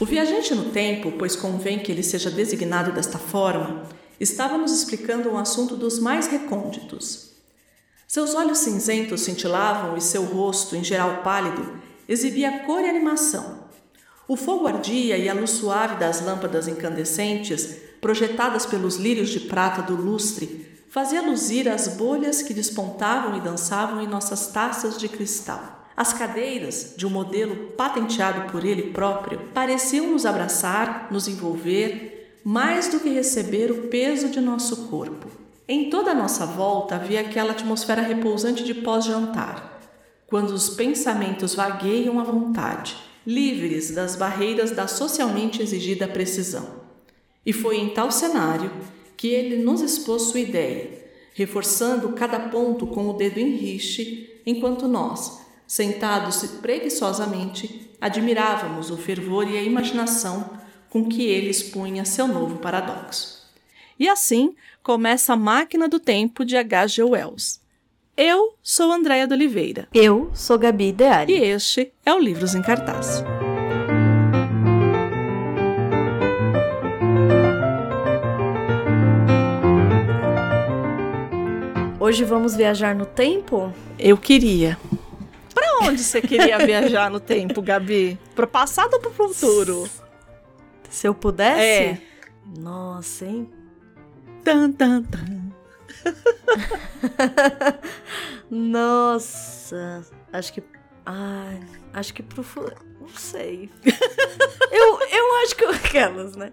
O viajante no tempo, pois convém que ele seja designado desta forma, estava nos explicando um assunto dos mais recônditos. Seus olhos cinzentos cintilavam e seu rosto, em geral pálido, exibia cor e animação. O fogo ardia e a luz suave das lâmpadas incandescentes, projetadas pelos lírios de prata do lustre, fazia luzir as bolhas que despontavam e dançavam em nossas taças de cristal. As cadeiras, de um modelo patenteado por ele próprio, pareciam nos abraçar, nos envolver, mais do que receber o peso de nosso corpo. Em toda a nossa volta havia aquela atmosfera repousante de pós-jantar, quando os pensamentos vagueiam à vontade, livres das barreiras da socialmente exigida precisão. E foi em tal cenário que ele nos expôs sua ideia, reforçando cada ponto com o dedo em riche, enquanto nós, Sentados preguiçosamente, admirávamos o fervor e a imaginação com que ele expunha seu novo paradoxo. E assim começa a Máquina do Tempo de H.G. Wells. Eu sou Andréia de Oliveira. Eu sou Gabi Deari. E este é o Livros em Cartaz. Hoje vamos viajar no tempo? Eu queria onde você queria viajar no tempo, Gabi? Pro passado ou pro futuro? Se eu pudesse? É. Nossa, hein? Tan, tan, tan. Nossa, acho que. Ai, acho que pro futuro. Não sei. eu, eu acho que. Aquelas, né?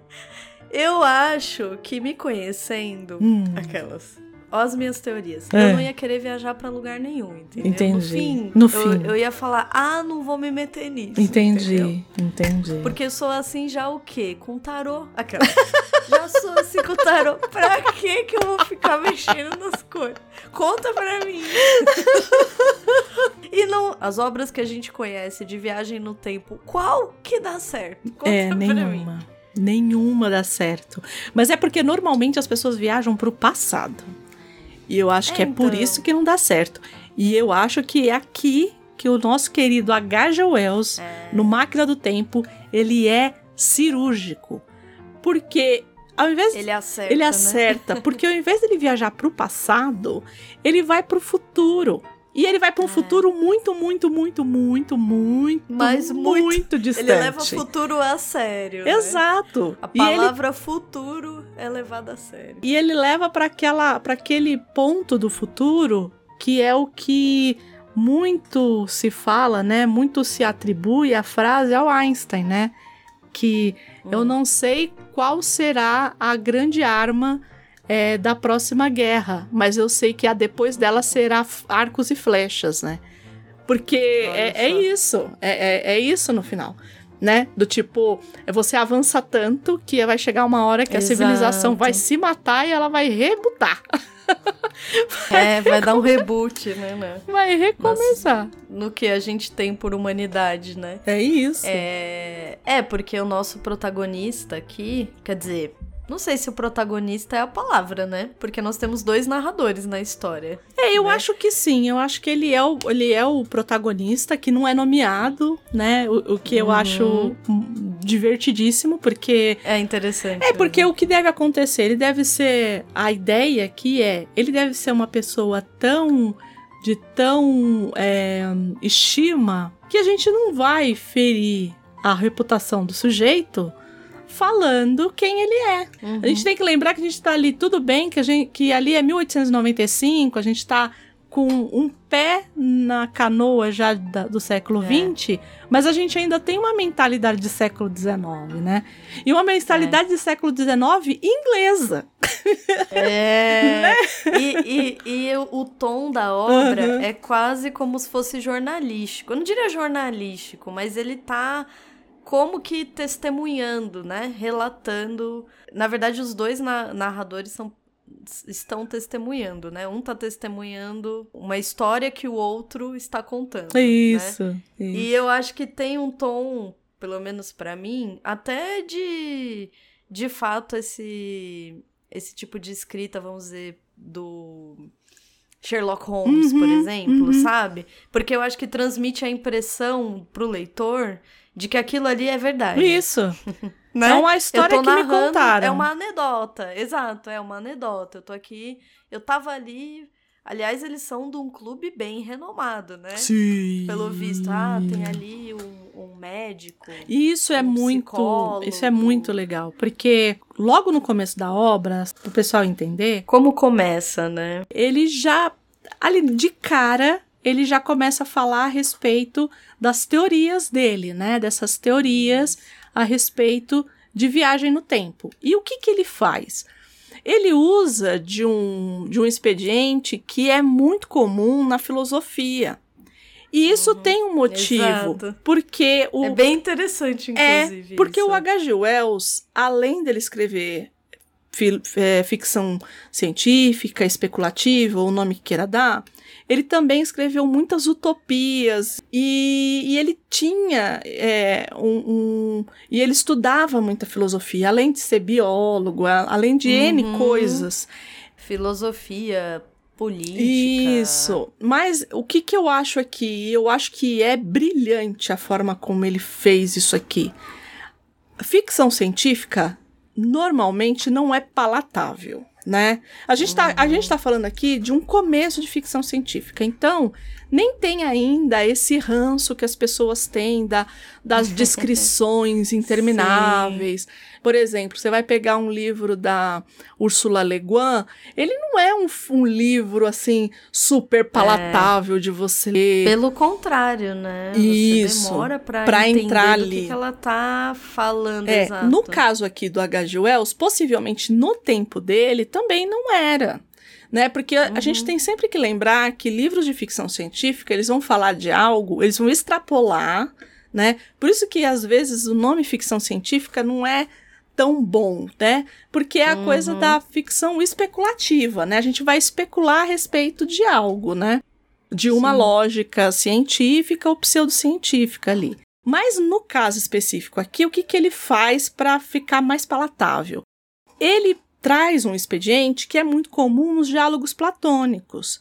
Eu acho que me conhecendo. Hum. Aquelas as minhas teorias. É. Eu não ia querer viajar para lugar nenhum, entendeu? Entendi. No fim, No eu, fim. eu ia falar, ah, não vou me meter nisso. Entendi, entendeu? entendi. Porque eu sou assim já o quê? Com tarô. Aquela. já sou assim com tarô. Pra que que eu vou ficar mexendo nas coisas? Conta pra mim. e não, as obras que a gente conhece de viagem no tempo, qual que dá certo? Conta é, pra mim. nenhuma. Nenhuma dá certo. Mas é porque normalmente as pessoas viajam pro passado. E eu acho É, que é por então. isso que não dá certo. E eu acho que é aqui que o nosso querido H.G. Wells, É. no Máquina do Tempo, ele é cirúrgico. Porque ao invés Ele acerta. ele né? acerta, porque ao invés dele viajar pro passado, ele vai pro futuro. E ele vai para um futuro muito, muito, muito, muito, muito, Mas muito. muito distante. Ele leva o futuro a sério. né? Exato. A E ele palavra futuro é levada a sério. E ele leva para aquela para aquele ponto do futuro que é o que muito se fala, né? Muito se atribui a frase ao Einstein, né? Que eu não sei qual será a grande arma é, da próxima guerra, mas eu sei que a depois dela será arcos e flechas, né? Porque é, é isso, é, é, é isso no final. Né? Do tipo, você avança tanto que vai chegar uma hora que a Exato. civilização vai se matar e ela vai rebutar. É, vai dar um reboot, né, né? Vai recomeçar. No que a gente tem por humanidade, né? É isso. É, é, porque o nosso protagonista aqui, quer dizer, não sei se o protagonista é a palavra, né? Porque nós temos dois narradores na história. É, eu né? acho que sim. Eu acho que ele é o, ele é o protagonista que não é nomeado, né? O, o que eu Uhum. acho divertidíssimo, porque. É interessante. É porque o que deve acontecer? Ele deve ser. A ideia aqui é. Ele deve ser uma pessoa tão. de tão é, estima que a gente não vai ferir a reputação do sujeito falando quem ele é. Uhum. A gente tem que lembrar que a gente tá ali, tudo bem, que, a gente, que ali é 1895, a gente tá com um pé na canoa já da- do século É. XX, mas a gente ainda tem uma mentalidade de século XIX, né? E uma mentalidade de século XIX inglesa. É. E, e, e o, o tom da obra Uhum. é quase como se fosse jornalístico. Eu não diria jornalístico, mas ele tá como que testemunhando, né? Relatando. Na verdade, os dois na- narradores são estão testemunhando, né? Um tá testemunhando uma história que o outro está contando. né? Isso. isso. E eu acho que tem um tom, pelo menos pra mim, até de de fato esse esse tipo de escrita, vamos dizer, do Sherlock Holmes, Uhum, por exemplo, uhum. sabe? Porque eu acho que transmite a impressão pro leitor de que aquilo ali é verdade. Isso. né? É uma história que me narrando, contaram. É uma anedota, exato, é uma anedota. Eu tô aqui, eu tava ali. Aliás, eles são de um clube bem renomado, né? Sim. Pelo visto. Ah, tem ali um, um médico. E Isso é um muito, psicólogo. isso é muito legal, porque logo no começo da obra, para o pessoal entender, Como começa, né? ele já ali de cara ele já começa a falar a respeito das teorias dele, né? Dessas teorias a respeito de viagem no tempo. E o que que ele faz? Ele usa de um, de um expediente que é muito comum na filosofia. E isso tem um motivo, exato. porque o, É bem interessante, é, inclusive. porque isso. o H.G. Wells, além dele escrever fi- é, ficção científica, especulativa, ou o nome que queira dar, ele também escreveu muitas utopias e, e ele tinha é, um, um- e ele estudava muita filosofia, além de ser biólogo, além de N Uhum. coisas. Filosofia, política. Isso. Mas o que, que eu acho aqui? Eu acho que é brilhante a forma como ele fez isso aqui. Ficção científica normalmente não é palatável, né? A gente, tá, a gente tá falando aqui de um começo de ficção científica, então nem tem ainda esse ranço que as pessoas têm da, das descrições intermináveis. Por exemplo, você vai pegar um livro da Ursula Le Guin, ele não é um, um livro assim super palatável de você ler. Pelo contrário, né? Isso, Você demora pra, pra entrar ali. que, que ela tá falando, É, exato. no caso aqui do H.G. Wells, possivelmente no tempo dele também não era. Né? Porque a- a Uhum. gente tem sempre que lembrar que livros de ficção científica, eles vão falar de algo, eles vão extrapolar, né? Por isso que às vezes o nome ficção científica não é tão bom, né? Porque é a coisa Uhum. da ficção especulativa, né? A gente vai especular a respeito de algo, né? De uma Sim. lógica científica ou pseudocientífica ali. Mas no caso específico aqui, o que, que ele faz para ficar mais palatável? Ele traz um expediente que é muito comum nos diálogos platônicos,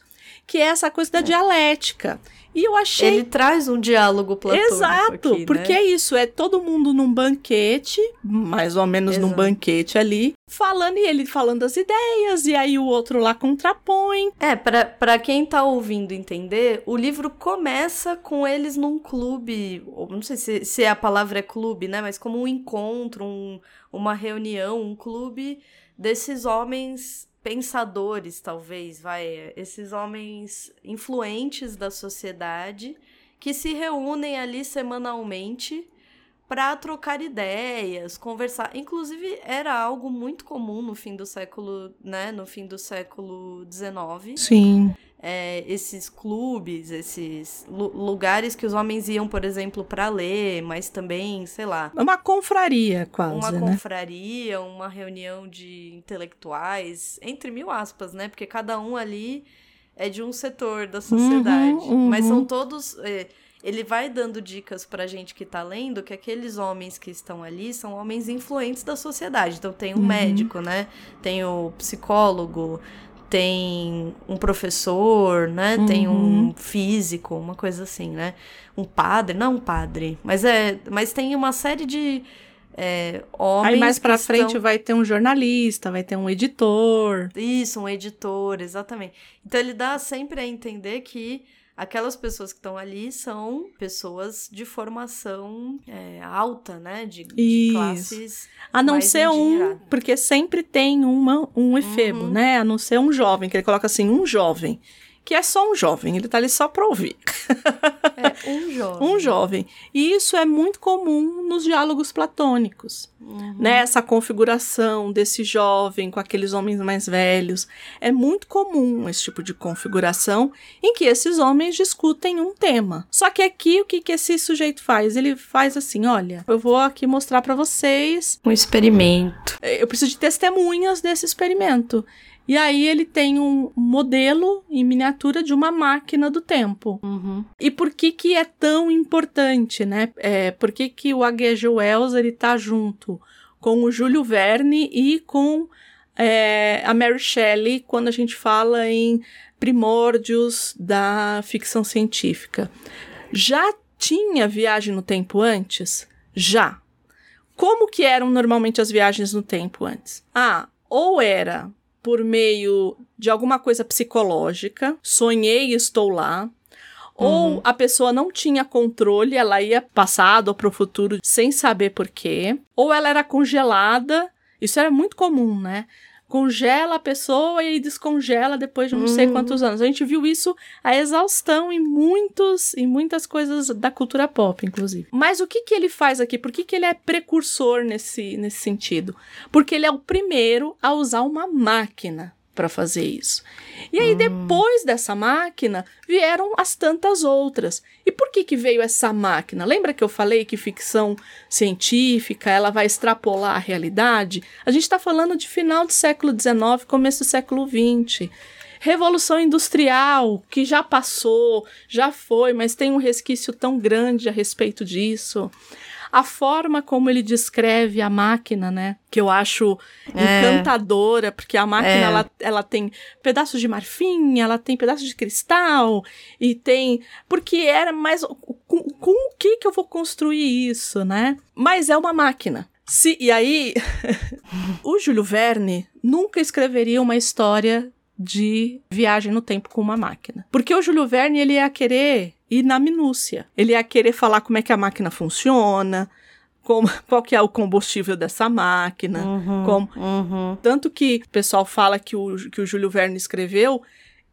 que é essa coisa da dialética. E eu achei Ele traz um diálogo platônico Exato, aqui, porque né? é isso, é todo mundo num banquete, mais ou menos num Exato. banquete ali, falando e ele falando as ideias, e aí o outro lá contrapõe. É, pra, pra quem tá ouvindo entender, o livro começa com eles num clube, não sei se, se a palavra é clube, né? Mas como um encontro, um, uma reunião, um clube desses homens pensadores, talvez, vai, esses homens influentes da sociedade que se reúnem ali semanalmente para trocar ideias, conversar. Inclusive era algo muito comum no fim do século, né, no fim do século XIX, Sim. é, esses clubes, esses lu- lugares que os homens iam, por exemplo, para ler, mas também, sei lá, uma confraria, quase, uma né? confraria, uma reunião de intelectuais, entre mil aspas, né? Porque cada um ali é de um setor da sociedade. uhum. Mas são todos. é, ele vai dando dicas pra gente que tá lendo que aqueles homens que estão ali são homens influentes da sociedade. Então tem um Uhum. médico, né? Tem o psicólogo, tem um professor, né? Tem Uhum. um físico, uma coisa assim, né? Um padre, não um padre, mas é, mas tem uma série de é, homens Aí mais pra que frente estão- vai ter um jornalista, vai ter um editor. isso, um editor, exatamente. Então ele dá sempre a entender que aquelas pessoas que estão ali são pessoas de formação é, alta, né? De, de classes. A não ser um, porque sempre tem uma, um efebo, Uhum. né? A não ser um jovem, que ele coloca assim, um jovem. Que é só um jovem, ele tá ali só pra ouvir. É, um jovem. Um jovem. E isso é muito comum nos diálogos platônicos. Uhum. Né? Essa configuração desse jovem com aqueles homens mais velhos. É muito comum esse tipo de configuração em que esses homens discutem um tema. Só que aqui, o que, que esse sujeito faz? Ele faz assim: olha, eu vou aqui mostrar pra vocês Um experimento. eu preciso de testemunhas desse experimento. E aí ele tem um modelo em miniatura de uma máquina do tempo. Uhum. E por que que é tão importante, né? É, por que que o H.G. Wells ele tá junto com o Júlio Verne e com é, a Mary Shelley quando a gente fala em primórdios da ficção científica. Já tinha viagem no tempo antes? Já. Como que eram normalmente as viagens no tempo antes? Ah, ou era por meio de alguma coisa psicológica, sonhei e estou lá, ou uhum. a pessoa não tinha controle, ela ia passado ou para o futuro sem saber por quê, ou ela era congelada. Isso era muito comum, né? Congela a pessoa e descongela depois de não uhum. sei quantos anos. A gente viu isso a exaustão em muitos, em muitas coisas da cultura pop, inclusive. Mas o que que ele faz aqui? Por que que ele é precursor nesse, nesse sentido? Porque ele é o primeiro a usar uma máquina para fazer isso. E aí, hum. depois dessa máquina, vieram as tantas outras. E por que, que veio essa máquina? Lembra que eu falei que ficção científica ela vai extrapolar a realidade? A gente está falando de final do século XIX, começo do século XX. Revolução Industrial, que já passou, já foi, mas tem um resquício tão grande a respeito disso a forma como ele descreve a máquina, né? Que eu acho é. encantadora, porque a máquina é. ela, ela tem pedaços de marfim, ela tem pedaços de cristal e tem. Porque era mais. Com, com o que que eu vou construir isso, né? Mas é uma máquina. Se, e aí, o Júlio Verne nunca escreveria uma história de viagem no tempo com uma máquina. Porque o Júlio Verne ele ia querer e na minúcia. Ele ia querer falar como é que a máquina funciona, como, qual que é o combustível dessa máquina, uhum, como... Uhum. Tanto que o pessoal fala que o, que o Júlio Verne escreveu,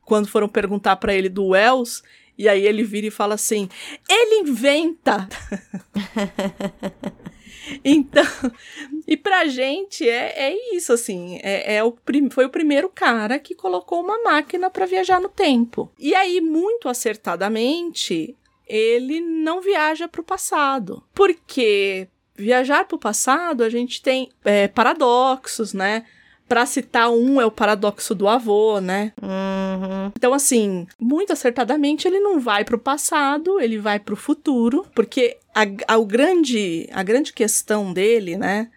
quando foram perguntar para ele do Wells, e aí ele vira e fala assim, ele inventa! Então, e pra gente é, é isso, assim, é, é o foi o primeiro cara que colocou uma máquina para viajar no tempo. E aí, muito acertadamente, ele não viaja para o passado, porque viajar para o passado a gente tem é, paradoxos, né? Para citar um, é o paradoxo do avô, né? Uhum. Então, assim, muito acertadamente, ele não vai para o passado, ele vai para o futuro, porque a, a, o grande, a grande questão dele, né?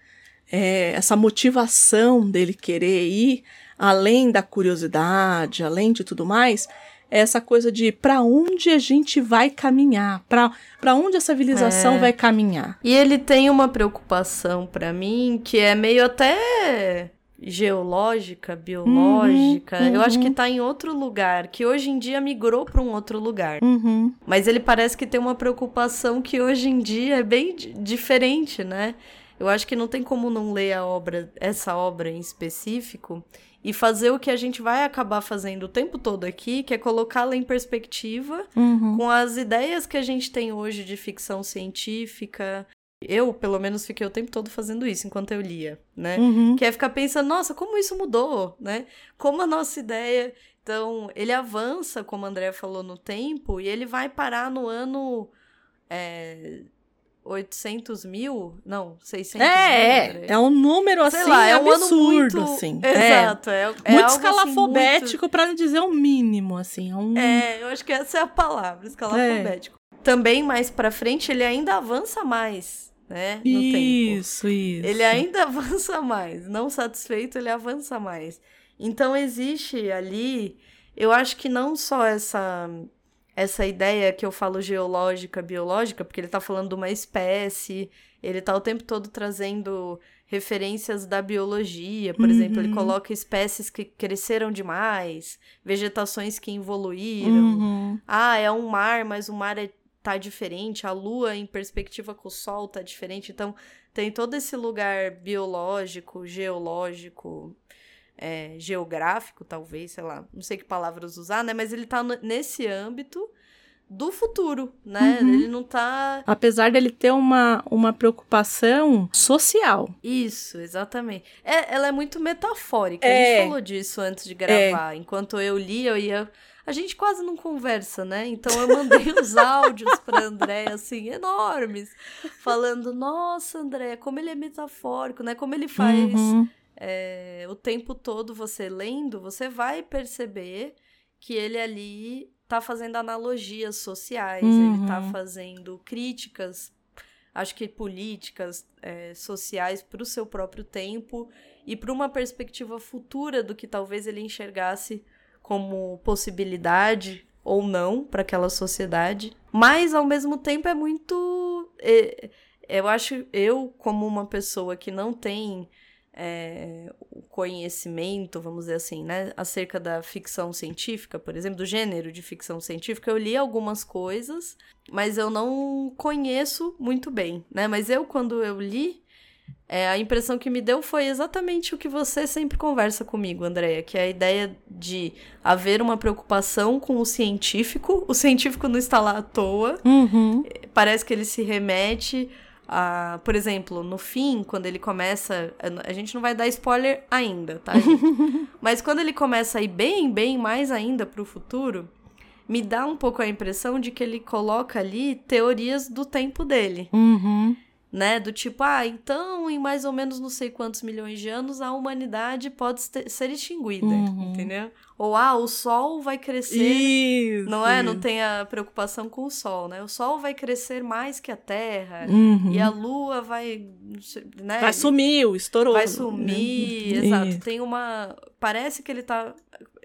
É essa motivação dele querer ir além da curiosidade, além de tudo mais, é essa coisa de para onde a gente vai caminhar, para onde a civilização é. vai caminhar. E ele tem uma preocupação para mim que é meio até geológica, biológica, uhum, uhum. eu acho que está em outro lugar, que hoje em dia migrou para um outro lugar. Uhum. Mas ele parece que tem uma preocupação que hoje em dia é bem diferente, né? Eu acho que não tem como não ler a obra, essa obra em específico, e fazer o que a gente vai acabar fazendo o tempo todo aqui, que é colocá-la em perspectiva uhum. com as ideias que a gente tem hoje de ficção científica, eu, pelo menos, fiquei o tempo todo fazendo isso enquanto eu lia, né? Uhum. Que é ficar pensando, nossa, como isso mudou, né? Como a nossa ideia. Então, ele avança, como a Andrea falou, no tempo, e ele vai parar no ano. É, 800 mil? Não, 600 é, mil. É, é um número assim lá, é um absurdo, muito... assim. Exato, é, é, é muito escalafobético, assim, muito... para não dizer o mínimo, assim. É, um... é, eu acho que essa é a palavra, escalafobético. É. Também mais para frente ele ainda avança mais né? No isso, tempo. isso. Ele ainda avança mais. Não satisfeito, ele avança mais. Então existe ali, eu acho que não só essa essa ideia que eu falo geológica, biológica, porque ele está falando de uma espécie, ele está o tempo todo trazendo referências da biologia, por uhum. exemplo, ele coloca espécies que cresceram demais, vegetações que evoluíram. Uhum. Ah, é um mar, mas o mar é tá diferente, a lua em perspectiva com o sol tá diferente. Então, tem todo esse lugar biológico, geológico, é, geográfico, talvez, sei lá, não sei que palavras usar, né? Mas ele tá nesse âmbito do futuro, né? Uhum. Ele não tá. Apesar dele ter uma, uma preocupação social. Isso, exatamente. É, ela é muito metafórica. É. A gente falou disso antes de gravar. É. Enquanto eu li, eu ia a gente quase não conversa, né? Então eu mandei os áudios para André assim enormes, falando: "Nossa, André, como ele é metafórico, né? Como ele faz uhum. é, o tempo todo você lendo, você vai perceber que ele ali tá fazendo analogias sociais, uhum. ele tá uhum. fazendo críticas, acho que políticas, é, sociais para o seu próprio tempo e para uma perspectiva futura do que talvez ele enxergasse como possibilidade ou não para aquela sociedade, mas ao mesmo tempo é muito. É, eu acho, eu, como uma pessoa que não tem é, o conhecimento, vamos dizer assim, né, acerca da ficção científica, por exemplo, do gênero de ficção científica, eu li algumas coisas, mas eu não conheço muito bem, né? Mas eu, quando eu li, é, a impressão que me deu foi exatamente o que você sempre conversa comigo, Andréia, que é a ideia de haver uma preocupação com o científico. O científico não está lá à toa. Uhum. Parece que ele se remete a. Por exemplo, no fim, quando ele começa. A gente não vai dar spoiler ainda, tá, gente? Mas quando ele começa a ir bem, bem mais ainda para o futuro. Me dá um pouco a impressão de que ele coloca ali teorias do tempo dele. Uhum né? Do tipo, ah, então em mais ou menos não sei quantos milhões de anos a humanidade pode ser extinguida, uhum. entendeu? Ou ah, o Sol vai crescer, isso, não é? Não tem a preocupação com o Sol, né? O Sol vai crescer mais que a Terra uhum. e a Lua vai, né? Vai sumir, estourou. Vai sumir, uhum. exato. Tem uma, parece que ele tá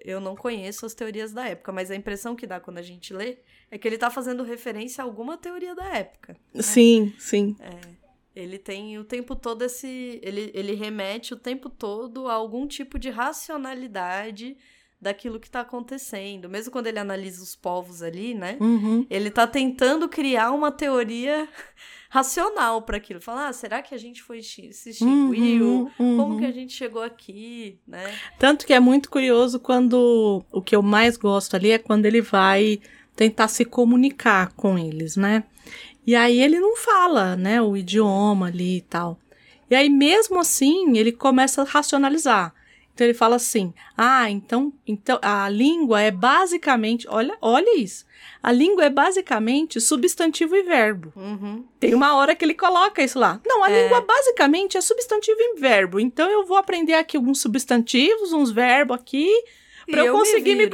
eu não conheço as teorias da época, mas a impressão que dá quando a gente lê é que ele tá fazendo referência a alguma teoria da época. Né? Sim, sim. É, ele tem o tempo todo esse. Ele, ele remete o tempo todo a algum tipo de racionalidade daquilo que está acontecendo. Mesmo quando ele analisa os povos ali, né? Uhum. Ele está tentando criar uma teoria racional para aquilo. Falar, ah, será que a gente foi se extinguiu? Uhum, uhum. Como que a gente chegou aqui, né? Tanto que é muito curioso quando o que eu mais gosto ali é quando ele vai tentar se comunicar com eles, né? E aí ele não fala, né, o idioma ali e tal. E aí mesmo assim, ele começa a racionalizar. Então ele fala assim: "Ah, então, então a língua é basicamente, olha, olha isso. A língua é basicamente substantivo e verbo. Uhum. Tem uma hora que ele coloca isso lá. Não, a é. língua basicamente é substantivo e verbo. Então eu vou aprender aqui alguns substantivos, uns verbos aqui, para eu, eu, conseguir me,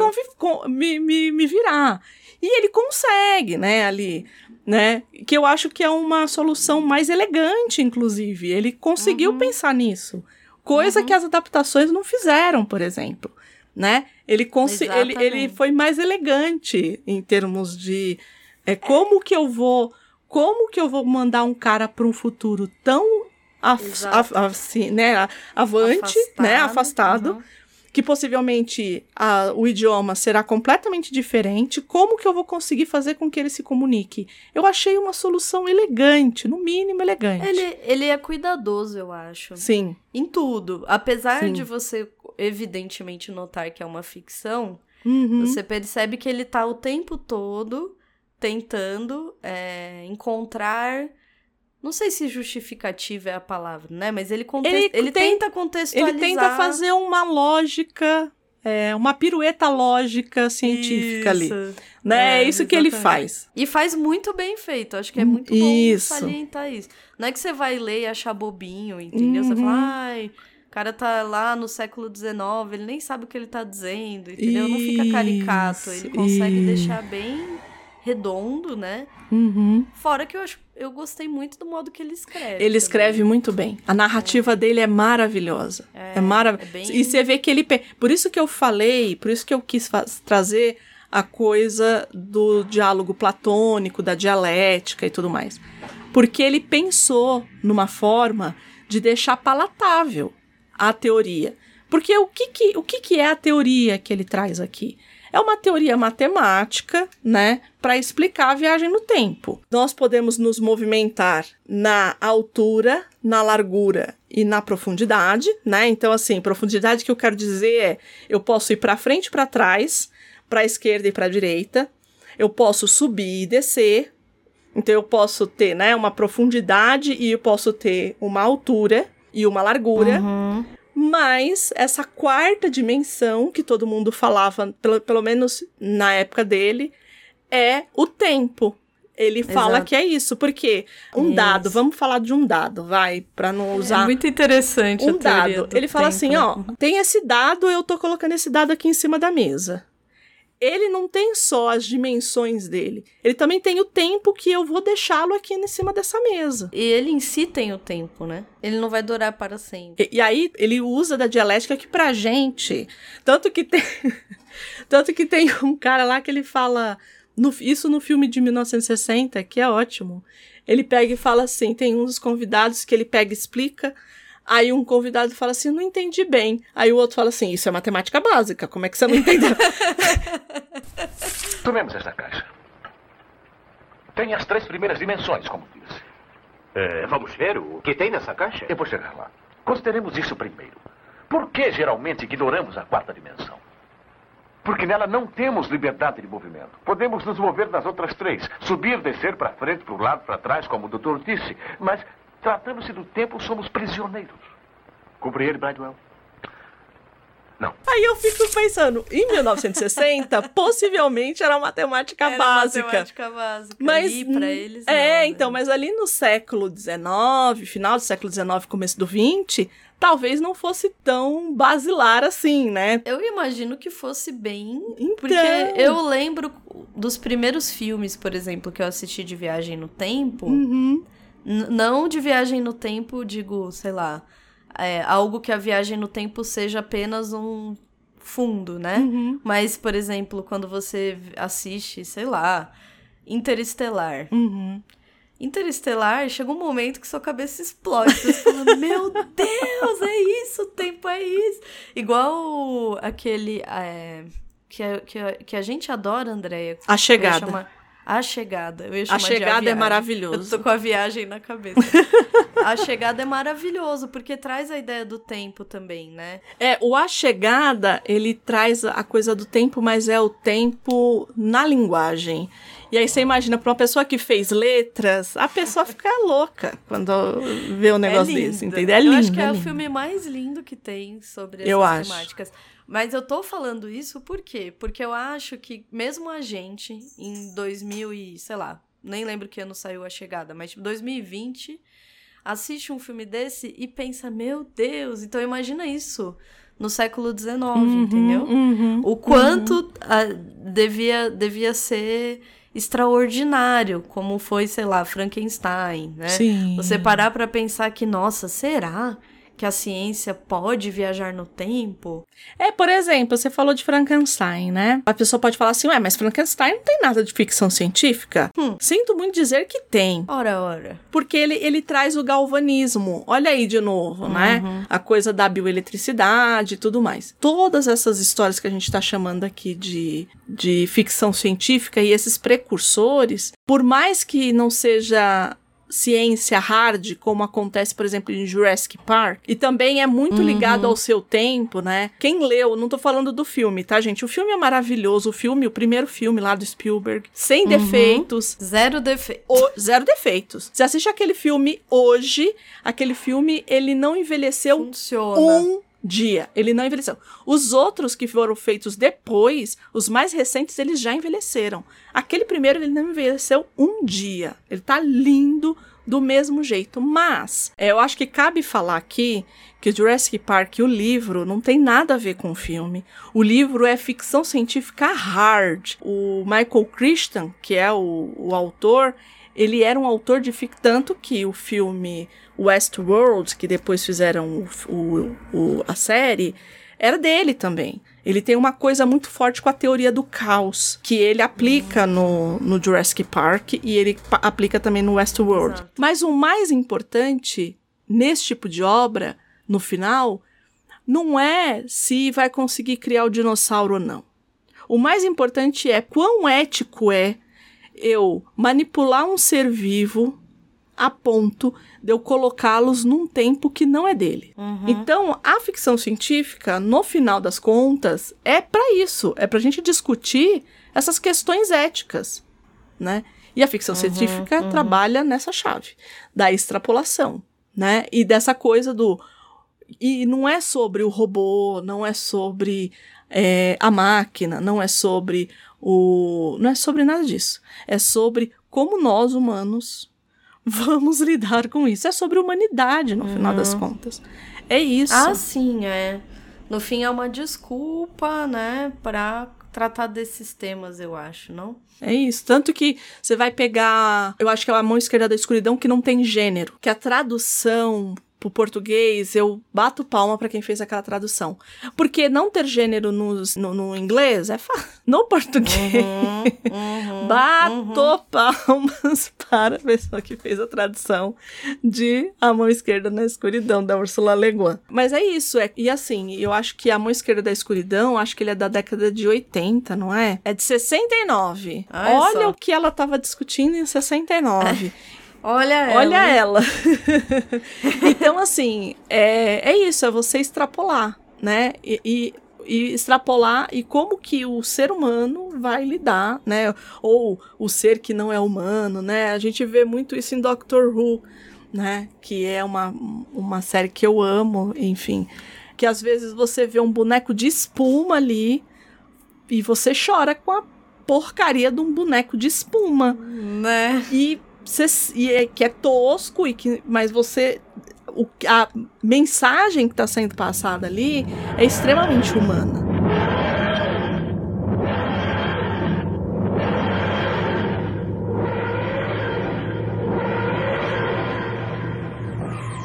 me, me, me virar. E ele consegue, né, ali, né? Que eu acho que é uma solução mais elegante, inclusive. Ele conseguiu uhum. pensar nisso. Coisa uhum. que as adaptações não fizeram, por exemplo, né? Ele, ele, ele foi mais elegante em termos de é, como que eu vou como que eu vou mandar um cara para um futuro tão af, af, assim, né, avante, afastado, né, afastado, uhum que possivelmente a, o idioma será completamente diferente, como que eu vou conseguir fazer com que ele se comunique? Eu achei uma solução elegante, no mínimo elegante. Ele, ele é cuidadoso, eu acho. Sim. Em tudo. Apesar Sim. de você, evidentemente, notar que é uma ficção, uhum. você percebe que ele tá o tempo todo tentando é, encontrar não sei se justificativa é a palavra, né? Mas ele, conte... ele, ele tem, tenta contextualizar. Ele tenta fazer uma lógica, é, uma pirueta lógica científica isso. ali. Né? É, é isso exatamente. que ele faz. E faz muito bem feito. Acho que é muito isso. bom salientar isso. Não é que você vai ler e achar bobinho, entendeu? Uhum. Você fala, ai, o cara tá lá no século XIX, ele nem sabe o que ele tá dizendo, entendeu? Isso, Não fica caricato. Ele consegue isso. deixar bem redondo, né? Uhum. Fora que eu acho eu gostei muito do modo que ele escreve. Ele também. escreve muito bem. A narrativa é. dele é maravilhosa. É, é maravilhosa. É bem... E você vê que ele. Por isso que eu falei, por isso que eu quis trazer a coisa do diálogo platônico, da dialética e tudo mais. Porque ele pensou numa forma de deixar palatável a teoria. Porque o que, que, o que, que é a teoria que ele traz aqui? É uma teoria matemática, né, para explicar a viagem no tempo. Nós podemos nos movimentar na altura, na largura e na profundidade, né? Então assim, profundidade que eu quero dizer é eu posso ir para frente para trás, para esquerda e para direita. Eu posso subir e descer. Então eu posso ter, né, uma profundidade e eu posso ter uma altura e uma largura. Uhum. Mas essa quarta dimensão, que todo mundo falava, pelo, pelo menos na época dele, é o tempo. Ele Exato. fala que é isso, porque um isso. dado, vamos falar de um dado, vai, para não é usar. É muito interessante um dado. Ele fala assim, ó, tem esse dado, eu tô colocando esse dado aqui em cima da mesa. Ele não tem só as dimensões dele, ele também tem o tempo que eu vou deixá-lo aqui em cima dessa mesa. E ele em si tem o tempo, né? Ele não vai durar para sempre. E, e aí ele usa da dialética que pra gente, tanto que tem tanto que tem um cara lá que ele fala no, isso no filme de 1960, que é ótimo. Ele pega e fala assim: tem uns convidados que ele pega e explica. Aí um convidado fala assim: não entendi bem. Aí o outro fala assim: isso é matemática básica, como é que você não entendeu? Tomemos esta caixa. Tem as três primeiras dimensões, como disse. É, vamos ver o que tem nessa caixa? Eu vou chegar lá. Consideremos isso primeiro. Por que geralmente ignoramos a quarta dimensão? Porque nela não temos liberdade de movimento. Podemos nos mover nas outras três. Subir, descer, para frente, para o lado, para trás, como o doutor disse. Mas, tratando-se do tempo, somos prisioneiros. Compreende, Bridewell? Não. Aí eu fico pensando, em 1960, possivelmente era matemática era básica. Matemática básica. Mas e pra eles É, não, né? então, mas ali no século XIX, final do século XIX, começo do XX, talvez não fosse tão basilar assim, né? Eu imagino que fosse bem. Então. Porque eu lembro dos primeiros filmes, por exemplo, que eu assisti de viagem no tempo. Uhum. Não de viagem no tempo, digo, sei lá. É, algo que a viagem no tempo seja apenas um fundo, né? Uhum. Mas, por exemplo, quando você assiste, sei lá, Interestelar. Uhum. Interestelar, chega um momento que sua cabeça explode. Você fala, meu Deus, é isso, o tempo é isso. Igual aquele é, que, a, que, a, que a gente adora, Andréia. A chegada. A Chegada. Eu ia a Chegada a é maravilhoso. Eu tô com a viagem na cabeça. a Chegada é maravilhoso, porque traz a ideia do tempo também, né? É, o A Chegada, ele traz a coisa do tempo, mas é o tempo na linguagem. E aí você imagina, para uma pessoa que fez letras, a pessoa fica louca quando vê um negócio é desse, entendeu? É eu lindo. acho que é, é o filme mais lindo que tem sobre essas Eu acho. Mas eu tô falando isso por quê? Porque eu acho que mesmo a gente, em 2000 e, sei lá, nem lembro que ano saiu a chegada, mas tipo 2020, assiste um filme desse e pensa, meu Deus, então imagina isso no século XIX, Uhum, entendeu? uhum, o quanto ah, devia, devia ser extraordinário, como foi, sei lá, Frankenstein, né? Sim. Você parar pra pensar que, nossa, será que a ciência pode viajar no tempo? É, por exemplo, você falou de Frankenstein, né? A pessoa pode falar assim, ué, mas Frankenstein não tem nada de ficção científica? Hum. Sinto muito dizer que tem. Ora, ora. Porque ele, ele traz o galvanismo. Olha aí de novo, né? A coisa da bioeletricidade e tudo mais. Todas essas histórias que a gente está chamando aqui de, de ficção científica e esses precursores, por mais que não seja ciência hard, como acontece, por exemplo, em Jurassic Park, e também é muito ligado ao seu tempo, né? Quem leu, não tô falando do filme, tá, gente? O filme é maravilhoso, o filme, o primeiro filme lá do Spielberg, sem defeitos, Zero defeito. o- zero defeitos. Você assiste aquele filme hoje, aquele filme, ele não envelheceu Funciona. um dia. Ele não envelheceu. Os outros que foram feitos depois, os mais recentes, eles já envelheceram. Aquele primeiro, ele não envelheceu um dia. Ele tá lindo do mesmo jeito. Mas, é, eu acho que cabe falar aqui que Jurassic Park, o livro, não tem nada a ver com o filme. O livro é ficção científica hard. O Michael Crichton, que é o, o autor, ele era um autor de ficção, tanto que o filme Westworld, que depois fizeram o, o, o, a série, era dele também. Ele tem uma coisa muito forte com a teoria do caos, que ele aplica no, no Jurassic Park e ele aplica também no Westworld. Exato. Mas o mais importante nesse tipo de obra, no final, não é se vai conseguir criar o dinossauro ou não. O mais importante é quão ético é eu manipular um ser vivo a ponto de eu colocá-los num tempo que não é dele. Então, a ficção científica, no final das contas, é para isso, é pra gente discutir essas questões éticas, né? E a ficção científica trabalha nessa chave da extrapolação, né? E dessa coisa do e não é sobre o robô, não é sobre é, a máquina, não é sobre o. Não é sobre nada disso. É sobre como nós, humanos, vamos lidar com isso. É sobre humanidade, no final das contas. É isso. Ah, sim, é. No fim é uma desculpa, né, pra tratar desses temas, eu acho, não? É isso. Tanto que você vai pegar. Eu acho que é a mão esquerda da escuridão que não tem gênero. Que a tradução pro português, eu bato palma para quem fez aquela tradução. Porque não ter gênero no, no, no inglês é fácil. No português, uhum, uhum, bato uhum. palmas para a pessoa que fez a tradução de A Mão Esquerda na Escuridão, da Ursula Le Guin. Mas é isso, é, e assim, eu acho que A Mão Esquerda da Escuridão, acho que ele é da década de 80, não é? É de 69. Olha, Olha o que ela estava discutindo em 69. Olha ela. Olha ela. então, assim, é, é isso, é você extrapolar, né? E, e, e, extrapolar e como que o ser humano vai lidar, né? Ou o ser que não é humano, né? A gente vê muito isso em Doctor Who, né? Que é uma, uma série que eu amo, enfim. Que às vezes você vê um boneco de espuma ali e você chora com a porcaria de um boneco de espuma. Né? E que é tosco, e que, mas você. O, a mensagem que está sendo passada ali é extremamente humana.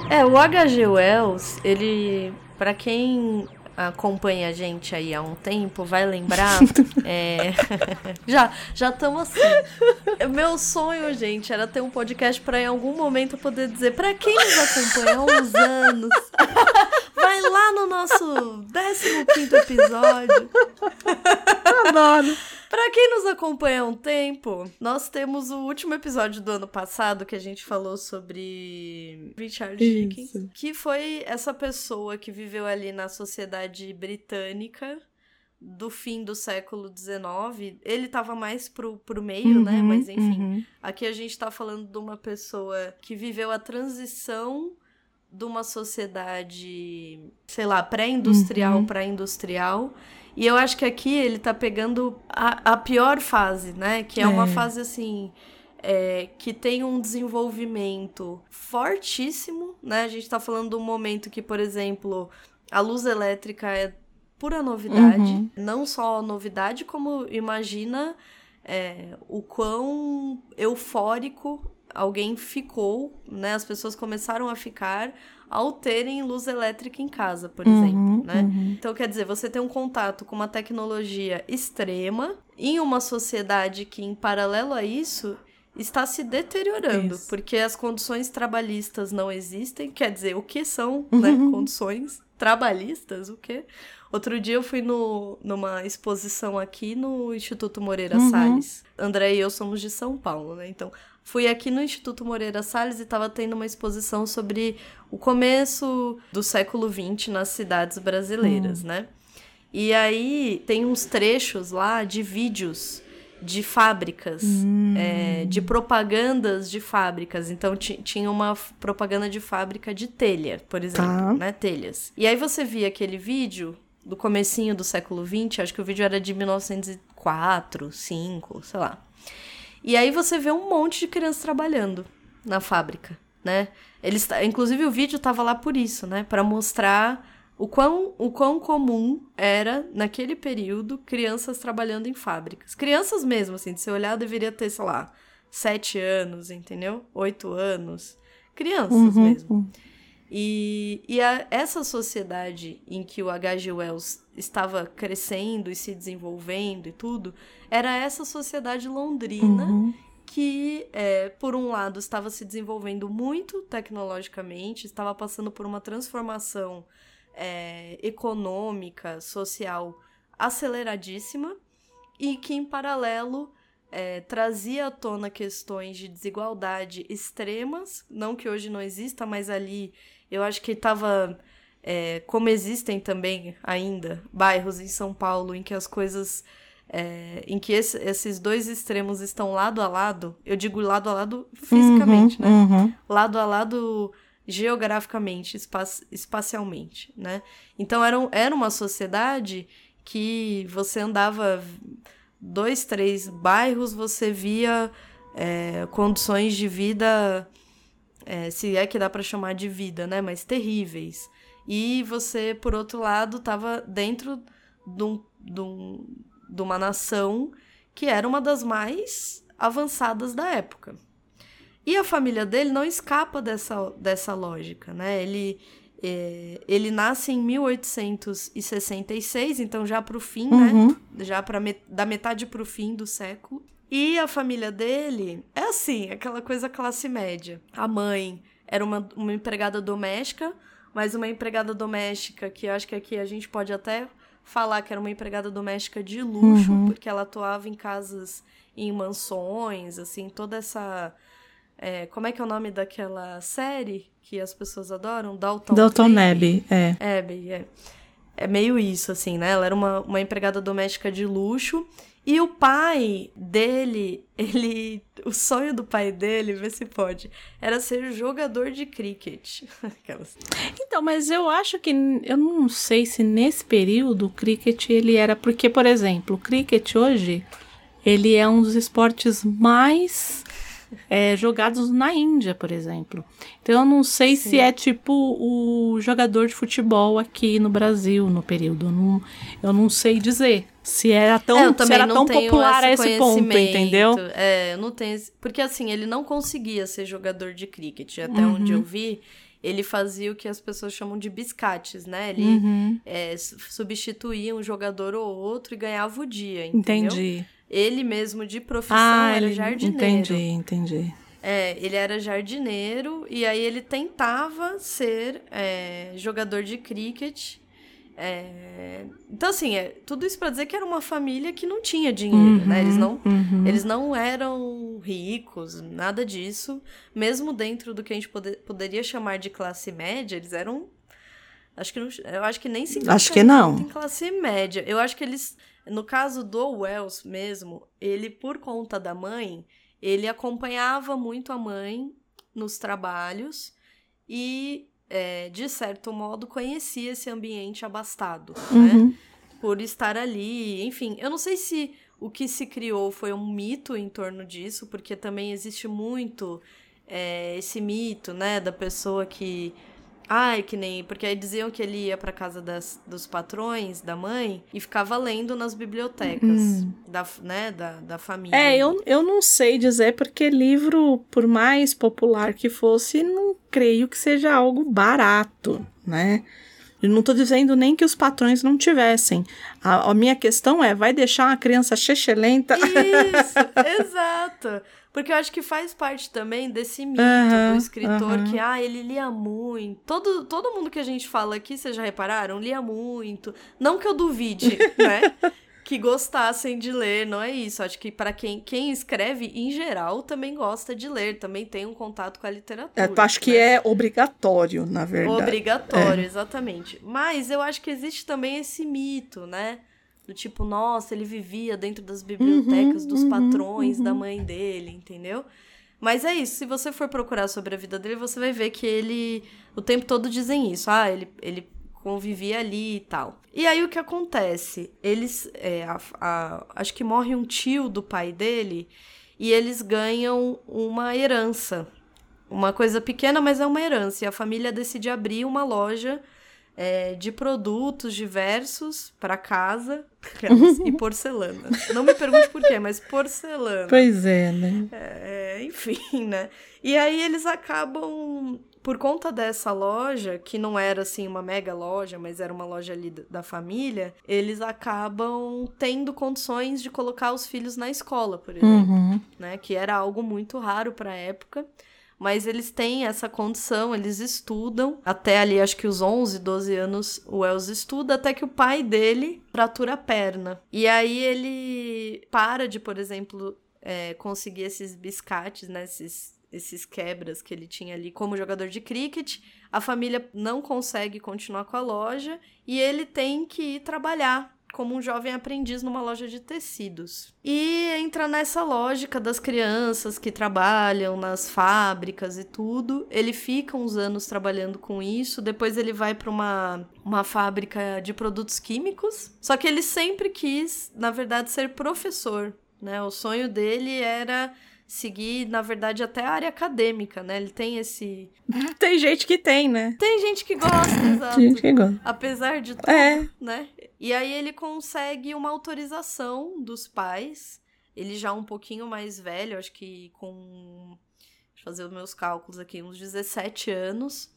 É, o H.G. Wells, ele, para quem acompanha a gente aí há um tempo vai lembrar. é... já já estamos assim. Meu sonho, gente, era ter um podcast para em algum momento poder dizer para quem nos acompanha há uns anos. vai lá no nosso 15 episódio. Adoro. Para quem nos acompanha há um tempo, nós temos o último episódio do ano passado que a gente falou sobre Richard Dickens, que foi essa pessoa que viveu ali na sociedade britânica do fim do século XIX. Ele estava mais pro, pro meio, né? uhum, né? Mas enfim, uhum. aqui a gente está falando de uma pessoa que viveu a transição de uma sociedade, sei lá, pré-industrial uhum. para industrial e eu acho que aqui ele tá pegando a, a pior fase, né? Que é, é. uma fase assim. É, que tem um desenvolvimento fortíssimo, né? A gente tá falando de um momento que, por exemplo, a luz elétrica é pura novidade. Uhum. Não só novidade, como imagina é, o quão eufórico alguém ficou, né? As pessoas começaram a ficar ao terem luz elétrica em casa, por uhum, exemplo, né? Uhum. Então, quer dizer, você tem um contato com uma tecnologia extrema em uma sociedade que, em paralelo a isso, está se deteriorando, isso. porque as condições trabalhistas não existem. Quer dizer, o que são, né, uhum. condições trabalhistas? O que? Outro dia eu fui no, numa exposição aqui no Instituto Moreira uhum. Salles. André e eu somos de São Paulo, né? Então, fui aqui no Instituto Moreira Salles e estava tendo uma exposição sobre o começo do século XX nas cidades brasileiras, hum. né? E aí tem uns trechos lá de vídeos de fábricas, hum. é, de propagandas de fábricas. Então tinha uma propaganda de fábrica de telha, por exemplo, tá. né? Telhas. E aí você via aquele vídeo do comecinho do século XX, acho que o vídeo era de 1904, 5, sei lá. E aí você vê um monte de crianças trabalhando na fábrica, né? Eles, inclusive o vídeo tava lá por isso, né? Para mostrar o quão, o quão comum era, naquele período, crianças trabalhando em fábricas. Crianças mesmo, assim, de se olhar, deveria ter, sei lá, sete anos, entendeu? Oito anos. Crianças uhum, mesmo. Uhum. E, e a, essa sociedade em que o H.G. Wells estava crescendo e se desenvolvendo e tudo, era essa sociedade londrina uhum. que, é, por um lado, estava se desenvolvendo muito tecnologicamente, estava passando por uma transformação é, econômica, social aceleradíssima, e que, em paralelo, é, trazia à tona questões de desigualdade extremas, não que hoje não exista, mas ali eu acho que estava. É, como existem também ainda bairros em São Paulo em que as coisas. É, em que esse, esses dois extremos estão lado a lado, eu digo lado a lado fisicamente, uhum, né? Uhum. Lado a lado geograficamente, espa espacialmente, né? Então era, era uma sociedade que você andava dois, três bairros, você via é, condições de vida é, se é que dá para chamar de vida, né? Mas terríveis. E você, por outro lado, estava dentro de um, de, um, de uma nação que era uma das mais avançadas da época. E a família dele não escapa dessa, dessa lógica, né? Ele, é, ele nasce em 1866, então já para o fim, né? uhum. né? Já pra met da metade para o fim do século. E a família dele é assim, aquela coisa classe média. A mãe era uma, uma empregada doméstica, mas uma empregada doméstica que acho que aqui a gente pode até falar que era uma empregada doméstica de luxo, uhum. porque ela atuava em casas, em mansões, assim, toda essa é, como é que é o nome daquela série que as pessoas adoram? Dalton, Dalton Abbey, é. Abbey, é. É meio isso, assim, né? Ela era uma, uma empregada doméstica de luxo. E o pai dele, ele. O sonho do pai dele, vê se pode, era ser jogador de cricket. então, mas eu acho que. Eu não sei se nesse período o cricket ele era. Porque, por exemplo, o cricket hoje. Ele é um dos esportes mais é, jogados na Índia, por exemplo. Então eu não sei Sim. se é tipo o jogador de futebol aqui no Brasil no período. Eu não, eu não sei dizer se era tão, é, se era tão popular a esse ponto, entendeu? É, eu não tenho. Porque assim, ele não conseguia ser jogador de cricket. Até uhum. onde eu vi, ele fazia o que as pessoas chamam de biscates, né? Ele uhum. é, substituía um jogador ou outro e ganhava o dia, entendeu? Entendi. Ele mesmo de profissão ah, era jardineiro. Entendi, entendi. É, ele era jardineiro e aí ele tentava ser é, jogador de cricket. É... Então, assim, é, tudo isso para dizer que era uma família que não tinha dinheiro, uhum, né? Eles não, uhum. eles não eram ricos, nada disso. Mesmo dentro do que a gente poder, poderia chamar de classe média, eles eram. Acho que não, eu acho que nem se Acho que não. Em classe média. Eu acho que eles no caso do Wells mesmo, ele, por conta da mãe, ele acompanhava muito a mãe nos trabalhos e, é, de certo modo, conhecia esse ambiente abastado, né? uhum. né? Por estar ali, enfim. Eu não sei se o que se criou foi um mito em torno disso, porque também existe muito é, esse mito, né, da pessoa que Ai, que nem. Porque aí diziam que ele ia pra casa das, dos patrões, da mãe, e ficava lendo nas bibliotecas hum. da, né, da, da família. É, eu, eu não sei dizer, porque livro, por mais popular que fosse, não creio que seja algo barato, né? Eu não estou dizendo nem que os patrões não tivessem. A, a, minha questão é, vai deixar uma criança chechelenta? Isso, exato. Porque eu acho que faz parte também desse mito uhum, do escritor uhum. que, ah, ele lia muito. Todo, todo mundo que a gente fala aqui, vocês já repararam, lia muito. Não que eu duvide, né? Que gostassem de ler, não é isso. Acho que para quem, quem escreve, em geral, também gosta de ler, também tem um contato com a literatura. É, acho né? que é obrigatório, na verdade. Obrigatório, é. exatamente. Mas eu acho que existe também esse mito, né? Do tipo, nossa, ele vivia dentro das bibliotecas uhum, dos uhum, patrões uhum. da mãe dele, entendeu? Mas é isso, se você for procurar sobre a vida dele, você vai ver que ele o tempo todo dizem isso. Ah, ele, ele convivia ali e tal. E aí o que acontece? Eles. É, a, a, acho que morre um tio do pai dele e eles ganham uma herança. Uma coisa pequena, mas é uma herança. E a família decide abrir uma loja é, de produtos diversos para casa e porcelana. Não me pergunte por quê, mas porcelana. Pois é, né? É, enfim, né? E aí eles acabam, por conta dessa loja, que não era assim uma mega loja, mas era uma loja ali da família, eles acabam tendo condições de colocar os filhos na escola, por exemplo, uhum. né? Que era algo muito raro para a época mas eles têm essa condição, eles estudam, até ali acho que os 11, 12 anos o Wells estuda, até que o pai dele fratura a perna. E aí ele para de, por exemplo, é, conseguir esses biscates, né, esses, esses quebras que ele tinha ali como jogador de cricket. A família não consegue continuar com a loja e ele tem que ir trabalhar como um jovem aprendiz numa loja de tecidos. E entra nessa lógica das crianças que trabalham nas fábricas e tudo. Ele fica uns anos trabalhando com isso, depois ele vai para uma, uma fábrica de produtos químicos. Só que ele sempre quis, na verdade, ser professor. Né? O sonho dele era seguir, na verdade, até a área acadêmica, né? Ele tem esse. Tem gente que tem, né? Tem gente que gosta, exato. Tem gente que gosta. Apesar de tudo, é. né? E aí ele consegue uma autorização dos pais, ele já um pouquinho mais velho, acho que com. Deixa eu fazer os meus cálculos aqui, uns 17 anos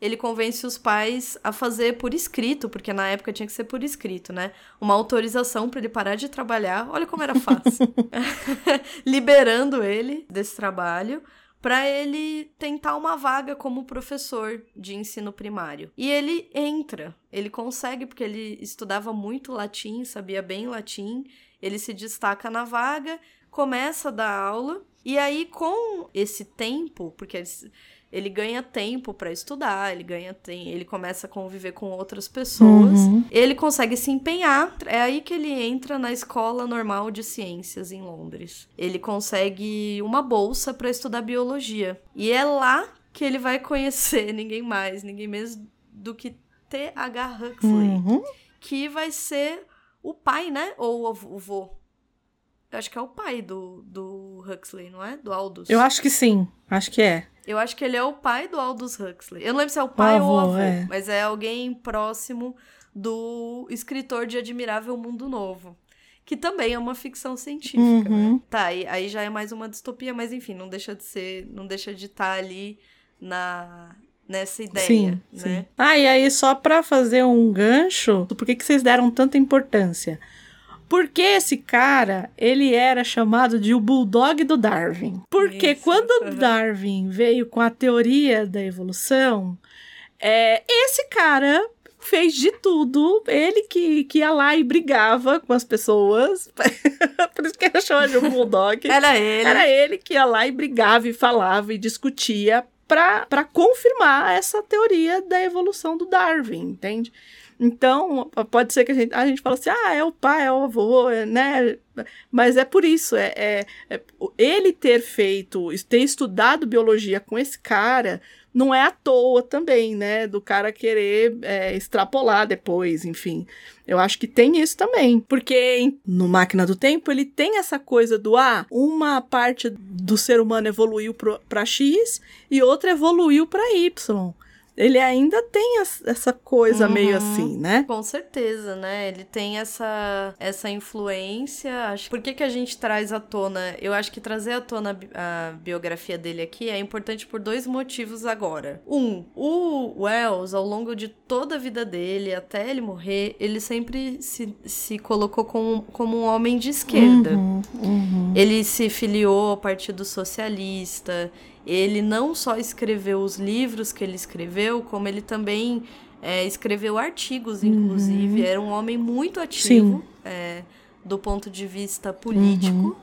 ele convence os pais a fazer por escrito, porque na época tinha que ser por escrito, né? Uma autorização para ele parar de trabalhar. Olha como era fácil. Liberando ele desse trabalho para ele tentar uma vaga como professor de ensino primário. E ele entra, ele consegue porque ele estudava muito latim, sabia bem latim, ele se destaca na vaga, começa a dar aula, e aí com esse tempo, porque eles ele ganha tempo para estudar, ele ganha tem, ele começa a conviver com outras pessoas, uhum. ele consegue se empenhar. É aí que ele entra na escola normal de ciências em Londres. Ele consegue uma bolsa para estudar biologia e é lá que ele vai conhecer ninguém mais, ninguém menos do que T.H. Huxley, uhum. que vai ser o pai, né? Ou o vô. Eu acho que é o pai do, do Huxley, não é? Do Aldous. Eu acho que sim. Acho que é. Eu acho que ele é o pai do Aldous Huxley. Eu não lembro se é o pai o avô, ou o avô, é. mas é alguém próximo do escritor de Admirável Mundo Novo. Que também é uma ficção científica, né? uhum. né? Tá, aí, aí já é mais uma distopia, mas enfim, não deixa de ser, não deixa de estar tá ali na, nessa ideia, sim, né? Sim. Ah, e aí só para fazer um gancho, por que, que vocês deram tanta importância? Porque esse cara, ele era chamado de o bulldog do Darwin. Porque Isso, quando uhum. Darwin veio com a teoria da evolução, é, esse cara fez de tudo. Ele que, que ia lá e brigava com as pessoas. Por isso que ele chama de um bulldog. era ele. Era ele que ia lá e brigava e falava e discutia para confirmar essa teoria da evolução do Darwin, entende? Então, pode ser que a gente, a gente fala assim, ah, é o pai, é o avô, né? Mas é por isso, é, é, é, ele ter feito, ter estudado biologia com esse cara, não é à toa também, né? Do cara querer é, extrapolar depois, enfim. Eu acho que tem isso também. Porque no Máquina do Tempo, ele tem essa coisa do, ah, uma parte do ser humano evoluiu para X e outra evoluiu para Y ele ainda tem essa coisa uhum, meio assim, né? Com certeza, né? Ele tem essa, essa influência. Acho... Por que, que a gente traz à tona? Eu acho que trazer à tona a biografia dele aqui é importante por dois motivos agora. Um, o Wells, ao longo de toda a vida dele, até ele morrer, ele sempre se, se colocou como, como um homem de esquerda. Uhum, uhum. Ele se filiou ao Partido Socialista ele não só escreveu os livros que ele escreveu, como ele também é, escreveu artigos, inclusive. Uhum. Era um homem muito ativo é, do ponto de vista político. Uhum.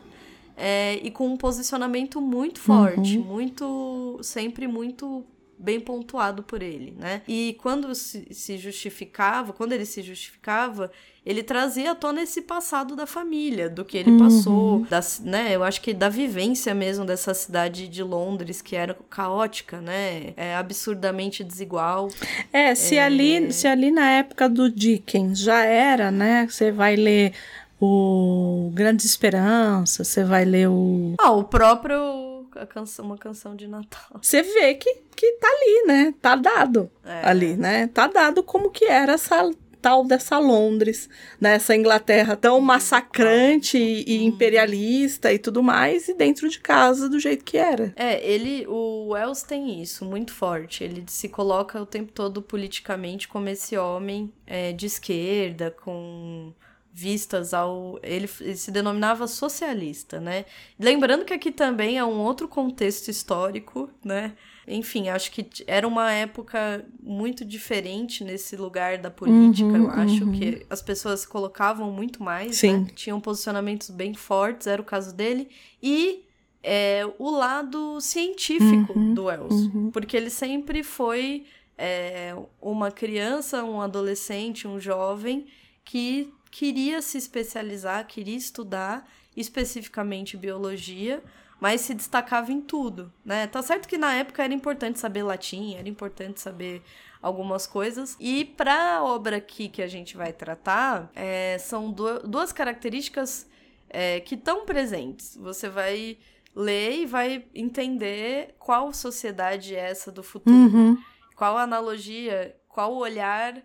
É, e com um posicionamento muito forte, uhum. muito sempre muito bem pontuado por ele, né? E quando se, se justificava, quando ele se justificava, ele trazia à tona esse passado da família, do que ele uhum. passou, das, né? Eu acho que da vivência mesmo dessa cidade de Londres, que era caótica, né? É absurdamente desigual. É, se, é... Ali, se ali na época do Dickens já era, né? Você vai ler o Grandes Esperanças, você vai ler o. Ah, o próprio canção, uma canção de Natal. Você vê que, que tá ali, né? Tá dado é. ali, né? Tá dado como que era essa tal dessa Londres, nessa né? Inglaterra tão massacrante e, uhum. imperialista e tudo mais, e dentro de casa do jeito que era. É, ele, o Wells tem isso muito forte. Ele se coloca o tempo todo politicamente como esse homem é, de esquerda, com vistas ao. Ele, ele, se denominava socialista, né? Lembrando que aqui também é um outro contexto histórico, né? Enfim, acho que era uma época muito diferente nesse lugar da política. Uhum, eu acho uhum. que as pessoas se colocavam muito mais, Sim. Né? tinham posicionamentos bem fortes, era o caso dele. E é, o lado científico uhum, do Wells, uhum. porque ele sempre foi é, uma criança, um adolescente, um jovem que queria se especializar, queria estudar especificamente biologia, mas se destacava em tudo, né? Tá certo que na época era importante saber latim, era importante saber algumas coisas. E para a obra aqui que a gente vai tratar, é, são duas características é, que estão presentes. Você vai ler e vai entender qual sociedade é essa do futuro, uhum. qual analogia, qual olhar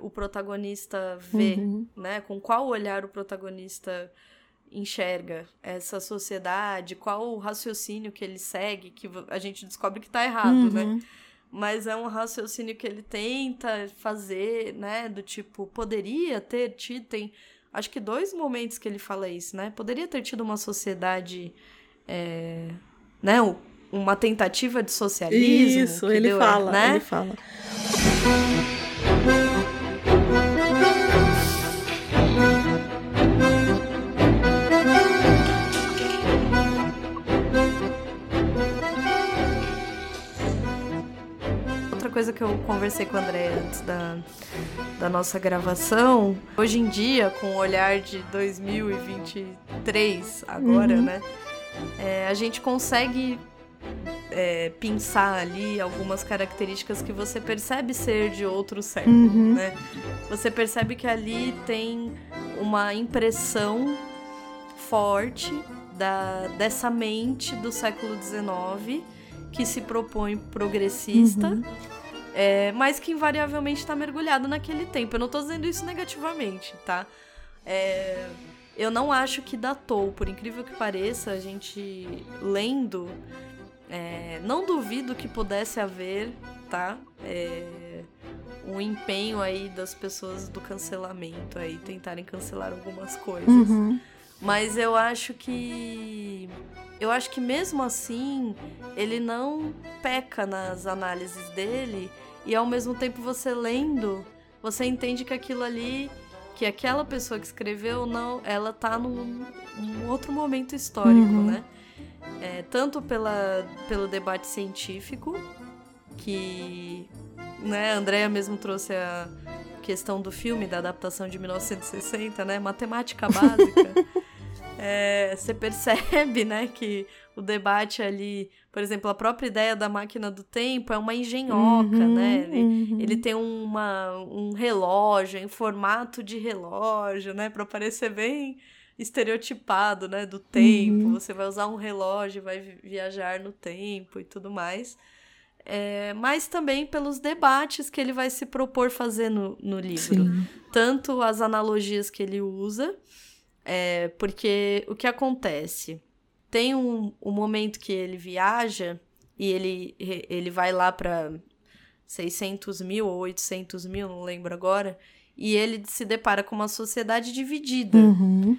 o protagonista vê, uhum. né? Com qual olhar o protagonista enxerga essa sociedade, qual o raciocínio que ele segue, que a gente descobre que está errado, né? uhum. né? Mas é um raciocínio que ele tenta fazer, né? Do tipo, poderia ter tido, tem acho que dois momentos que ele fala isso, né? Poderia ter tido uma sociedade, é, né? Uma tentativa de socialismo. Isso, ele deu, fala, né? ele fala. Coisa que eu conversei com o André antes da, da nossa gravação. Hoje em dia, com o olhar de 2023, agora, uhum. né? É, a gente consegue é, pensar ali algumas características que você percebe ser de outro século, uhum. né? Você percebe que ali tem uma impressão forte da, dessa mente do século XIX que se propõe progressista. Uhum é, mas que invariavelmente está mergulhado naquele tempo. Eu não estou dizendo isso negativamente, tá? É, eu não acho que datou, por incrível que pareça, a gente lendo, é, não duvido que pudesse haver, tá? É, um empenho aí das pessoas do cancelamento aí, tentarem cancelar algumas coisas. Uhum. Mas eu acho que. Eu acho que mesmo assim, ele não peca nas análises dele e ao mesmo tempo você lendo, você entende que aquilo ali, que aquela pessoa que escreveu, não, ela tá num, num outro momento histórico, uhum. né? É, tanto pela, pelo debate científico, que né, a Andrea mesmo trouxe a questão do filme, da adaptação de 1960, né? Matemática básica. é, você percebe, né, que o debate ali, por exemplo, a própria ideia da máquina do tempo é uma engenhoca, uhum, né? Ele, uhum. ele, tem uma, um relógio em formato de relógio, né? Para parecer bem estereotipado, né? Do tempo. Uhum. Você vai usar um relógio, vai viajar no tempo e tudo mais. É, mas também pelos debates que ele vai se propor fazer no, no livro. Sim. Tanto as analogias que ele usa, é, porque o que acontece? tem um, um momento que ele viaja e ele, ele vai lá para 600 mil ou 800 mil, não lembro agora, e ele se depara com uma sociedade dividida. Uhum.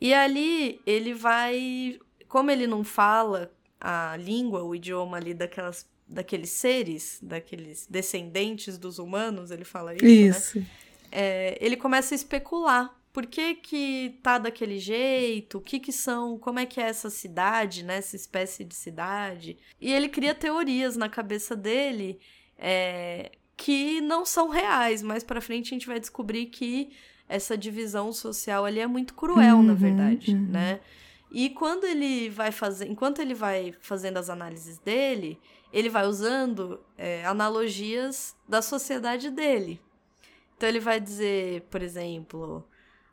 E ali ele vai. Como ele não fala a língua, o idioma ali daquelas, daqueles seres, daqueles descendentes dos humanos, ele fala isso. Né? Isso. Né? É, ele começa a especular por que que tá daquele jeito, o que que são, como é que é essa cidade, né, essa espécie de cidade. E ele cria teorias na cabeça dele é, que não são reais, mas para frente a gente vai descobrir que essa divisão social ali é muito cruel, uhum, na verdade, uhum. né? E quando ele vai fazer, enquanto ele vai fazendo as análises dele, ele vai usando é, analogias da sociedade dele. Então ele vai dizer, por exemplo,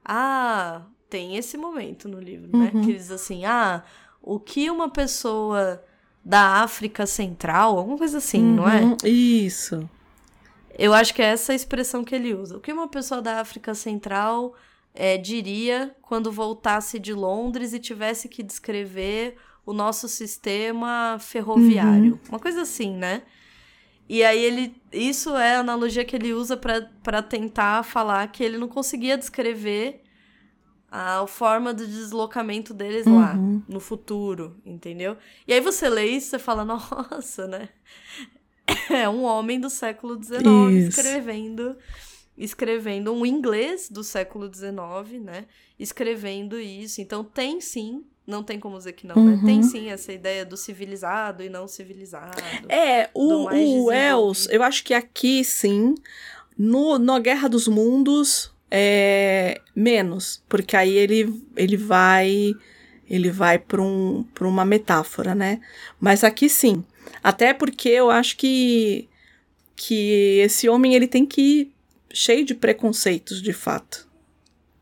ah, tem esse momento no livro, né? Uhum. Que diz assim: ah, o que uma pessoa da África Central, alguma coisa assim, uhum. não é? Uhum. Isso. Eu acho que é essa a expressão que ele usa. O que uma pessoa da África Central é, diria quando voltasse de Londres e tivesse que descrever o nosso sistema ferroviário? Uhum. Uma coisa assim, né? E aí ele. Isso é a analogia que ele usa para tentar falar que ele não conseguia descrever a forma de deslocamento deles uhum. lá no futuro, entendeu? E aí você lê isso e fala, nossa, né? É um homem do século XIX escrevendo escrevendo um inglês do século XIX, né? Escrevendo isso. Então tem sim não tem como dizer que não, uhum. né? Tem uhum. sim essa ideia do civilizado e não civilizado. É, o, o Wells, eu acho que aqui sim, no, no Guerra dos Mundos, é menos, porque aí ele, ele vai ele vai para um, uma metáfora, né? Mas aqui sim. Até porque eu acho que que esse homem ele tem que ir cheio de preconceitos, de fato.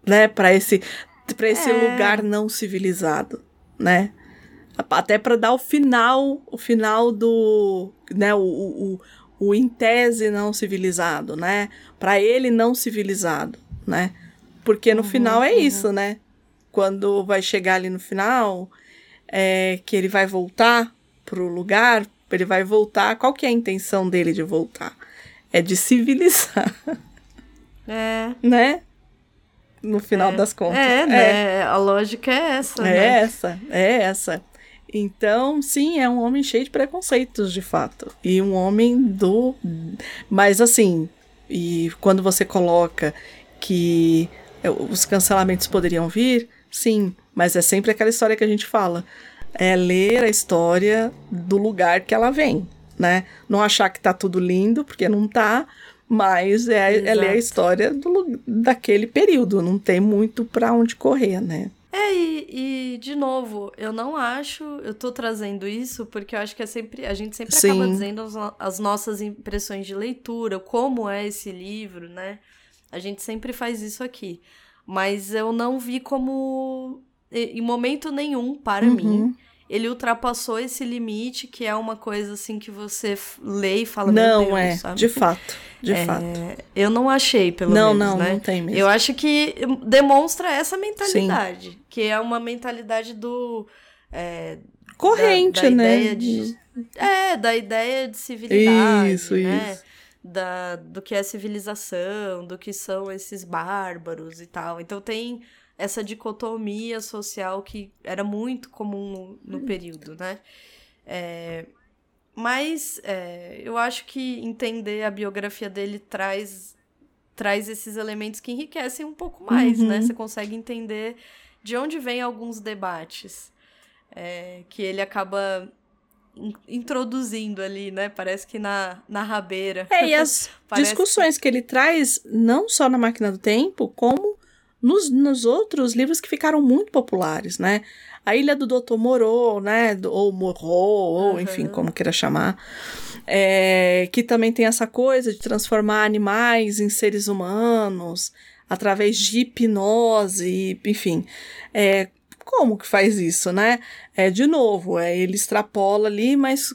Né, para esse para esse é. lugar não civilizado, né? Até para dar o final, o final do, né, o, o, o em tese não civilizado, né? Para ele não civilizado, né? Porque no uhum, final é uhum. isso, né? Quando vai chegar ali no final, é, que ele vai voltar pro lugar, ele vai voltar. Qual que é a intenção dele de voltar? É de civilizar. É. Né? No final é. das contas. É, né? É. A lógica é essa. É né? essa, é essa. Então, sim, é um homem cheio de preconceitos, de fato. E um homem do. Mas assim, e quando você coloca que os cancelamentos poderiam vir, sim, mas é sempre aquela história que a gente fala. É ler a história do lugar que ela vem, né? Não achar que tá tudo lindo, porque não tá, mas é, é ler a história do, daquele período, não tem muito para onde correr, né? É, e, e, de novo, eu não acho, eu tô trazendo isso porque eu acho que é sempre, a gente sempre Sim. acaba dizendo as, as, nossas impressões de leitura, como é esse livro, né? A gente sempre faz isso aqui. Mas eu não vi como, em momento nenhum, para uhum. mim, ele ultrapassou esse limite, que é uma coisa assim que você lê e fala, não Deus, é, sabe? de fato, de é, fato. Eu não achei, pelo não, menos, não, né? Não, tem mesmo. Eu acho que demonstra essa mentalidade, Sim. que é uma mentalidade do... É, Corrente, da, da né? De, é, da ideia de civilidade, isso, né? Isso. Da, do que é civilização, do que são esses bárbaros e tal. Então tem essa dicotomia social que era muito comum no, no período, né? É, mas é, eu acho que entender a biografia dele traz, traz esses elementos que enriquecem um pouco mais, né? uhum. né? Você consegue entender de onde vem alguns debates é, que ele acaba introduzindo ali, né? Parece que na, na rabeira. É, e as discussões que... que ele traz, não só na Máquina do Tempo, como nos, nos outros livros que ficaram muito populares, né? A Ilha do Doutor Moreau, né? Ou Moreau, ou uhum. enfim, como queira chamar. É, que também tem essa coisa de transformar animais em seres humanos através de hipnose, enfim. É, como que faz isso, né? É, de novo, é, ele extrapola ali, mas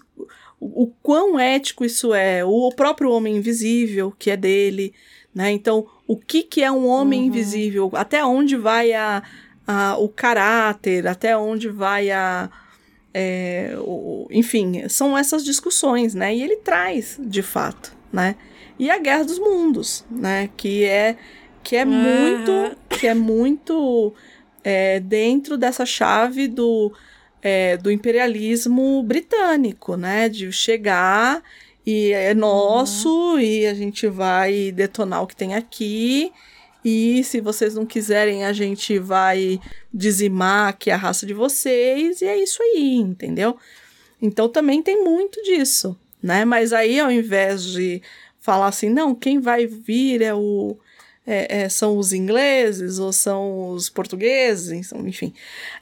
o, o quão ético isso é? O próprio homem invisível, que é dele, né? Então, o que, que é um homem uhum. invisível? Até onde vai a, a, o caráter? Até onde vai a. É, o, enfim, são essas discussões, né? E ele traz, de fato, né? E a Guerra dos Mundos, né? Que é que é uhum. muito que é muito é, dentro dessa chave do é, do imperialismo britânico, né? De chegar e é nosso uhum. e a gente vai detonar o que tem aqui. E se vocês não quiserem, a gente vai dizimar aqui a raça de vocês. E é isso aí, entendeu? Então também tem muito disso, né? Mas aí, ao invés de falar assim, não, quem vai vir é o é, é, são os ingleses ou são os portugueses, enfim.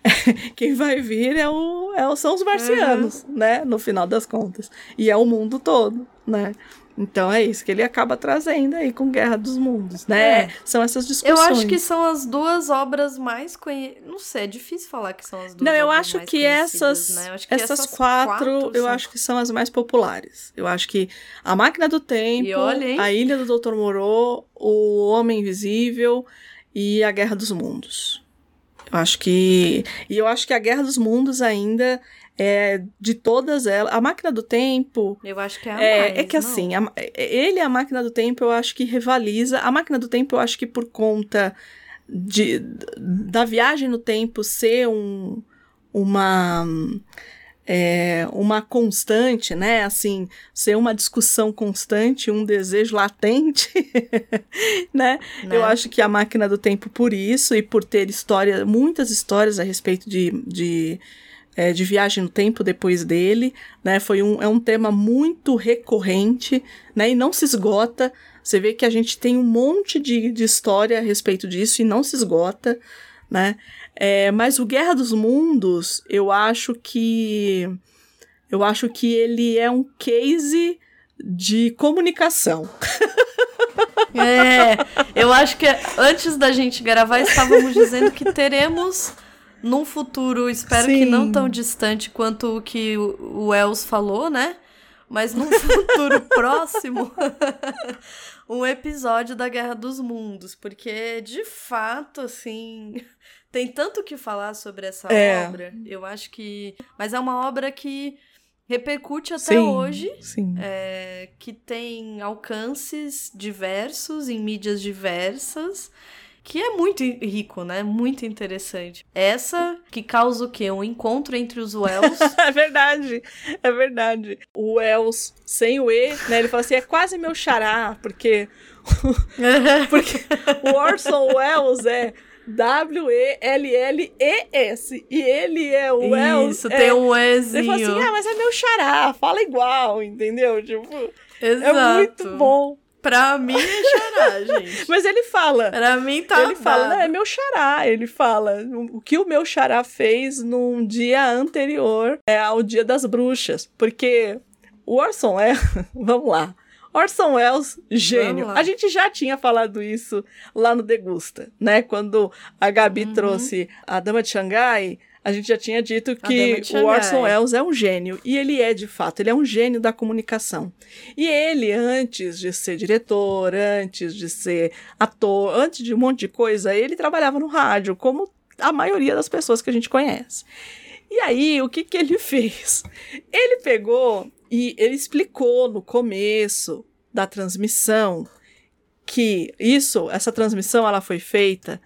Quem vai vir é o, é, são os marcianos, uhum. né? No final das contas. E é o mundo todo, né? Então é isso que ele acaba trazendo aí com Guerra dos Mundos, né? É. São essas discussões. Eu acho que são as duas obras mais conhecidas. Não sei, é difícil falar que são as duas Não, eu acho que essas, né? acho que essas, essas quatro, quatro, eu são... acho que são as mais populares. Eu acho que A Máquina do Tempo, olha, A Ilha do Dr. Moreau, O Homem Invisível e A Guerra dos Mundos. Eu acho que. E eu acho que a Guerra dos Mundos ainda é, de todas elas. A máquina do tempo. Eu acho que é a é, mais, é que não. assim, a, ele, a máquina do tempo, eu acho que rivaliza. A máquina do tempo, eu acho que por conta de, da viagem no tempo ser um, uma. É, uma constante, né? Assim, ser uma discussão constante, um desejo latente, né? né? Eu acho que a máquina do tempo, por isso, e por ter história, muitas histórias a respeito de, de é, de viagem no tempo depois dele, né? Foi um, é um tema muito recorrente, né? E não se esgota. Você vê que a gente tem um monte de, de história a respeito disso e não se esgota, né? É, mas o Guerra dos Mundos, eu acho que eu acho que ele é um case de comunicação. É, eu acho que antes da gente gravar estávamos dizendo que teremos num futuro, espero Sim. que não tão distante quanto o que o Els falou, né? mas num futuro próximo, um episódio da Guerra dos Mundos, porque de fato, assim, tem tanto que falar sobre essa é. obra. Eu acho que. Mas é uma obra que repercute até sim, hoje, sim. É, que tem alcances diversos em mídias diversas que é muito rico, né? Muito interessante. Essa que causa o quê? Um encontro entre os Wells. é verdade, é verdade. O Wells sem o E, né? Ele fala assim, é quase meu xará, porque... porque o Orson Welles é W-E-L-L-E-S. E ele é o Wells. Isso, é, tem um Ezinho. Ele fala assim, ah, mas é meu xará, fala igual, entendeu? Tipo, Exato. é muito bom. Pra mim é xará, gente. Mas ele fala. Pra mim tá. Ele fala, não, é meu xará. Ele fala o que o meu xará fez num dia anterior é ao dia das bruxas. Porque o Orson é. Vamos lá. Orson Welles, gênio. A gente já tinha falado isso lá no Degusta, né? Quando a Gabi uhum. trouxe a Dama de Xangai, a gente já tinha dito que o Orson Welles é um gênio. E ele é, de fato, ele é um gênio da comunicação. E ele, antes de ser diretor, antes de ser ator, antes de um monte de coisa, ele trabalhava no rádio, como a maioria das pessoas que a gente conhece. E aí, o que, que ele fez? Ele pegou e ele explicou no começo da transmissão que isso, essa transmissão, ela foi feita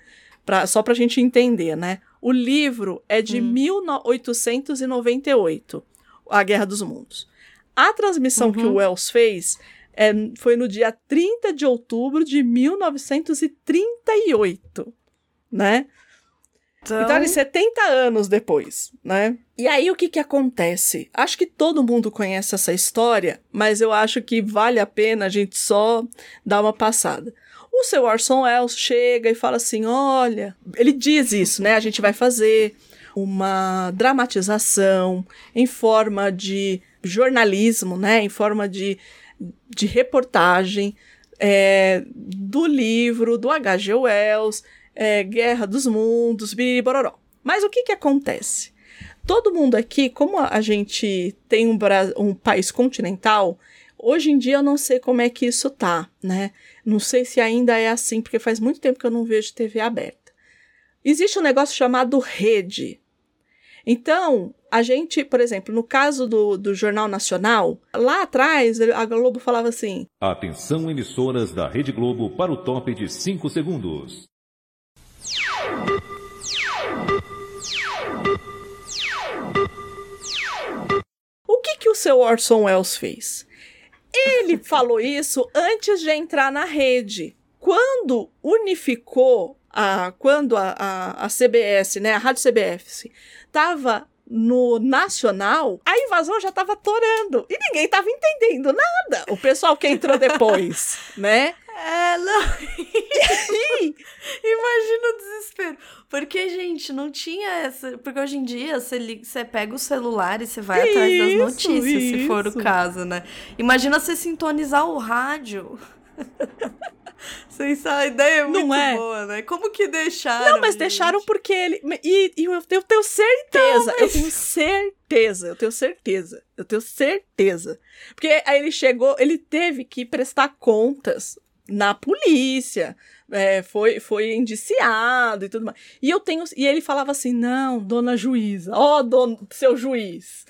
pra, só para a gente entender, né? O livro é de hum. 1898, A Guerra dos Mundos. A transmissão uhum. que o uhum. Wells fez é, foi no dia 30 de outubro de 1938, né? Então, então ali, 70 anos depois, né? E aí, o que que acontece? Acho que todo mundo conhece essa história, mas eu acho que vale a pena a gente só dar uma passada. O seu Orson Welles chega e fala assim: olha, ele diz isso, né? A gente vai fazer uma dramatização em forma de jornalismo, né? Em forma de, de reportagem é, do livro do H.G. Wells, é, Guerra dos Mundos, biribororó. Mas o que que acontece? Todo mundo aqui, como a gente tem um, um país continental, Hoje em dia eu não sei como é que isso tá, né? Não sei se ainda é assim, porque faz muito tempo que eu não vejo TV aberta. Existe um negócio chamado rede. Então, a gente, por exemplo, no caso do, do Jornal Nacional, lá atrás a Globo falava assim: Atenção, emissoras da Rede Globo, para o top de 5 segundos. O que, que o seu Orson Welles fez? Ele falou isso antes de entrar na rede. Quando unificou, a, quando a, a, a CBS, né, a Rádio CBS, estava no nacional, a invasão já estava torando e ninguém estava entendendo nada. O pessoal que entrou depois, né? É, não. Imagina o desespero. Porque, gente, não tinha essa. Porque hoje em dia você, liga, você pega o celular e você vai isso, atrás das notícias, isso. se for o caso, né? Imagina você sintonizar o rádio. a ideia é muito é. boa, né? Como que deixaram? Não, mas gente? deixaram porque ele. E, e eu, eu, tenho certeza, não, mas... eu tenho certeza, eu tenho certeza, eu tenho certeza. Porque aí ele chegou, ele teve que prestar contas na polícia, é, foi, foi indiciado e tudo mais. E eu tenho. E ele falava assim: não, dona juíza, ó, oh, seu juiz.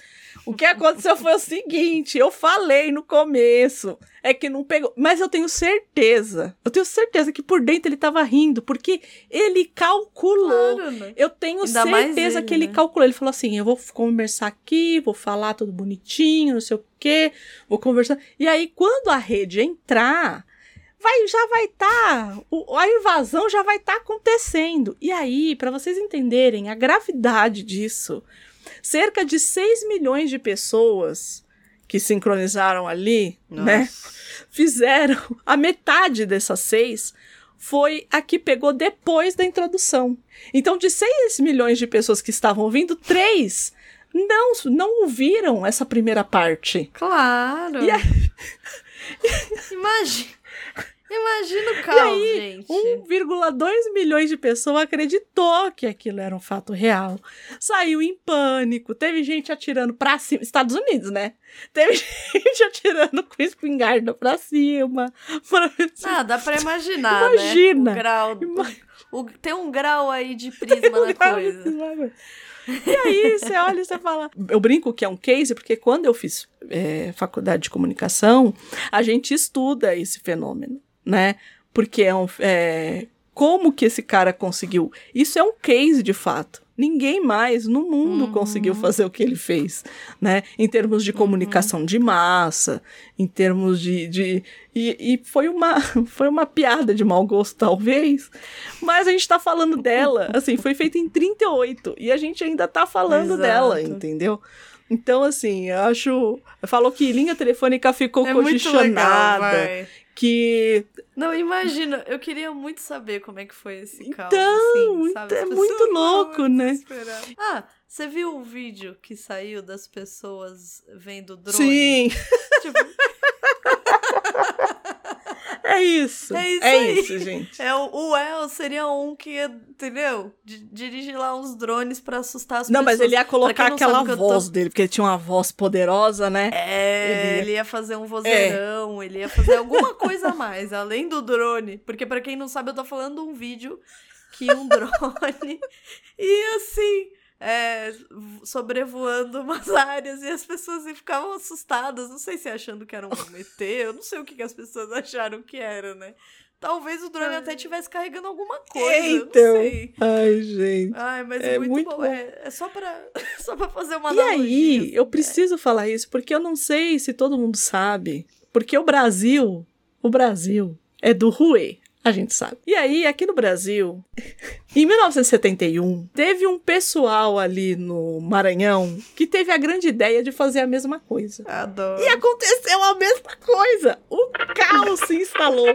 O que aconteceu foi o seguinte: eu falei no começo, é que não pegou. Mas eu tenho certeza, eu tenho certeza que por dentro ele tava rindo, porque ele calculou. Claro, né? Eu tenho Ainda certeza ele, que ele né? calculou. Ele falou assim: eu vou conversar aqui, vou falar tudo bonitinho, não sei o quê, vou conversar. E aí, quando a rede entrar vai, já vai estar, tá, a invasão já vai estar tá acontecendo. E aí, para vocês entenderem a gravidade disso, cerca de 6 milhões de pessoas que sincronizaram ali, né, Nossa. né, fizeram a metade dessas seis foi a que pegou depois da introdução. Então, de 6 milhões de pessoas que estavam ouvindo, três não, não ouviram essa primeira parte. Claro. E a... Imagina. Imagina o caos, e aí, gente. 1,2 milhões de pessoas acreditou que aquilo era um fato real. Saiu em pânico. Teve gente atirando pra cima. Estados Unidos, né? Teve gente atirando com espingarda pra cima. Pra... Ah, dá pra imaginar, né? Imagina. né? O grau. O... Tem um grau aí de prisma um na coisa. E aí você olha e você fala. Eu brinco que é um case, porque quando eu fiz é, faculdade de comunicação, a gente estuda esse fenômeno, né? Porque é um. É, como que esse cara conseguiu? Isso é um case de fato. Ninguém mais no mundo uhum. conseguiu fazer o que ele fez, né? Em termos de uhum. comunicação uhum. de massa, em termos de. de e, e, foi, uma, foi uma piada de mau gosto, talvez, mas a gente tá falando dela, assim, foi feita em 38 e a gente ainda tá falando Exato. dela, entendeu? Então, assim, eu acho. Falou que linha telefônica ficou é congestionada que. Não, imagina, eu queria muito saber como é que foi esse caos. Então, assim, é muito louco, né? Ah, você viu o vídeo que saiu das pessoas vendo drone? Sim! Tipo... É isso. É isso, é aí. isso gente. É, o, o El seria um que ia, entendeu? D dirigir lá uns drones para assustar as não, pessoas. Não, mas ele ia colocar aquela voz tô... dele, porque ele tinha uma voz poderosa, né? É, ele ia, ele ia fazer um vozeirão, é. ele ia fazer alguma coisa a mais, além do drone. Porque para quem não sabe, eu tô falando de um vídeo que um drone e assim é, sobrevoando umas áreas e as pessoas ficavam assustadas, não sei se achando que era um ET, eu não sei o que, que as pessoas acharam que era, né? Talvez o drone até estivesse carregando alguma coisa, então. Ai, gente. Ai, mas é muito, muito bom. bom. É, é, só pra, só pra fazer uma E aí, assim, eu preciso falar isso, porque eu não sei se todo mundo sabe, porque o Brasil, o Brasil é do Rue. A gente sabe. E aí, aqui no Brasil, em 1971, teve um pessoal ali no Maranhão que teve a grande ideia de fazer a mesma coisa. Adoro. E aconteceu a mesma coisa. O caos se instalou.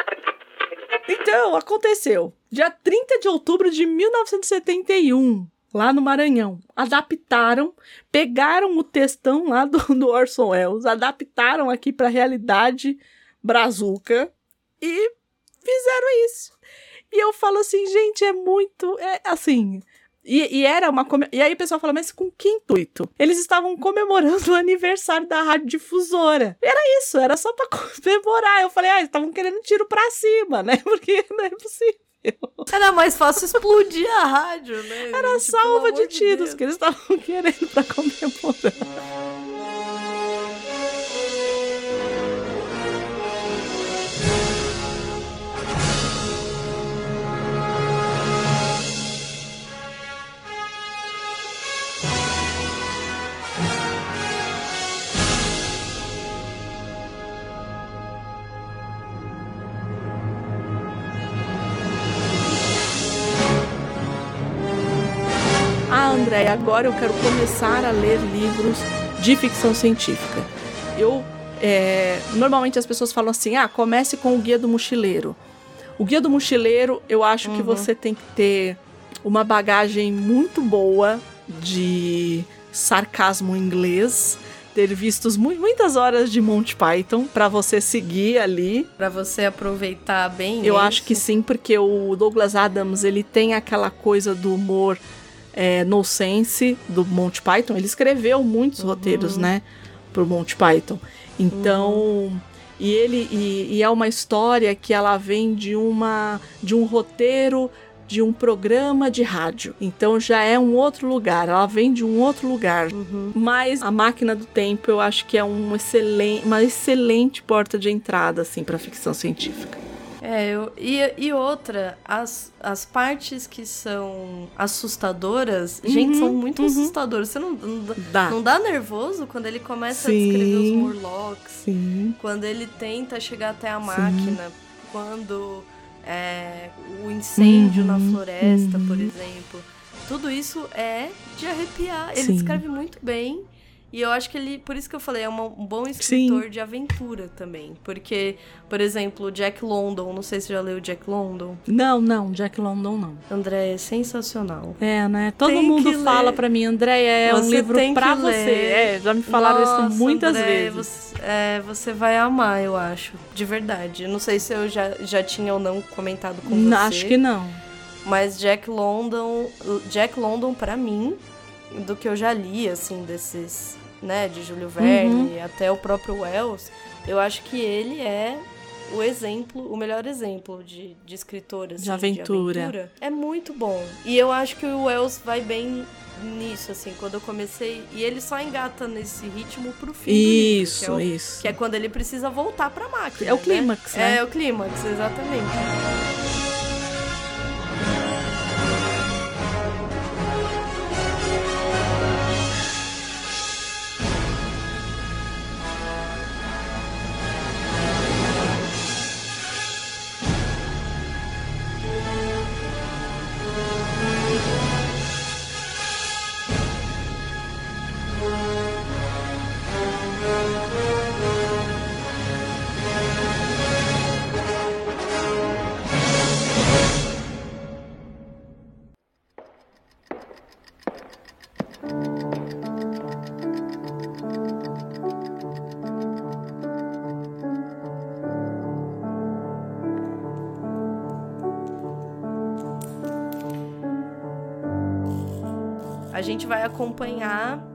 Então, aconteceu. Dia 30 de outubro de 1971, lá no Maranhão. Adaptaram, pegaram o textão lá do, do Orson Welles, adaptaram aqui para a realidade brazuca e fizeram isso. E eu falo assim, gente, é muito. É assim. E, e, era uma. E aí o pessoal fala, mas com que intuito? Eles estavam comemorando o aniversário da rádio difusora. Era isso, era só pra comemorar. Eu falei, ah, estavam querendo tiro pra cima, né? Porque não é possível. Era mais fácil explodir a rádio, né? Era tipo, salva de tiros de que eles estavam querendo pra comemorar. André, agora eu quero começar a ler livros de ficção científica. Eu é, normalmente as pessoas falam assim: ah, comece com o Guia do Mochileiro. O Guia do Mochileiro, eu acho uhum. que você tem que ter uma bagagem muito boa de sarcasmo inglês, ter visto muitas horas de Monty Python para você seguir ali. Para você aproveitar bem. Eu acho que sim, porque o Douglas Adams ele tem aquela coisa do humor é, no sense do Monty Python. Ele escreveu muitos uhum. roteiros, né, pro Monty Python. Então uhum. e ele e, e é uma história que ela vem de uma de um roteiro de um programa de rádio. Então já é um outro lugar, ela vem de um outro lugar. Uhum. Mas a máquina do tempo eu acho que é um excelente, uma excelente porta de entrada assim para ficção científica. É, eu, e, e outra, as, as partes que são assustadoras, uhum, gente, são muito uhum. assustadoras. Você não, não, dá. não dá nervoso quando ele começa Sim. a descrever os Morlocks? Sim. Quando ele tenta chegar até a máquina? Sim. Quando é, o incêndio uhum, na floresta, uhum. por exemplo. Tudo isso é de arrepiar. Ele Sim. escreve muito bem. E eu acho que ele, por isso que eu falei, é uma, um bom escritor Sim. de aventura também. Porque, por exemplo, Jack London, não sei se já leu Jack London. Não, não, Jack London não. André, é sensacional. É, né? Todo tem mundo fala para mim, André, é você um livro pra você. É, já me falaram Nossa, isso muitas André, vezes. Você, é, você vai amar, eu acho. De verdade. Não sei se eu já, já tinha ou não comentado com você. Acho que não. Mas Jack London, Jack London para mim, do que eu já li, assim, desses né, de Júlio Verne, uhum. até o próprio Wells, eu acho que ele é o exemplo, o melhor exemplo de, de escritor assim, de, aventura. de aventura. É muito bom. E eu acho que o Wells vai bem nisso, assim, quando eu comecei. E ele só engata nesse ritmo pro fim. Isso, livro, que é o, isso. Que é quando ele precisa voltar pra máquina. É o clímax, né? né? É o clímax, exatamente. Vai acompanhar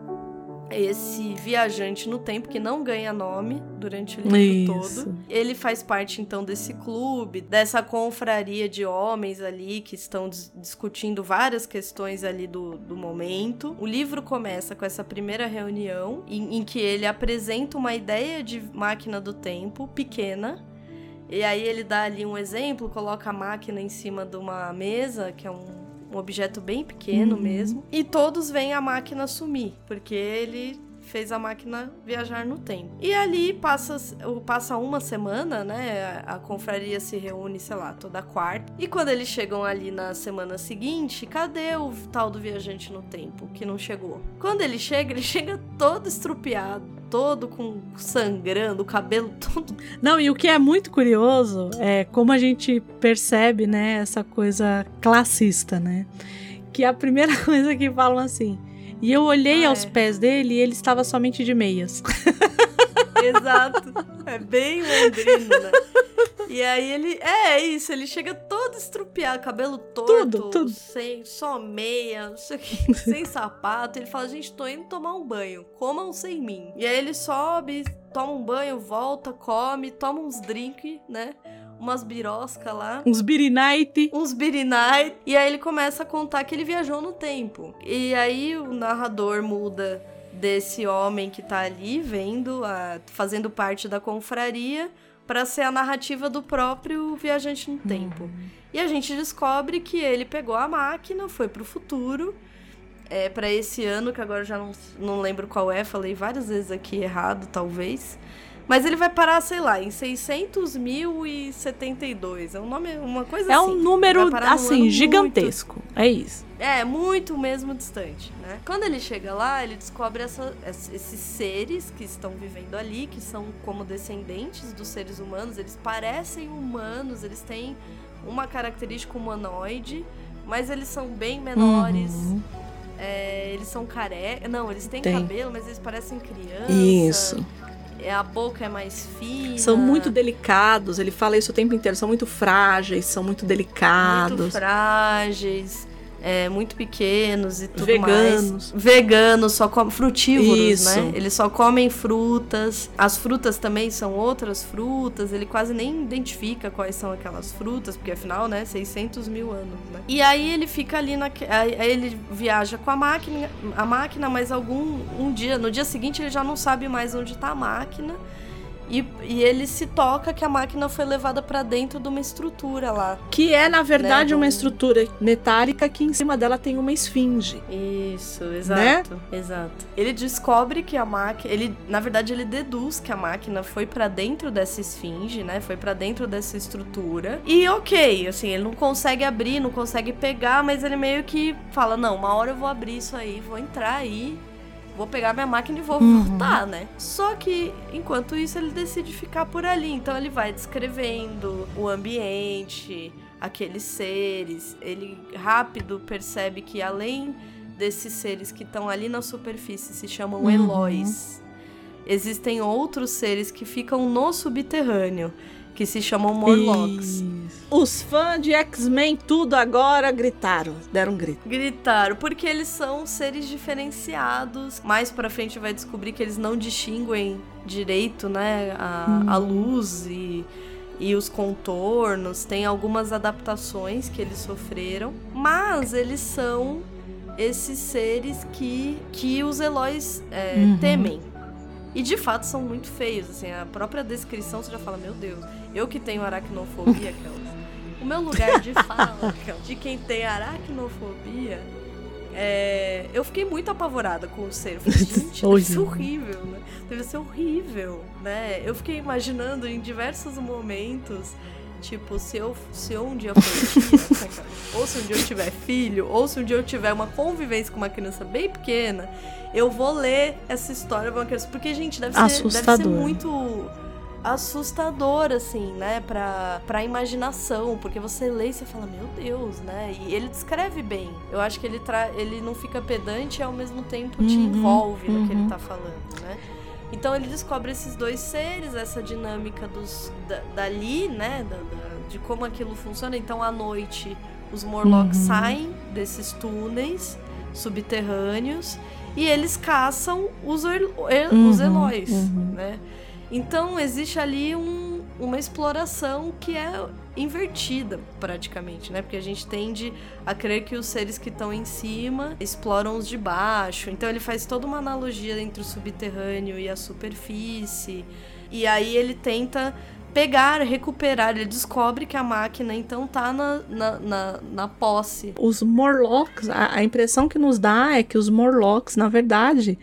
esse viajante no tempo que não ganha nome durante o livro Isso. todo. Ele faz parte então desse clube, dessa confraria de homens ali que estão dis discutindo várias questões ali do, do momento. O livro começa com essa primeira reunião em, em que ele apresenta uma ideia de máquina do tempo pequena. E aí ele dá ali um exemplo, coloca a máquina em cima de uma mesa, que é um um objeto bem pequeno uhum. mesmo. E todos veem a máquina sumir, porque ele fez a máquina viajar no tempo. E ali passa, passa uma semana, né? A, confraria se reúne, sei lá, toda quarta. E quando eles chegam ali na semana seguinte, cadê o tal do viajante no tempo que não chegou? Quando ele chega, ele chega todo estrupiado todo com sangrando, o cabelo todo. Não, e o que é muito curioso é como a gente percebe, né, essa coisa classista, né? Que a primeira coisa que falam assim. E eu olhei ah, aos é. pés dele e ele estava somente de meias. Exato. É bem londrino, né? E aí ele. É, é isso, ele chega todo estrupiado, cabelo torto, tudo, tudo. sem só meia, não sei o que, sem sapato. Ele fala, gente, tô indo tomar um banho, comam sem mim. E aí ele sobe, toma um banho, volta, come, toma uns drinks, né? Umas birosca lá. Uns birinight. Uns birinight. E aí ele começa a contar que ele viajou no tempo. E aí o narrador muda desse homem que tá ali vendo, a, fazendo parte da confraria, para ser a narrativa do próprio viajante no tempo. Uhum. E a gente descobre que ele pegou a máquina, foi pro futuro, é para esse ano, que agora já não, não lembro qual é, falei várias vezes aqui errado, talvez. Mas ele vai parar, sei lá, em 600.072. É um nome, uma coisa é assim. É um número, assim, gigantesco. Muito, é isso. É, muito mesmo distante, né? Quando ele chega lá, ele descobre essa, esses seres que estão vivendo ali, que são como descendentes dos seres humanos. Eles parecem humanos, eles têm uma característica humanoide, mas eles são bem menores. Uhum É, eles são careca. Não, eles têm Tem. cabelo, mas eles parecem criança. Isso. É, a boca é mais fina. São muito delicados, ele fala isso o tempo inteiro. São muito frágeis, são muito delicados. Muito frágeis é, muito pequenos e tudo Veganos. mais. Veganos, só comem frutívoros, Isso. né? Eles só comem frutas. As frutas também são outras frutas. Ele quase nem identifica quais são aquelas frutas, porque afinal, né, 600 mil anos, né? E aí ele fica ali na, aí ele viaja com a máquina, a máquina, mas algum um dia, no dia seguinte ele já não sabe mais onde está a máquina. E, e, ele se toca que a máquina foi levada para dentro de uma estrutura lá. Que é, na verdade, né? uma estrutura metálica que em cima dela tem uma esfinge. Isso, exato. Né? Exato. Ele descobre que a máquina. Ele, na verdade, ele deduz que a máquina foi para dentro dessa esfinge, né? Foi para dentro dessa estrutura. E ok, assim, ele não consegue abrir, não consegue pegar, mas ele meio que fala: não, uma hora eu vou abrir isso aí, vou entrar aí vou pegar minha máquina e vou uhum. voltar, né? Só que enquanto isso ele decide ficar por ali, então ele vai descrevendo o ambiente, aqueles seres, ele rápido percebe que além desses seres que estão ali na superfície se chamam uhum. Eloys. Existem outros seres que ficam no subterrâneo que se chamam Morlocks. Os fãs de X-Men tudo agora gritaram, deram um grito. Gritaram, porque eles são seres diferenciados. Mais pra frente vai descobrir que eles não distinguem direito, né, a, hum. a luz e e os contornos, tem algumas adaptações que eles sofreram, mas eles são esses seres que, que os Eloys é, uhum. temem. E de fato são muito feios, assim, a própria descrição você já fala, meu Deus, eu que tenho aracnofobia, Kelly. O meu lugar de fala, de quem tem aracnofobia, é... eu fiquei muito apavorada com o ser. Eu falei, gente, deve ser horrível, né? Deve ser horrível, né? Eu fiquei imaginando em diversos momentos Tipo, se eu, se eu um dia for tia, ou se um dia eu tiver filho, ou se um dia eu tiver uma convivência com uma criança bem pequena, eu vou ler essa história pra uma criança. Porque, gente, deve ser, deve ser muito assustador, assim, né, pra, pra imaginação, porque você lê e você fala, meu Deus, né, e ele descreve bem. Eu acho que ele, tra ele não fica pedante e ao mesmo tempo te uhum, envolve uhum. no que ele uhum. tá falando, né. Então ele descobre esses dois seres, essa dinâmica dos da, dali, né, da, da, de como aquilo funciona. Então à noite os Morlocks uhum. saem desses túneis subterrâneos e eles caçam os, uhum, os Eloys, uhum. né? Então existe ali um, uma exploração que é invertida, praticamente, né? Porque a gente tende a crer que os seres que estão em cima exploram os de baixo. Então ele faz toda uma analogia entre o subterrâneo e a superfície. E aí ele tenta pegar, recuperar. Ele descobre que a máquina então tá na, na, na, na posse. Os Morlocks, a, a impressão que nos dá é que os Morlocks, na verdade,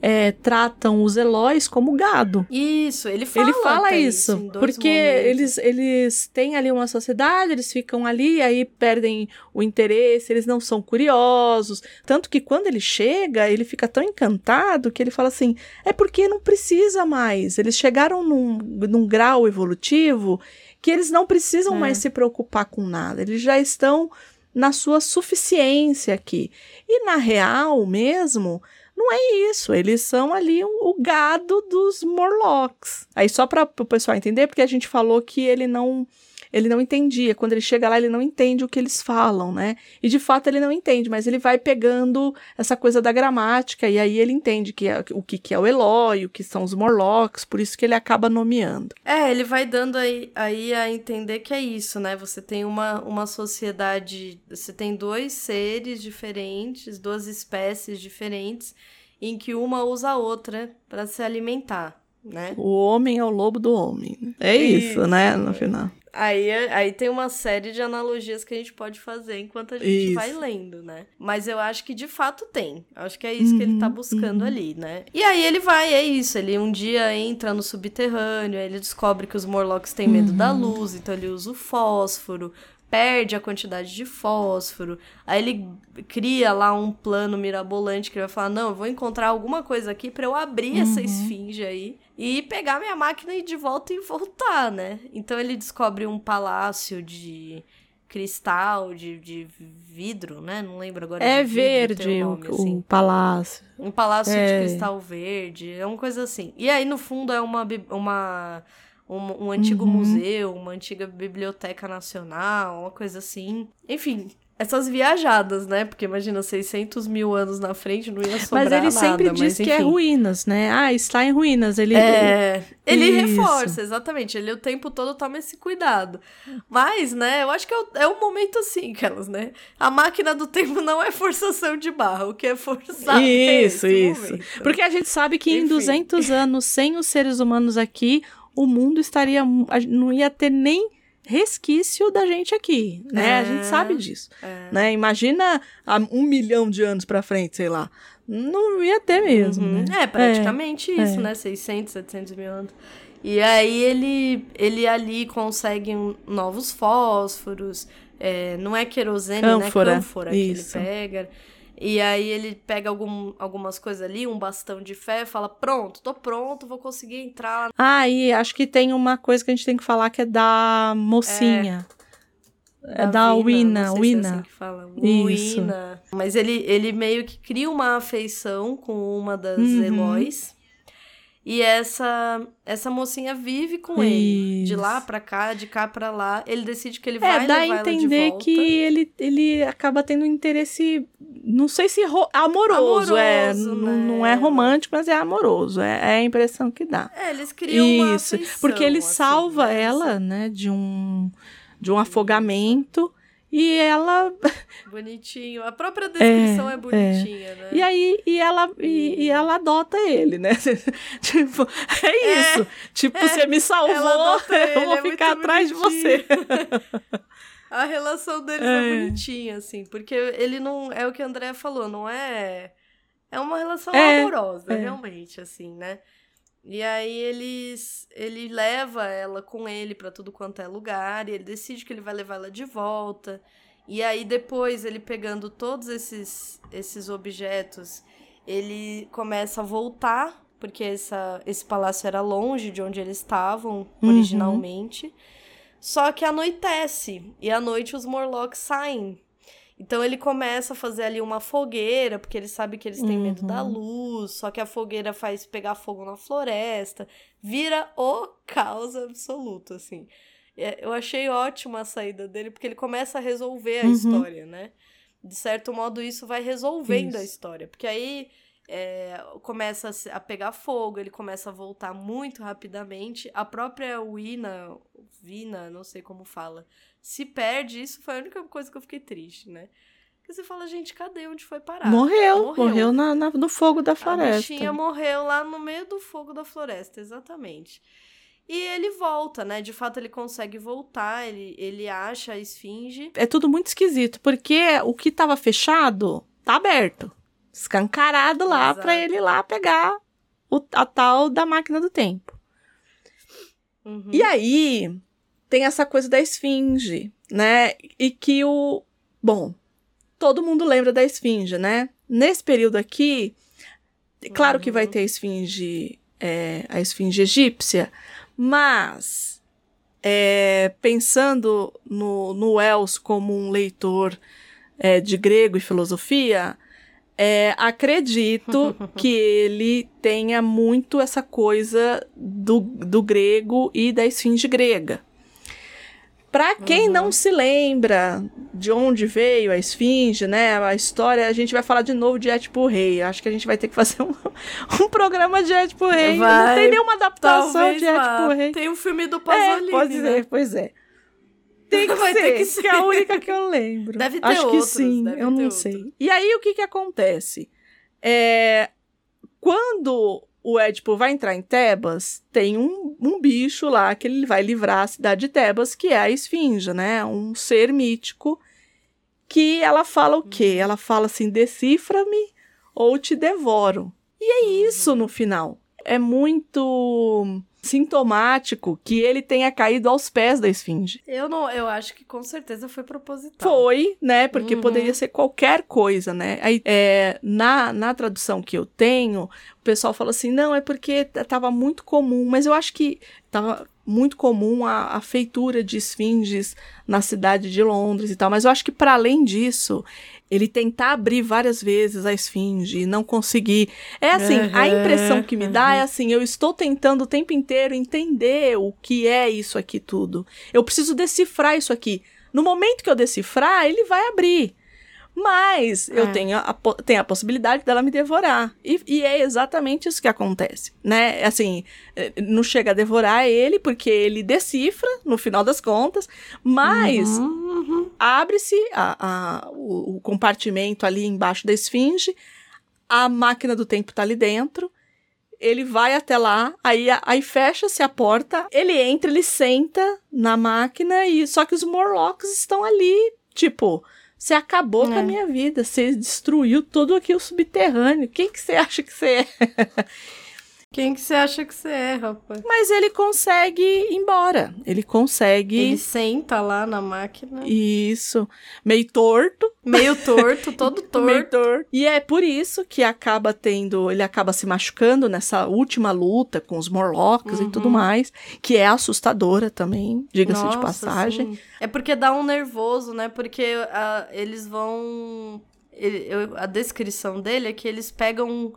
é, tratam os Eloys como gado. Isso, ele fala. Ele fala isso, isso porque eles, eles têm ali uma sociedade, eles ficam ali, aí perdem o interesse, eles não são curiosos. Tanto que quando ele chega, ele fica tão encantado que ele fala assim: é porque não precisa mais. Eles chegaram num, num grau evolutivo que eles não precisam é. mais se preocupar com nada, eles já estão na sua suficiência aqui. E na real mesmo, não é isso, eles são ali o gado dos Morlocks. Aí só para o pessoal entender, porque a gente falou que ele não ele não entendia. Quando ele chega lá, ele não entende o que eles falam, né? E de fato ele não entende, mas ele vai pegando essa coisa da gramática e aí ele entende que é, o que, que é o Eloy, o que são os Morlocks, por isso que ele acaba nomeando. É, ele vai dando aí, aí a entender que é isso, né? Você tem uma, uma sociedade, você tem dois seres diferentes, duas espécies diferentes, em que uma usa a outra para se alimentar. Né? O homem é o lobo do homem. É isso, isso né? No final. Aí, aí tem uma série de analogias que a gente pode fazer enquanto a gente isso. vai lendo, né? Mas eu acho que de fato tem. Acho que é isso uhum, que ele tá uhum, buscando uhum. ali, né? E aí ele vai, é isso. Ele um dia entra no subterrâneo, ele descobre que os Morlocks têm medo uhum. da luz, então ele usa o fósforo perde a quantidade de fósforo. Aí ele cria lá um plano mirabolante que ele vai falar: "Não, eu vou encontrar alguma coisa aqui para eu abrir uhum. essa esfinge aí e pegar minha máquina e ir de volta e voltar, né?". Então ele descobre um palácio de cristal, de, de vidro, né? Não lembro agora. É vidro, verde um nome, o, assim. o palácio. Um palácio É. de cristal verde, é uma coisa assim. E aí, no fundo, é uma, uma um, um antigo Uhum. museu, uma antiga biblioteca nacional, uma coisa assim. Enfim, essas viajadas, né? Porque imagina, 600 mil anos na frente não ia sobrar Mas ele nada, sempre mas diz que é ruínas, né? Ah, está em ruínas. Ele, É, ele reforça, exatamente. Ele o tempo todo toma esse cuidado. Mas, né, eu acho que é, o- é um momento assim, aquelas, né? A máquina do tempo não é forçação de barra, o que é forçar. é Isso, esse isso. momento. Porque a gente sabe que em Enfim. 200 anos, sem os seres humanos aqui, o mundo estaria. a- Não ia ter nem resquício da gente aqui, né? A É, gente sabe disso. é. Né? Imagina um milhão de anos pra frente, sei lá. Não ia ter mesmo, Uhum. né? É, praticamente isso, é. né? 600, 700 mil anos. E aí ele, ele ali consegue um- novos fósforos, é, não é querosene, Cânfora, né? Cânfora que ele pega. E aí ele pega algum, algumas coisas ali, um bastão de fé, fala, pronto, tô pronto, vou conseguir entrar Ah, e acho que tem uma coisa que a gente tem que falar que é da mocinha. É, da Vina, Wina, sei se é Wina. assim que fala. Isso. Wina. Mas ele, ele meio que cria uma afeição com uma das Uhum. Eloys. E essa essa mocinha vive com ele. De Isso. lá pra cá, de cá pra lá. Ele decide que ele É, vai dá a levar ela de entender que ele, ele acaba tendo um interesse, não sei se ro- amoroso, é, Amoroso, não, né? não é romântico, mas é amoroso, é, é a impressão que dá. É, eles criam uma Isso, afeição, porque ele assim, salva né? ela, né, de um de um afogamento e ela Bonitinho. A própria descrição é, é. bonitinha, né? e aí e ela e, e ela adota ele, né? tipo, é isso. tipo, você me salvou, ele, eu vou é ficar atrás de você. A relação deles é. É. bonitinha, assim, porque ele não. É o que a Andrea falou, não é. É uma relação É, amorosa, é. realmente, assim, né? E aí eles. Ele leva ela com ele pra tudo quanto é lugar, e ele decide que ele vai levar ela de volta. E aí depois, ele pegando todos esses, esses objetos, ele começa a voltar, porque essa, esse palácio era longe de onde eles estavam Uhum. originalmente. Só que anoitece, e à noite os Morlocks saem. Então ele começa a fazer ali uma fogueira, porque ele sabe que eles têm medo da Uhum. luz, só que a fogueira faz pegar fogo na floresta, vira o caos absoluto, assim. É, Eu achei ótima a saída dele, porque ele começa a resolver a Uhum. história, né? De certo modo, isso vai resolvendo a Isso. história, porque aí é, começa a a pegar fogo, ele começa a voltar muito rapidamente. A própria Wina, Vina, não sei como fala, se perde. Isso foi a única coisa que eu fiquei triste, né? Porque você fala, gente, cadê onde foi parar? Morreu, morreu, na, na- no fogo da A floresta. bichinha morreu lá no meio do fogo da floresta, exatamente. E ele volta, né? De fato, ele consegue voltar, ele, ele acha a esfinge. É tudo muito esquisito, porque o que tava fechado tá aberto. Escancarado lá pra ele lá pegar o, a tal da máquina do tempo. Uhum. E aí tem essa coisa da esfinge, né? E que o. Bom, todo mundo lembra da esfinge, né? Nesse período aqui, claro que vai Uhum. ter a esfinge, é, a esfinge egípcia, mas é, pensando no, no Wells como um leitor é, de grego e filosofia, é, acredito que ele tenha muito essa coisa do, do grego e da esfinge grega. Para quem não se lembra de onde veio a esfinge, né, a história, a gente vai falar de novo de Édipo Rei. Acho que a gente vai ter que fazer um, um programa de Édipo Rei. não Vai, tem nenhuma adaptação de. Édipo Rei. Tem o filme do É, Pasolini, pode né? ser, pois é. Tem que Vai ser, ter que que é a única que eu lembro. Deve ter Acho que outros, sim, deve eu não outros. sei. E aí, o que que acontece? É, quando o Édipo vai entrar em Tebas, tem um, um bicho lá que ele vai livrar a cidade de Tebas, que é a Esfinge, né? Um ser mítico que ela fala o quê? Ela fala assim, decifra-me ou te devoro. E é isso no final. É muito sintomático que ele tenha caído aos pés da esfinge. Eu não, eu acho que com certeza foi proposital. Foi, né? Porque Uhum. poderia ser qualquer coisa, né? Aí, é, na, na tradução que eu tenho, pessoal fala assim, não, é porque estava muito comum, mas eu acho que estava muito comum a, a, feitura de esfinges na cidade de Londres e tal, mas eu acho que para além disso, ele tentar abrir várias vezes a esfinge e não conseguir. É assim, uhum, a impressão que me dá uhum. é assim, eu estou tentando o tempo inteiro entender o que é isso aqui tudo. Eu preciso decifrar isso aqui. No momento que eu decifrar, ele vai abrir. Mas é. eu tenho a, tenho a possibilidade dela me devorar. E, e, é exatamente isso que acontece, né? Assim, eh, não chega a devorar ele, porque ele decifra, no final das contas, mas uhum, uhum. abre-se o, o compartimento ali embaixo da esfinge, a máquina do tempo tá ali dentro, ele vai até lá, aí, aí fecha-se a porta, ele entra, ele senta na máquina, e só que os Morlocks estão ali, tipo você acabou é. com a é. minha vida. Você destruiu todo aqui o subterrâneo. Quem que você acha que você é? Quem que você acha que você é, rapaz? Mas ele consegue ir embora. Ele consegue. Ele senta lá na máquina. Isso. Meio torto. Meio torto, todo torto. Meio torto. E é por isso que acaba tendo. Ele acaba se machucando nessa última luta com os Morlocks uhum. e tudo uhum. mais. Que é assustadora também, diga-se de passagem. Sim. É porque dá um nervoso, né? Porque uh, eles vão. Ele, eu, a descrição dele é que eles pegam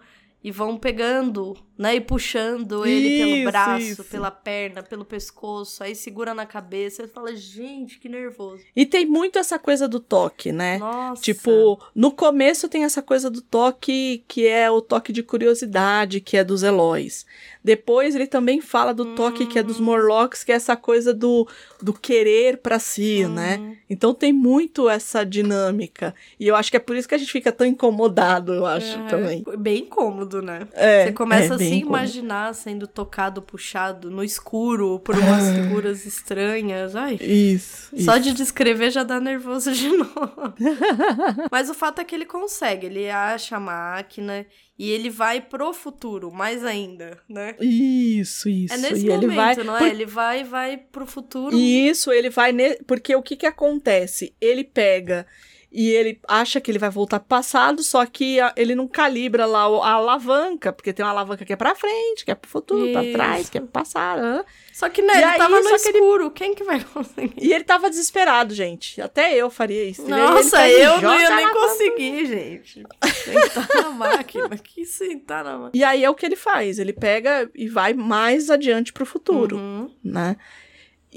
e vão pegando, né? E puxando ele isso, pelo braço, isso. pela perna, pelo pescoço, aí segura na cabeça e fala, gente, que nervoso. E tem muito essa coisa do toque, né? Nossa. Tipo, no começo tem essa coisa do toque que é o toque de curiosidade, que é dos Eloys. Depois ele também fala do toque que é dos hum. Morlocks, que é essa coisa do, do querer para si, hum. né? Então tem muito essa dinâmica. E eu acho que é por isso que a gente fica tão incomodado, eu acho, é, também. Bem incômodo, né? É, Você começa é, a se incômodo. imaginar sendo tocado, puxado no escuro por umas figuras estranhas. Ai. Isso. Só isso. de descrever já dá nervoso de novo. Mas o fato é que ele consegue, ele acha a máquina e ele vai pro futuro, mais ainda, né? Isso, isso. É nesse e momento, ele vai... não é? Por... Ele vai vai pro futuro. Isso, ele vai... Ne... Porque o que que acontece? Ele pega e ele acha que ele vai voltar pro passado, só que ele não calibra lá a alavanca, porque tem uma alavanca que é pra frente, que é pro futuro, para trás, que é pro passado. Só que, né, e ele aí, tava no escuro, ele... quem que vai conseguir? E ele tava desesperado, gente. Até eu faria isso. Nossa, eu não ia nem conseguir, gente. Sentar na máquina, que sentar na máquina. E aí é o que ele faz, ele pega e vai mais adiante pro futuro, uhum. né?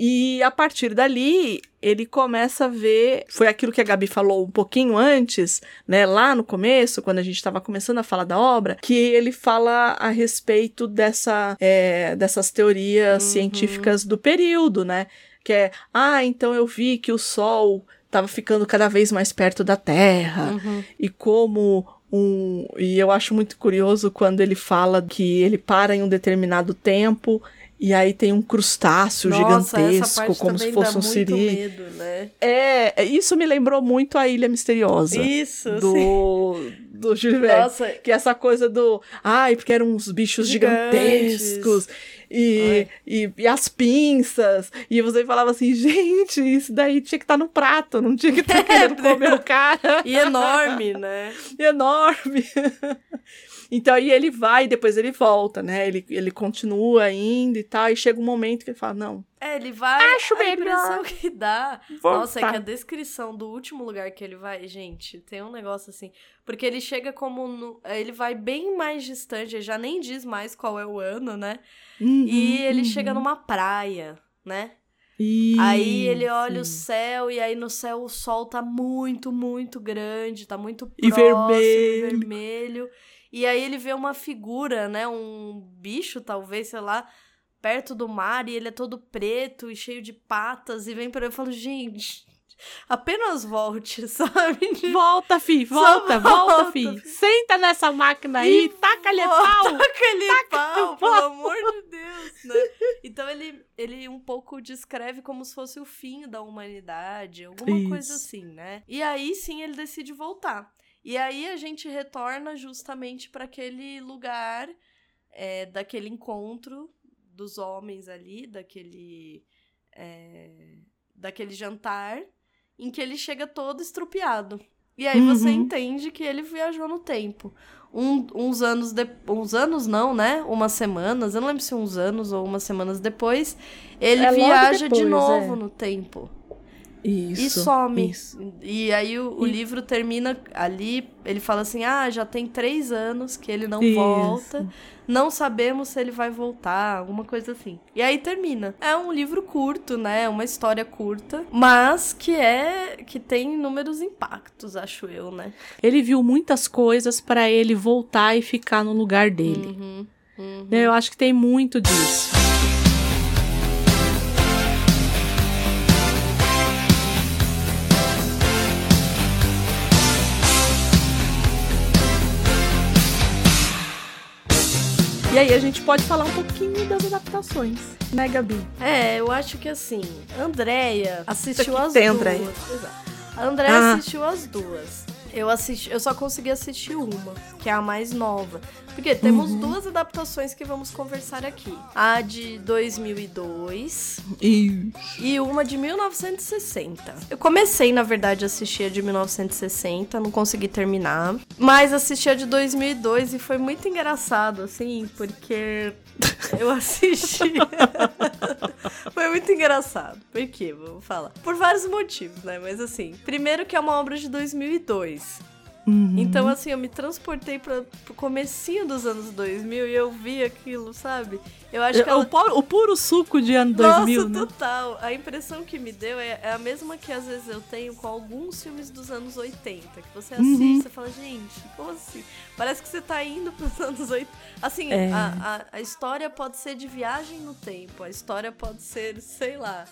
E a partir dali, ele começa a ver. Foi aquilo que a Gabi falou um pouquinho antes, né? Lá no começo, quando a gente estava começando a falar da obra, que ele fala a respeito dessa, é, dessas teorias uhum. científicas do período, né? Que é, ah, então eu vi que o Sol estava ficando cada vez mais perto da Terra, uhum. e como um. E eu acho muito curioso quando ele fala que ele para em um determinado tempo e aí tem um crustáceo Nossa, gigantesco, como se fosse um siri. Medo, né? É, isso me lembrou muito a Ilha Misteriosa. Isso, do, sim. Do Jules Nossa. Que é essa coisa do. Ai, porque eram uns bichos Gigantes. gigantescos. E, e, e, as pinças. E você falava assim, gente, isso daí tinha que estar tá no prato, não tinha que estar tá querendo comer o cara. E enorme, né? E enorme. Então aí ele vai e depois ele volta, né? Ele, ele continua indo e tal, e chega um momento que ele fala, não. É, ele vai. Acho a melhor. impressão que dá. Voltar. Nossa, é que a descrição do último lugar que ele vai, gente, tem um negócio assim. Porque ele chega como. No, ele vai bem mais distante, ele já nem diz mais qual é o ano, né? Uhum, e ele uhum. chega numa praia, né? Isso. Aí ele olha o céu e aí no céu o sol tá muito, muito grande, tá muito próximo, e vermelho. vermelho. E aí ele vê uma figura, né? Um bicho, talvez, sei lá, perto do mar, e ele é todo preto e cheio de patas, e vem para eu e falo, gente. Apenas volte, sabe? Volta, fi, volta, volta, volta fi. Senta nessa máquina aí, taca-lhe pau. Taca-lhe pau, pau, pelo amor de Deus, né? Então ele, ele um pouco descreve como se fosse o fim da humanidade, alguma Isso. coisa assim, né? E aí sim ele decide voltar. E aí a gente retorna justamente para aquele lugar é, daquele encontro dos homens ali, daquele, é, daquele jantar, em que ele chega todo estrupiado. E aí uhum. você entende que ele viajou no tempo. Um, uns anos de, uns anos não, né? Umas semanas, eu não lembro se uns anos ou umas semanas depois, ele é viaja depois, de novo é. no tempo. Isso, e some. Isso. E aí o, o livro termina ali, ele fala assim: ah, já tem três anos que ele não isso. volta, não sabemos se ele vai voltar, alguma coisa assim. E aí termina. É um livro curto, né? Uma história curta, mas que é que tem inúmeros impactos, acho eu, né? Ele viu muitas coisas para ele voltar e ficar no lugar dele. Uhum, uhum. Eu acho que tem muito disso. E aí a gente pode falar um pouquinho das adaptações, né, Gabi? É, eu acho que assim, Andréia assistiu as duas. Andréia. Exato. A Andréia ah. assistiu as duas. Eu assisti, eu só consegui assistir uma, que é a mais nova. Porque temos uhum. duas adaptações que vamos conversar aqui. A de 2002 Isso. e uma de 1960. Eu comecei, na verdade, a assistir a de 1960, não consegui terminar, mas assisti a de 2002 e foi muito engraçado, assim, porque eu assisti. foi muito engraçado. Por quê? Vou falar. Por vários motivos, né? Mas assim, primeiro que é uma obra de 2002. Uhum. Então, assim, eu me transportei para o comecinho dos anos 2000 e eu vi aquilo, sabe? Eu acho que ela... o, o, puro suco de ano 2000, Nossa, né? total. A impressão que me deu é, é, a mesma que às vezes eu tenho com alguns filmes dos anos 80, que você uhum. assiste uhum. e fala, gente, como assim? Parece que você tá indo para os anos 80. Assim, é. a, a, a história pode ser de viagem no tempo, a história pode ser, sei lá...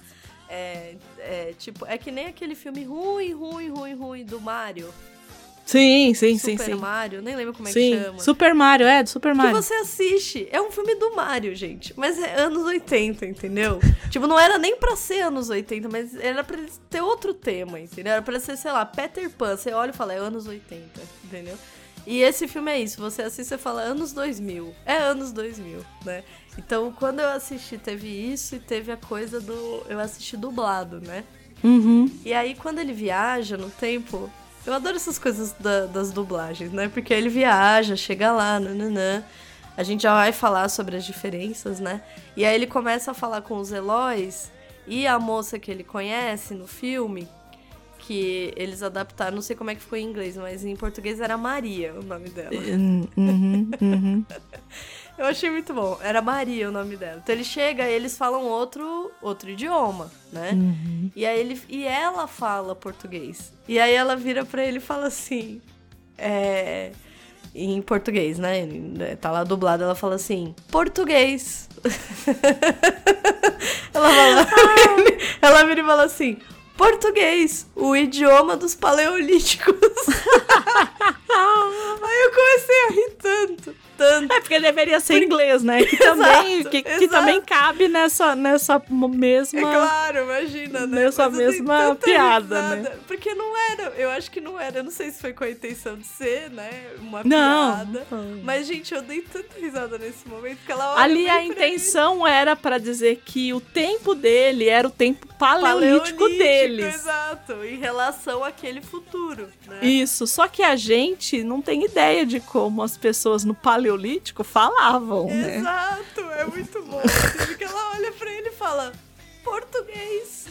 É, é, tipo, é que nem aquele filme ruim, ruim, ruim, ruim do Mario. Sim, sim, Super sim. Super Mario, nem lembro como é sim. que chama. Super Mario, é, do Super Mario. Que você assiste. É um filme do Mario, gente. Mas é anos 80, entendeu? tipo, não era nem pra ser anos 80, mas era pra ter outro tema, entendeu? Era pra ser, sei lá, Peter Pan. Você olha e fala, é anos 80, entendeu? E esse filme é isso. Você assiste e fala, anos 2000. É anos 2000, né? Então, quando eu assisti, teve isso e teve a coisa do. Eu assisti dublado, né? Uhum. E aí, quando ele viaja no tempo, eu adoro essas coisas da, das dublagens, né? Porque ele viaja, chega lá, nananã. A gente já vai falar sobre as diferenças, né? E aí ele começa a falar com os Eloys e a moça que ele conhece no filme, que eles adaptaram, não sei como é que ficou em inglês, mas em português era Maria o nome dela. Uhum, uhum. Eu achei muito bom. Era Maria o nome dela. Então ele chega e eles falam outro, outro idioma, né? Uhum. E aí ele e ela fala português. E aí ela vira para ele e fala assim, é, em português, né? Tá lá dublado, ela fala assim: "Português". ela fala, ela vira e fala assim: português, o idioma dos paleolíticos. Aí eu comecei a rir tanto tanto. É porque deveria ser inglês, né? Que também, que, que, também cabe nessa, nessa mesma. É claro, imagina, né? Nessa Mas mesma piada, né? Porque não era, eu acho que não era, eu não sei se foi com a intenção de ser, né? Uma não. piada. Mas, gente, eu dei tanta risada nesse momento que ela olha Ali a intenção era para dizer que o tempo dele era o tempo paleolítico, paleolítico deles. Exato, em relação àquele futuro. Né? Isso, só que a gente não tem ideia de como as pessoas no paleolítico paleolítico falavam, né? Exato, é muito bom. Porque ela olha pra ele e fala português.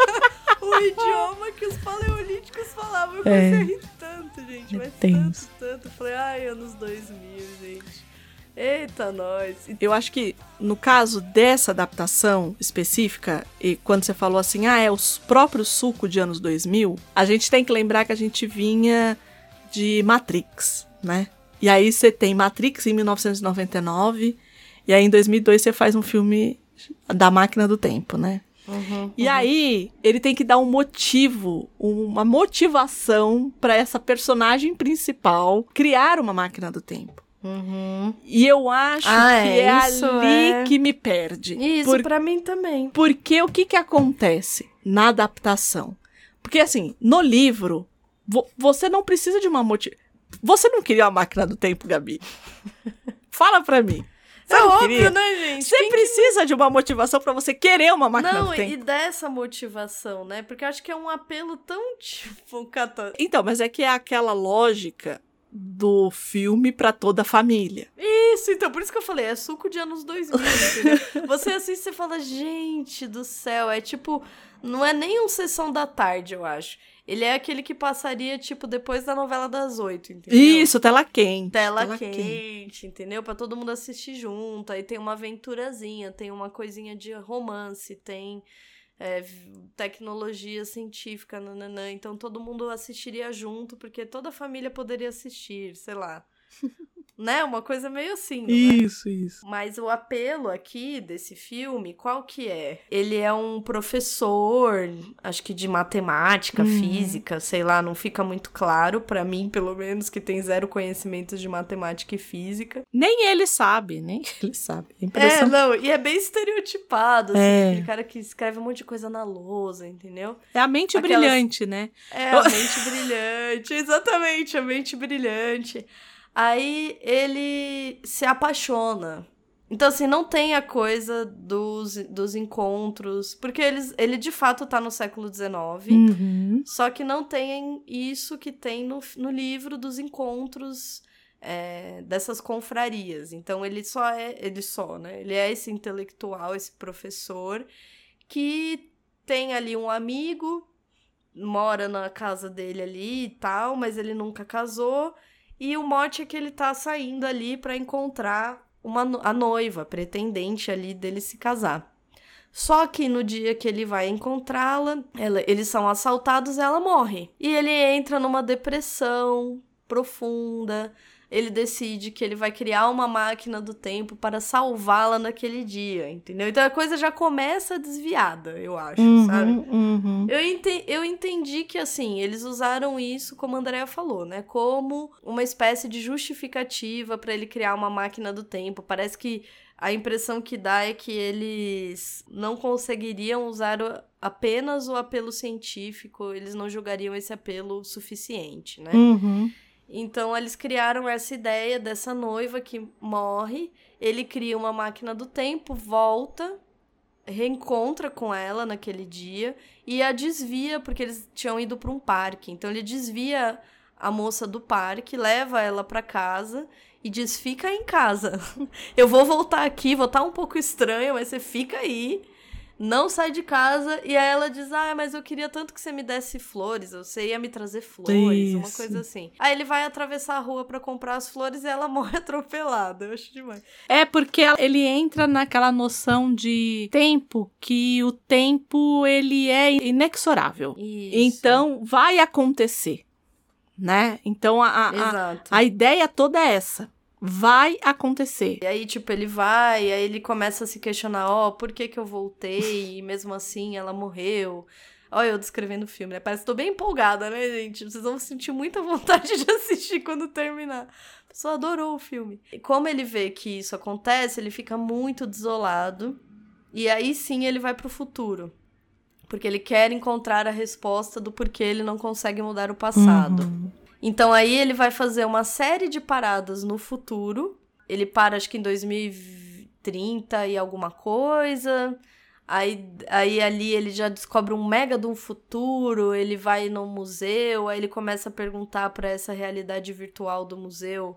o idioma que os paleolíticos falavam. Eu comecei é. a rir tanto, gente. Mas tanto, tanto. falei, ai, anos 2000, gente. Eita, nós. Eu acho que no caso dessa adaptação específica, e quando você falou assim, ah, é o próprio suco de anos 2000, a gente tem que lembrar que a gente vinha de Matrix, né? E aí você tem Matrix em 1999, e aí em 2002 você faz um filme da Máquina do Tempo, né? Uhum, e uhum. aí ele tem que dar um motivo, uma motivação para essa personagem principal criar uma máquina do tempo. Uhum. E eu acho ah, que é, é ali é... que me perde. Isso, Por... para mim também. Porque o que que acontece na adaptação? Porque assim, no livro, vo você não precisa de uma motivação. Você não queria uma máquina do tempo, Gabi? Fala pra mim. é óbvio, né, gente? Você Quem precisa que... de uma motivação para você querer uma máquina Não, do tempo. e dessa motivação, né? Porque eu acho que é um apelo tão, tipo, católico. Então, mas é que é aquela lógica do filme para toda a família. Isso, então, por isso que eu falei, é suco de anos 2000, entendeu? você assiste e fala, gente do céu, é tipo, não é nem um sessão da tarde, eu acho. Ele é aquele que passaria, tipo, depois da novela das oito, entendeu? Isso, tela quente. Tela, tela quente, quente, entendeu? Pra todo mundo assistir junto. Aí tem uma aventurazinha, tem uma coisinha de romance, tem é, tecnologia científica, nananã. Então todo mundo assistiria junto, porque toda a família poderia assistir, sei lá. né? Uma coisa meio assim. Isso, é? isso. Mas o apelo aqui desse filme, qual que é? Ele é um professor, acho que de matemática, uhum. física, sei lá, não fica muito claro para mim, pelo menos, que tem zero conhecimentos de matemática e física. Nem ele sabe, nem ele sabe. É, não, e é bem estereotipado, assim, é. aquele cara que escreve um monte de coisa na lousa, entendeu? É a mente Aquelas... brilhante, né? É, a mente brilhante, exatamente, a mente brilhante. Aí ele se apaixona. Então, assim, não tem a coisa dos, dos encontros. Porque eles, ele de fato tá no século XIX. Uhum. Só que não tem isso que tem no, no livro dos encontros é, dessas confrarias. Então, ele só é. Ele só, né? Ele é esse intelectual, esse professor, que tem ali um amigo, mora na casa dele ali e tal, mas ele nunca casou. E o mote é que ele tá saindo ali para encontrar uma, a noiva, pretendente ali dele se casar. Só que no dia que ele vai encontrá-la, eles são assaltados, ela morre. E ele entra numa depressão profunda, ele decide que ele vai criar uma máquina do tempo para salvá-la naquele dia, entendeu? Então a coisa já começa desviada, eu acho, uhum, sabe? Uhum. Eu, ente eu entendi que, assim, eles usaram isso, como a Andrea falou, né? Como uma espécie de justificativa para ele criar uma máquina do tempo. Parece que a impressão que dá é que eles não conseguiriam usar apenas o apelo científico, eles não julgariam esse apelo suficiente, né? Uhum. Então eles criaram essa ideia dessa noiva que morre, ele cria uma máquina do tempo, volta, reencontra com ela naquele dia e a desvia porque eles tinham ido para um parque. Então ele desvia a moça do parque, leva ela para casa e diz: "Fica em casa. Eu vou voltar aqui, vou estar tá um pouco estranho, mas você fica aí." Não sai de casa. E aí ela diz: Ah, mas eu queria tanto que você me desse flores. Você ia me trazer flores, Isso. uma coisa assim. Aí ele vai atravessar a rua para comprar as flores e ela morre atropelada. Eu acho demais. É porque ele entra naquela noção de tempo que o tempo ele é inexorável. Isso. Então vai acontecer. Né? Então a, a, a ideia toda é essa vai acontecer. E aí, tipo, ele vai, aí ele começa a se questionar, ó, oh, por que que eu voltei? E mesmo assim ela morreu. Olha, eu descrevendo o filme, né? Parece que tô bem empolgada, né, gente? Vocês vão sentir muita vontade de assistir quando terminar. A pessoa adorou o filme. E como ele vê que isso acontece, ele fica muito desolado. E aí sim ele vai pro futuro. Porque ele quer encontrar a resposta do porquê ele não consegue mudar o passado. Uhum. Então aí ele vai fazer uma série de paradas no futuro. Ele para acho que em 2030 e alguma coisa. Aí, aí ali ele já descobre um mega de um futuro, ele vai no museu, aí ele começa a perguntar para essa realidade virtual do museu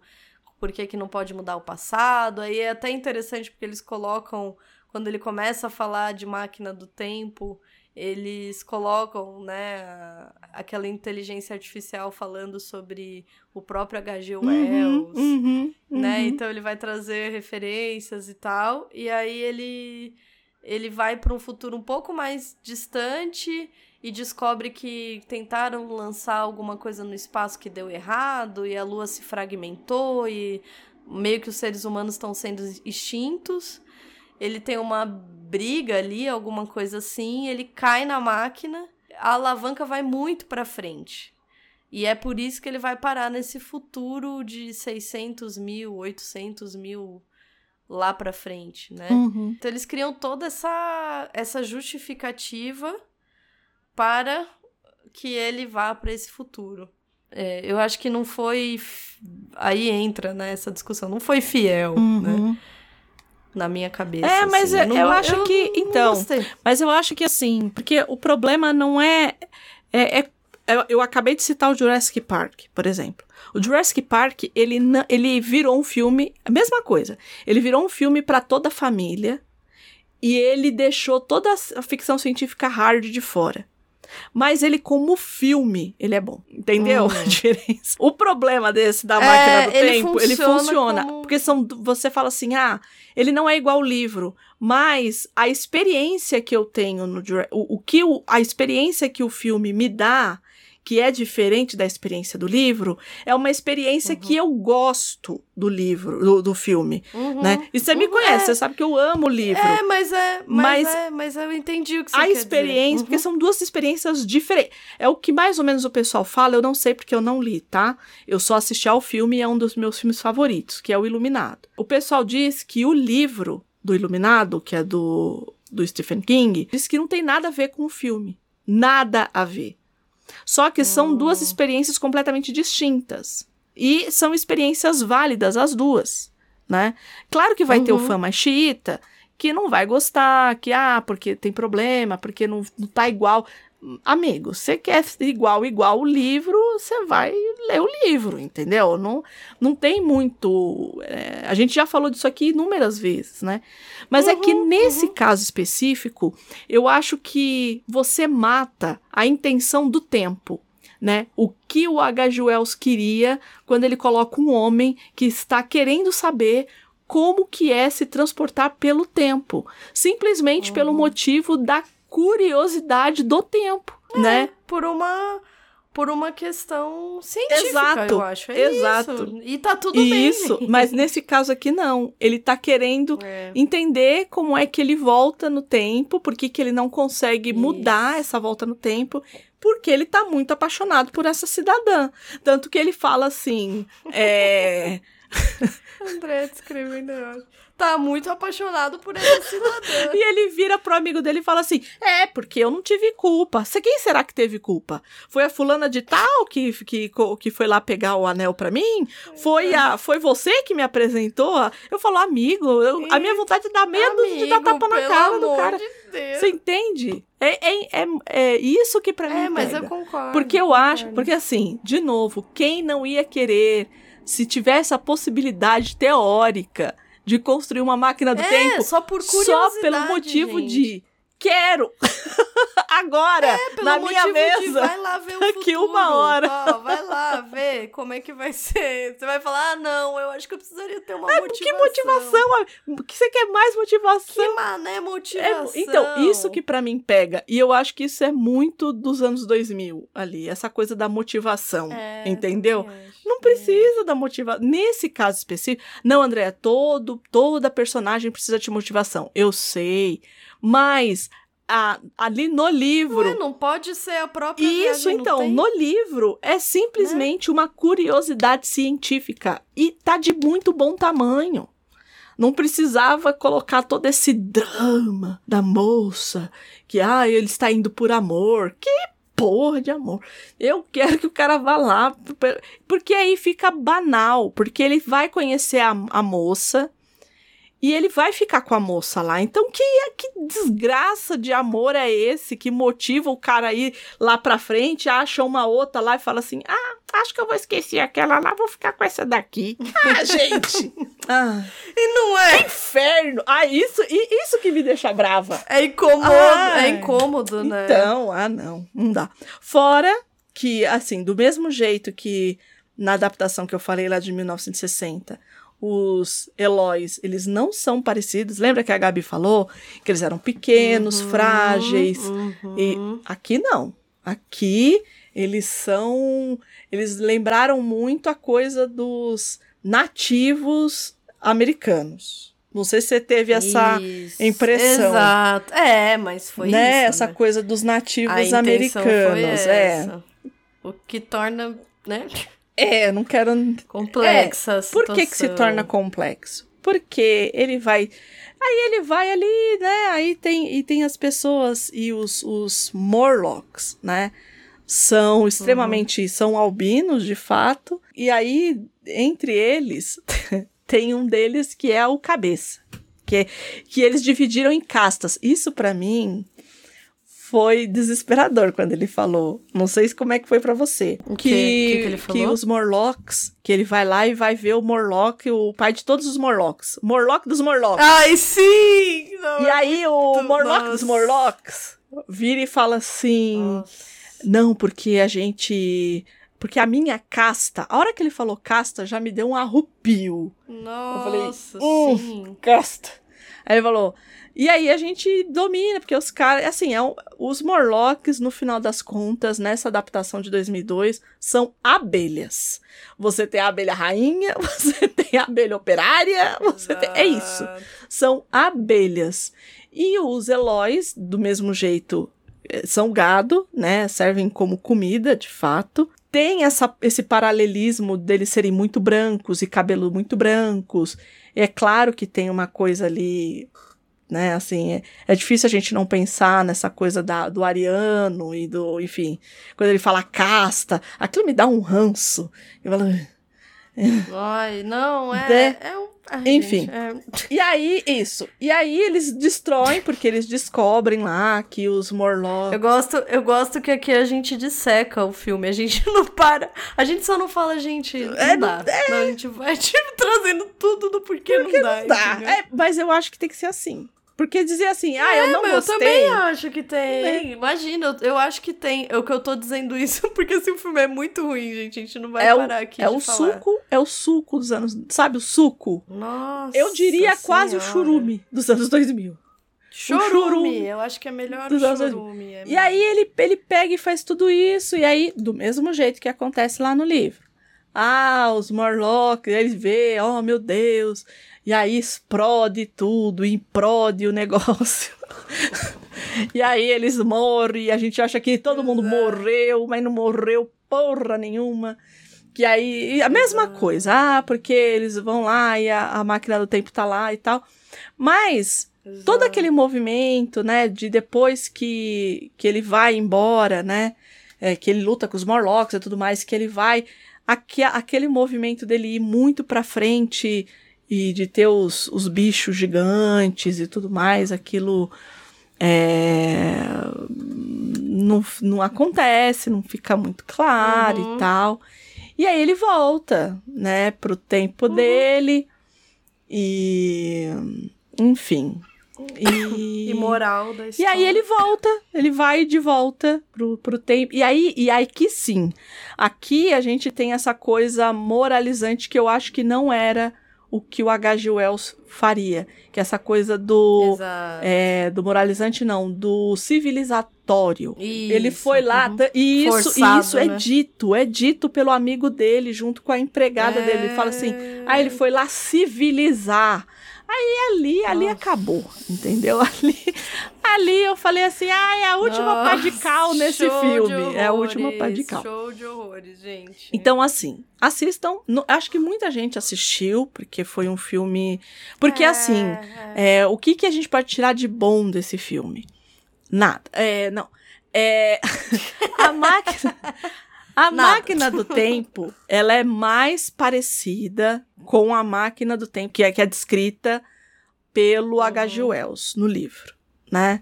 por que, que não pode mudar o passado. Aí é até interessante porque eles colocam, quando ele começa a falar de máquina do tempo, eles colocam, né, aquela inteligência artificial falando sobre o próprio H.G. Uhum, Wells, uhum, uhum, né? Então ele vai trazer referências e tal, e aí ele ele vai para um futuro um pouco mais distante e descobre que tentaram lançar alguma coisa no espaço que deu errado e a lua se fragmentou e meio que os seres humanos estão sendo extintos. Ele tem uma briga ali, alguma coisa assim, ele cai na máquina, a alavanca vai muito para frente. E é por isso que ele vai parar nesse futuro de 600 mil, 800 mil lá para frente, né? Uhum. Então eles criam toda essa, essa justificativa para que ele vá para esse futuro. É, eu acho que não foi. Aí entra né, essa discussão. Não foi fiel, né? uhum. né? Na minha cabeça. É, mas assim. eu, eu, eu acho eu que. Então. Mas eu acho que assim, porque o problema não é, é, é. eu acabei de citar o Jurassic Park, por exemplo. O Jurassic Park, ele, ele virou um filme, a mesma coisa. Ele virou um filme para toda a família e ele deixou toda a ficção científica hard de fora. Mas ele, como filme, ele é bom. Entendeu hum. a diferença? O problema desse da máquina é, do ele tempo, funciona ele funciona. Como... Porque são, você fala assim, ah, ele não é igual ao livro, mas a experiência que eu tenho no o, o que o, a experiência que o filme me dá que é diferente da experiência do livro, é uma experiência uhum. que eu gosto do livro, do, do filme, uhum. né? E você uhum. me conhece, é. você sabe que eu amo o livro. É, mas é, mas, mas, é, mas eu entendi o que você A experiência, porque uhum. são duas experiências diferentes. É o que mais ou menos o pessoal fala, eu não sei porque eu não li, tá? Eu só assisti ao filme e é um dos meus filmes favoritos, que é o Iluminado. O pessoal diz que o livro do Iluminado, que é do, do Stephen King, diz que não tem nada a ver com o filme. Nada a ver. Só que são duas hum. experiências completamente distintas. E são experiências válidas, as duas, né? Claro que vai uhum. ter o uhum. fã mais xiita, que não vai gostar, que, ah, porque tem problema, porque não, não tá igual amigo, você quer igual, igual o livro, você vai ler o livro, entendeu? Não, não tem muito. É, a gente já falou disso aqui inúmeras vezes, né? Mas uhum, é que uhum, nesse uhum. caso específico, eu acho que você mata a intenção do tempo. Né? O que o H. Wells queria quando ele coloca um homem que está querendo saber como que é se transportar pelo tempo, simplesmente uhum. pelo motivo da curiosidade do tempo, é, né? Por uma por uma questão científica, exato, eu acho. É exato. Isso. E tá tudo isso, bem. Isso, mas nesse caso aqui não. Ele tá querendo é. entender como é que ele volta no tempo, por que, que ele não consegue isso. mudar essa volta no tempo, porque ele tá muito apaixonado por essa cidadã. Tanto que ele fala assim, é... André descrevendo, eu tá muito apaixonado por essa cidadã. e ele vira pro amigo dele e fala assim: É, porque eu não tive culpa. Quem será que teve culpa? Foi a fulana de tal que, que, que foi lá pegar o anel para mim? Foi, a, foi você que me apresentou? Eu falo, amigo, eu, a minha vontade de dar medo amigo, de dar tapa na cara do cara. De você entende? É, é, é, é, isso que para mim. É, mas pega. eu concordo. Porque eu concordo. acho, porque assim, de novo, quem não ia querer se tivesse a possibilidade teórica de construir uma máquina do é, tempo só por curiosidade, só pelo motivo gente. de quero agora é, na minha mesa de, vai lá ver o daqui futuro. uma hora. Ó, vai lá ver como é que vai ser. Você vai falar ah não eu acho que eu precisaria ter uma é, motivação que motivação. o que você quer mais motivação? Que mané motivação é, então isso que para mim pega e eu acho que isso é muito dos anos 2000 ali essa coisa da motivação é, entendeu? não precisa da motivação nesse caso específico não André todo toda personagem precisa de motivação eu sei mas a, ali no livro. Ué, não pode ser a própria Isso, então, no livro é simplesmente né? uma curiosidade científica. E tá de muito bom tamanho. Não precisava colocar todo esse drama da moça, que ah, ele está indo por amor. Que porra de amor. Eu quero que o cara vá lá, porque aí fica banal, porque ele vai conhecer a, a moça, e ele vai ficar com a moça lá. Então, que, que desgraça de amor é esse que motiva o cara a ir lá pra frente, acha uma outra lá e fala assim: ah, acho que eu vou esquecer aquela lá, vou ficar com essa daqui. Ah, gente! ah. E não é. Que inferno! Ah, isso, isso que me deixa brava. É incômodo, ah, é incômodo, né? Então, ah, não, não dá. Fora que, assim, do mesmo jeito que na adaptação que eu falei lá de 1960 os Eloys, eles não são parecidos. Lembra que a Gabi falou que eles eram pequenos, uhum, frágeis? Uhum. E aqui não. Aqui eles são. Eles lembraram muito a coisa dos nativos americanos. Não sei se você teve essa Isso, impressão. Exato. É, mas foi né? isso. Essa né? coisa dos nativos americanos. É. O que torna, né? É, eu não quero. Complexa. É, por que, que se torna complexo? Porque ele vai. Aí ele vai ali, né? Aí tem, e tem as pessoas e os, os Morlocks, né? São extremamente. Uhum. São albinos, de fato. E aí, entre eles, tem um deles que é o cabeça. que, que eles dividiram em castas. Isso para mim foi desesperador quando ele falou. Não sei como é que foi para você. O que, que, que, ele falou? Que os Morlocks, que ele vai lá e vai ver o Morlock, o pai de todos os Morlocks. Morlock dos Morlocks. Ai, sim! Não, e aí o Morlock nossa. dos Morlocks vira e fala assim: nossa. Não, porque a gente. Porque a minha casta, a hora que ele falou casta, já me deu um arrupio. Nossa, eu falei, hum, sim. Casta. Aí ele falou: e aí a gente domina, porque os caras, assim, é os Morlocks, no final das contas, nessa adaptação de 2002, são abelhas. Você tem a abelha rainha, você tem a abelha operária, você tem, é isso. São abelhas. E os Eloys, do mesmo jeito, eh, são gado, né? Servem como comida, de fato. Tem essa, esse paralelismo deles serem muito brancos e cabelo muito brancos. É claro que tem uma coisa ali né? Assim, é, é, difícil a gente não pensar nessa coisa da, do ariano e do, enfim, quando ele fala casta, aquilo me dá um ranço. Eu falo, Ai, não, é, né? é um Ai, Enfim. Gente, é... E aí, isso. E aí eles destroem, porque eles descobrem lá que os Morlocks. Eu gosto, eu gosto que aqui a gente disseca o filme. A gente não para. A gente só não fala, gente. Não é, dá. É... Não, a gente vai, tipo, trazendo tudo do porquê, porque não dá. Não dá. É, mas eu acho que tem que ser assim. Porque dizer assim, ah, é, eu não mas gostei. Eu também acho que tem. Imagina, eu, eu, acho que tem. É o que eu tô dizendo isso, porque esse filme é muito ruim, gente. A gente não vai é parar aqui. É o falar. suco, é o suco dos anos. Sabe o suco? Nossa. Eu diria senhora. quase o churume dos anos 2000. Chorume, churume eu acho que é melhor o churume. É e aí ele, ele pega e faz tudo isso, e aí, do mesmo jeito que acontece lá no livro. Ah, os Morlocks, eles vê, oh meu Deus, e aí explode tudo, implode o negócio. e aí eles morrem, e a gente acha que todo mundo morreu, mas não morreu porra nenhuma. Que aí, a mesma coisa, ah, porque eles vão lá e a, a máquina do tempo tá lá e tal. Mas Exato. todo aquele movimento, né, de depois que, que ele vai embora, né, é, que ele luta com os Morlocks e tudo mais, que ele vai, aqui, aquele movimento dele ir muito pra frente, e de ter os, os bichos gigantes e tudo mais, aquilo é, não, não acontece, não fica muito claro uhum. e tal. E aí ele volta, né, pro tempo uhum. dele e enfim. E... e moral da história. E aí ele volta, ele vai de volta pro, pro tempo. E aí, e aí que sim, aqui a gente tem essa coisa moralizante que eu acho que não era o que o H.G. Wells faria, que é essa coisa do é, do moralizante não, do civilizatório. Isso, ele foi lá uhum. e isso Forçado, isso é né? é dito, é dito pelo amigo dele junto com a empregada é... dele. Ele fala assim: "Ah, ele foi lá civilizar". Aí ali, ali Nossa. acabou, entendeu? Ali, ali eu falei assim, ah, é a última Nossa, pá de cal nesse filme. Horrores, é a última pá de cal. Show de horrores, gente. Então, assim, assistam. Acho que muita gente assistiu, porque foi um filme. Porque, é, assim, é. É, o que, que a gente pode tirar de bom desse filme? Nada. É, não. É, a máquina. A Nada. máquina do tempo, ela é mais parecida com a máquina do tempo, que é, que é descrita pelo uhum. H.G. Wells no livro, né?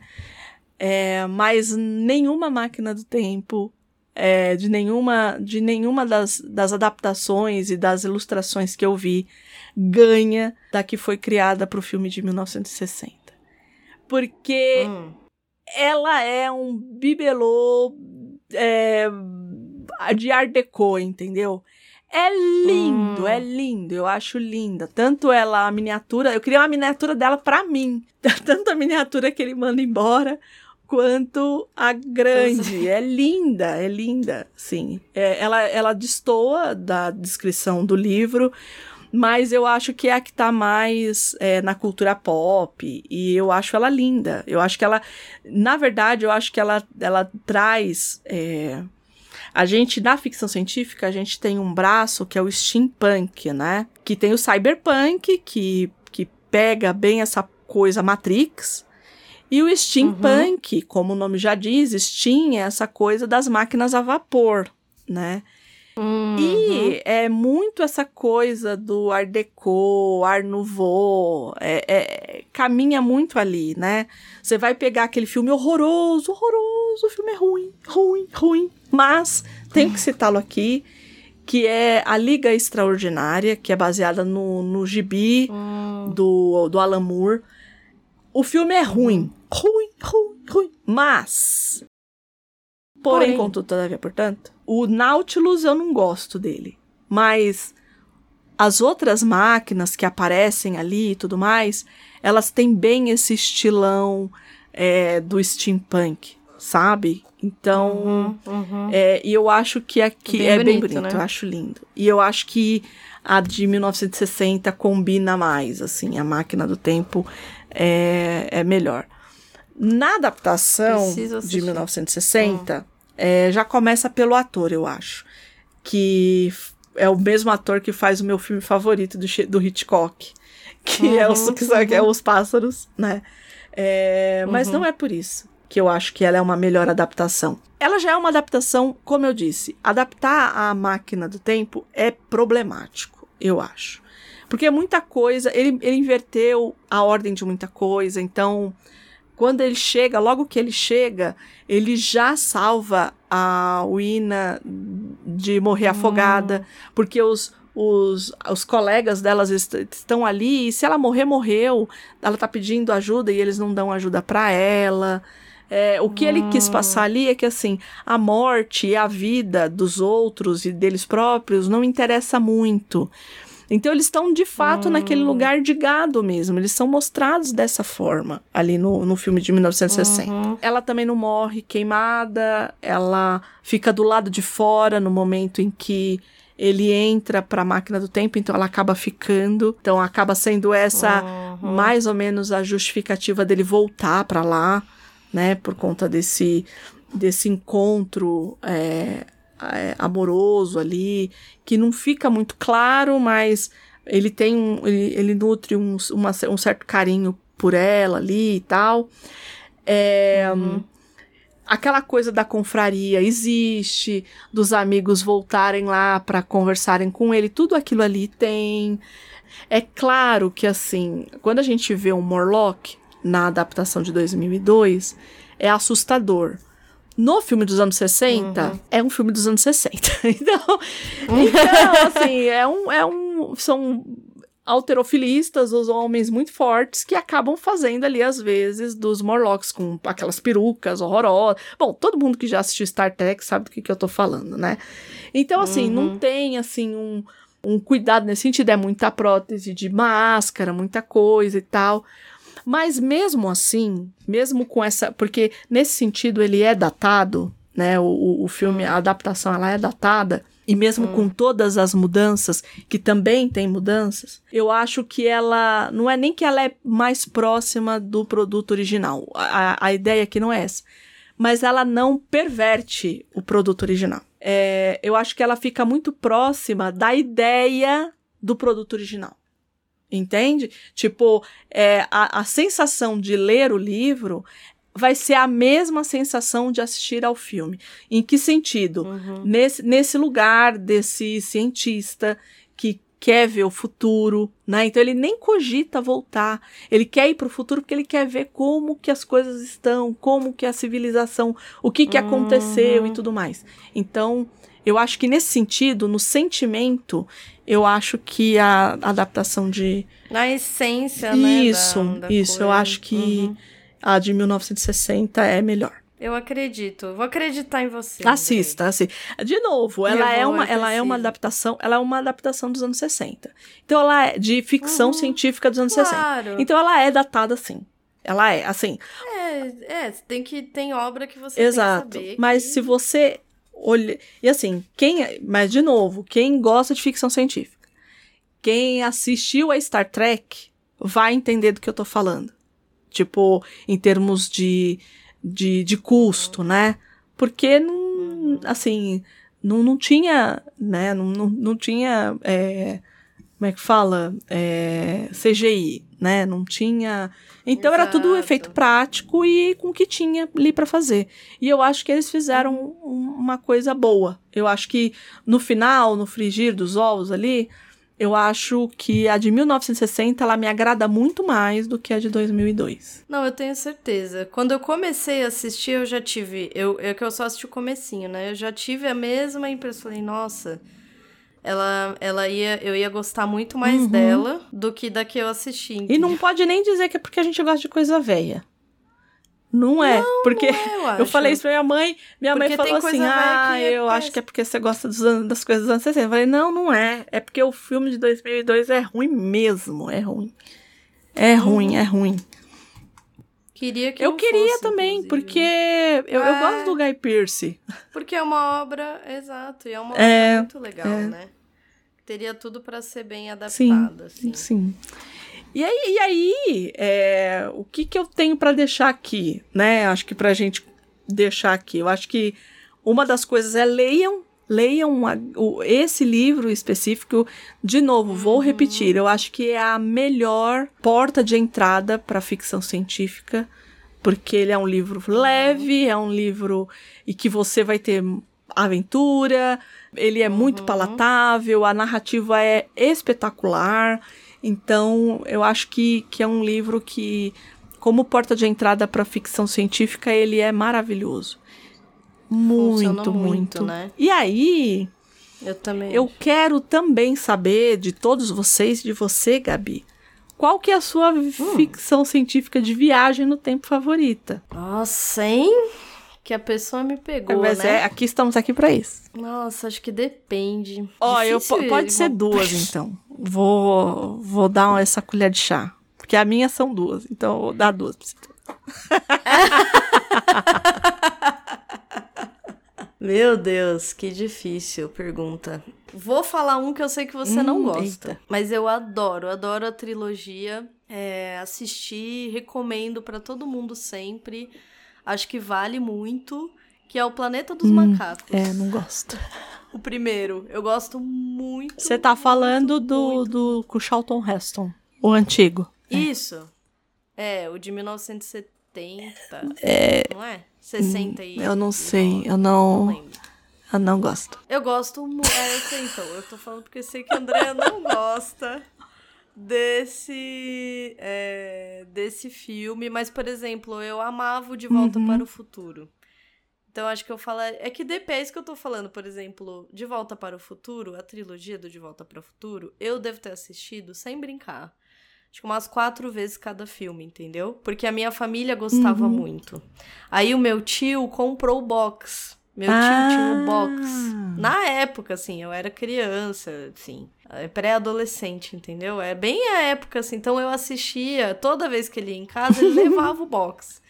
É, mas nenhuma máquina do tempo, é, de nenhuma, de nenhuma das, das adaptações e das ilustrações que eu vi, ganha da que foi criada para o filme de 1960. Porque hum. ela é um bibelô é, de Art Deco, entendeu? É lindo, hum. é lindo, eu acho linda. Tanto ela, a miniatura, eu queria uma miniatura dela para mim. Tanto a miniatura que ele manda embora, quanto a grande. É linda, é linda, sim. É, ela, ela destoa da descrição do livro, mas eu acho que é a que tá mais é, na cultura pop, e eu acho ela linda. Eu acho que ela, na verdade, eu acho que ela, ela traz... É, a gente, na ficção científica, a gente tem um braço que é o steampunk, né? Que tem o cyberpunk, que, que pega bem essa coisa Matrix. E o steampunk, uhum. como o nome já diz, steam é essa coisa das máquinas a vapor, né? Uhum. E é muito essa coisa do Art Deco, Art Nouveau, é, é, caminha muito ali, né? Você vai pegar aquele filme horroroso, horroroso, o filme é ruim, ruim, ruim, mas tem que citá-lo aqui, que é A Liga Extraordinária, que é baseada no, no gibi uhum. do, do Alan Moore. O filme é ruim, ruim, ruim, ruim, mas Porém, Porém, contudo, todavia, portanto, o Nautilus eu não gosto dele. Mas as outras máquinas que aparecem ali e tudo mais, elas têm bem esse estilão é, do steampunk, sabe? Então, uhum, uhum. É, e eu acho que aqui bem é bonito, bem bonito, né? eu acho lindo. E eu acho que a de 1960 combina mais, assim, a máquina do tempo é, é melhor. Na adaptação de 1960, é, já começa pelo ator, eu acho. Que é o mesmo ator que faz o meu filme favorito do, do Hitchcock, que, uhum, é, os, que, uhum. que é Os Pássaros, né? É, mas uhum. não é por isso que eu acho que ela é uma melhor adaptação. Ela já é uma adaptação, como eu disse, adaptar a máquina do tempo é problemático, eu acho. Porque muita coisa, ele, ele inverteu a ordem de muita coisa, então quando ele chega, logo que ele chega, ele já salva a Wina de morrer hum. afogada, porque os, os, os colegas delas est estão ali, e se ela morrer, morreu. Ela tá pedindo ajuda e eles não dão ajuda para ela. É, o que hum. ele quis hum. passar ali é que assim, a morte e a vida dos outros e deles próprios não interessa muito. Então eles estão de fato hum. naquele lugar de gado mesmo. Eles são mostrados dessa forma ali no, no filme de 1960. Uhum. Ela também não morre queimada, ela fica do lado de fora no momento em que ele entra para a máquina do tempo, então ela acaba ficando. Então acaba sendo essa uhum. mais ou menos a justificativa dele voltar para lá, né, por conta desse desse encontro é, é, amoroso ali, que não fica muito claro, mas ele tem um, ele, ele nutre um, uma, um certo carinho por ela ali e tal. É, uhum. Aquela coisa da confraria existe, dos amigos voltarem lá para conversarem com ele, tudo aquilo ali tem. É claro que, assim, quando a gente vê um Morlock na adaptação de 2002, é assustador no filme dos anos 60, uhum. é um filme dos anos 60. então, então assim, é um, é um. São alterofilistas, os homens muito fortes, que acabam fazendo ali, às vezes, dos Morlocks com aquelas perucas horrorosas. Bom, todo mundo que já assistiu Star Trek sabe do que, que eu tô falando, né? Então, assim, uhum. não tem, assim, um, um cuidado nesse sentido. É muita prótese de máscara, muita coisa e tal. Mas mesmo assim, mesmo com essa. Porque nesse sentido ele é datado, né? O, o filme, a adaptação, ela é datada. E mesmo hum. com todas as mudanças, que também tem mudanças, eu acho que ela. Não é nem que ela é mais próxima do produto original. A, a ideia aqui não é essa. Mas ela não perverte o produto original. É, eu acho que ela fica muito próxima da ideia do produto original. Entende? Tipo, é, a, a sensação de ler o livro vai ser a mesma sensação de assistir ao filme. Em que sentido? Uhum. Nesse, nesse lugar desse cientista que quer ver o futuro, né? Então ele nem cogita voltar. Ele quer ir para o futuro porque ele quer ver como que as coisas estão, como que a civilização, o que que uhum. aconteceu e tudo mais. Então, eu acho que nesse sentido, no sentimento, eu acho que a adaptação de. Na essência, isso, né? Da, da isso, coisa. eu acho que uhum. a de 1960 é melhor. Eu acredito. Vou acreditar em você. Assista, assista. De novo, ela é uma, ela é uma adaptação, ela é uma adaptação dos anos 60. Então ela é de ficção uhum, científica dos anos claro. 60. Então ela é datada sim. Ela é, assim. É, é, tem que tem obra que você Exato. tem que saber. Mas que... se você olha. E assim, quem. Mas, de novo, quem gosta de ficção científica, quem assistiu a Star Trek vai entender do que eu tô falando. Tipo, em termos de, de, de custo, né? Porque, não, assim, não, não tinha, né? Não, não, não tinha. É, como é que fala? É, CGI, né? Não tinha. Então Exato. era tudo efeito prático e com o que tinha ali para fazer. E eu acho que eles fizeram uma coisa boa. Eu acho que no final, no frigir dos ovos ali, eu acho que a de 1960 ela me agrada muito mais do que a de 2002. Não, eu tenho certeza. Quando eu comecei a assistir, eu já tive, eu é que eu só assisti o comecinho, né? Eu já tive a mesma impressão, falei, nossa, ela, ela ia, eu ia gostar muito mais uhum. dela do que da que eu assisti. E não pode nem dizer que é porque a gente gosta de coisa velha. Não é, não, porque não é, eu, eu, falei isso pra minha mãe, minha porque mãe falou assim, ah, é eu acho que é porque você gosta dos das coisas dos anos 60. Eu falei, não, não é, é porque o filme de 2002 é ruim mesmo, é ruim. É ruim, é ruim. Queria que eu queria fosse, também, inclusive. porque eu, é, eu gosto do Guy Pearce. Porque é uma obra, exato, e é uma é, obra muito legal, é. né? Teria tudo para ser bem adaptada, sim, assim. Sim. E aí, e aí é, o que, que eu tenho para deixar aqui, né? Acho que pra gente deixar aqui. Eu acho que uma das coisas é leiam, leiam esse livro específico. De novo, vou uhum. repetir. Eu acho que é a melhor porta de entrada para ficção científica, porque ele é um livro leve, é um livro e que você vai ter aventura. Ele é muito uhum. palatável, a narrativa é espetacular. Então, eu acho que, que é um livro que, como porta de entrada para ficção científica, ele é maravilhoso. Muito, muito, muito. Né? E aí. Eu também. Eu quero também saber de todos vocês, de você, Gabi. Qual que é a sua hum. ficção científica de viagem no tempo favorita? Nossa, hein? que a pessoa me pegou, Mas né? é, aqui estamos aqui para isso. Nossa, acho que depende. Ó, eu pode ser duas então. Vou vou dar essa colher de chá, porque a minha são duas, então eu vou dar duas pra você. Meu Deus, que difícil pergunta. Vou falar um que eu sei que você hum, não gosta, eita. mas eu adoro, adoro a trilogia. É, assisti, recomendo para todo mundo sempre acho que vale muito, que é o Planeta dos hum, Macacos. É, não gosto. O primeiro, eu gosto muito. Você tá falando muito, do, muito. do com Charlton Heston, o antigo. É. Isso. É, o de 1970. É. Não é? 60 e. Eu não sei, eu não. não eu não gosto. Eu gosto muito. É, eu sei, então. Eu tô falando porque sei que a Andrea não gosta desse é, desse filme, mas por exemplo, eu amava o De Volta uhum. para o Futuro. Então acho que eu falo é que depende que eu tô falando, por exemplo, De Volta para o Futuro, a trilogia do De Volta para o Futuro, eu devo ter assistido sem brincar. Acho que umas quatro vezes cada filme, entendeu? Porque a minha família gostava uhum. muito. Aí o meu tio comprou o box. Meu tio ah. tinha um box. Na época, assim, eu era criança, assim. É pré-adolescente, entendeu? É bem a época, assim. Então eu assistia, toda vez que ele ia em casa, ele levava o box.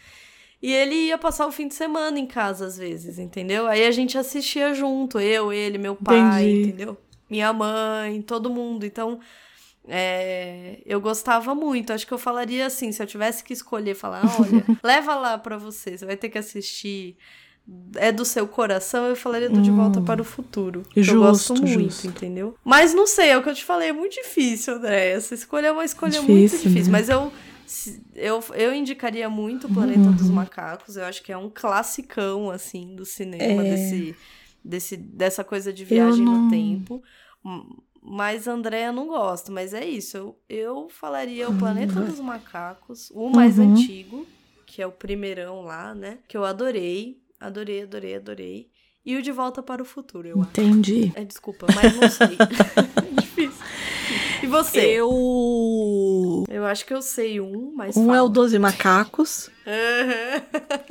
E ele ia passar o fim de semana em casa, às vezes, entendeu? Aí a gente assistia junto, eu, ele, meu pai, Entendi. entendeu? Minha mãe, todo mundo. Então, é, eu gostava muito. Acho que eu falaria assim, se eu tivesse que escolher, falar, olha, leva lá pra você, você vai ter que assistir é do seu coração, eu falaria do hum, De Volta para o Futuro. Justo, eu gosto muito, justo. entendeu? Mas não sei, é o que eu te falei, é muito difícil, André. Essa escolha é uma escolha difícil, muito difícil. Né? Mas eu, eu, eu indicaria muito o Planeta uhum. dos Macacos. Eu acho que é um classicão, assim, do cinema, é... desse, desse, dessa coisa de viagem não... no tempo. Mas Andréa não gosta, mas é isso. Eu, eu falaria o Planeta uhum. dos Macacos, o mais uhum. antigo, que é o primeirão lá, né? Que eu adorei. Adorei, adorei, adorei. E o De Volta para o Futuro, eu Entendi. acho. É, desculpa, mas não sei. Difícil. E você? Eu. Eu acho que eu sei um, mas. Um fala. é o Doze Macacos.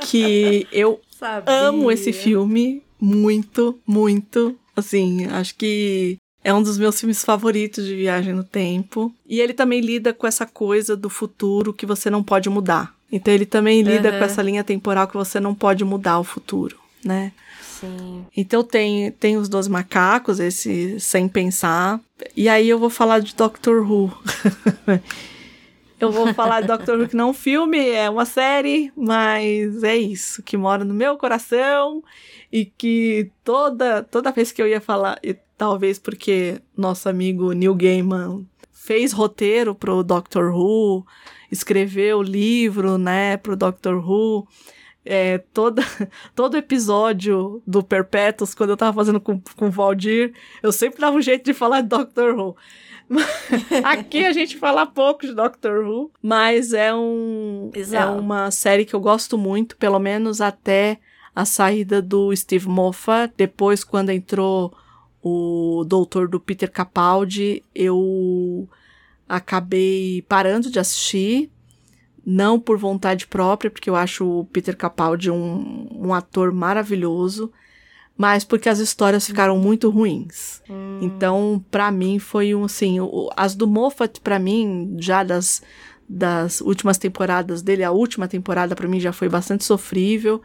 que eu Sabia. amo esse filme muito, muito. Assim, acho que é um dos meus filmes favoritos de viagem no tempo. E ele também lida com essa coisa do futuro que você não pode mudar. Então ele também lida uhum. com essa linha temporal que você não pode mudar o futuro, né? Sim. Então tem, tem os dois macacos, esse sem pensar. E aí eu vou falar de Doctor Who. eu vou falar de Doctor Who que não é um filme, é uma série, mas é isso, que mora no meu coração e que toda, toda vez que eu ia falar, talvez porque nosso amigo Neil Gaiman fez roteiro pro Doctor Who, escreveu livro, né, pro Doctor Who. É, toda, todo episódio do Perpétuos, quando eu tava fazendo com, com o Valdir, eu sempre dava um jeito de falar de Doctor Who. Aqui a gente fala pouco de Doctor Who, mas é um Exato. é uma série que eu gosto muito, pelo menos até a saída do Steve Moffat. Depois, quando entrou o doutor do Peter Capaldi, eu acabei parando de assistir. Não por vontade própria, porque eu acho o Peter Capaldi um, um ator maravilhoso mas porque as histórias ficaram muito ruins. Hum. Então, para mim foi um assim, as do Moffat para mim já das das últimas temporadas dele, a última temporada para mim já foi bastante sofrível.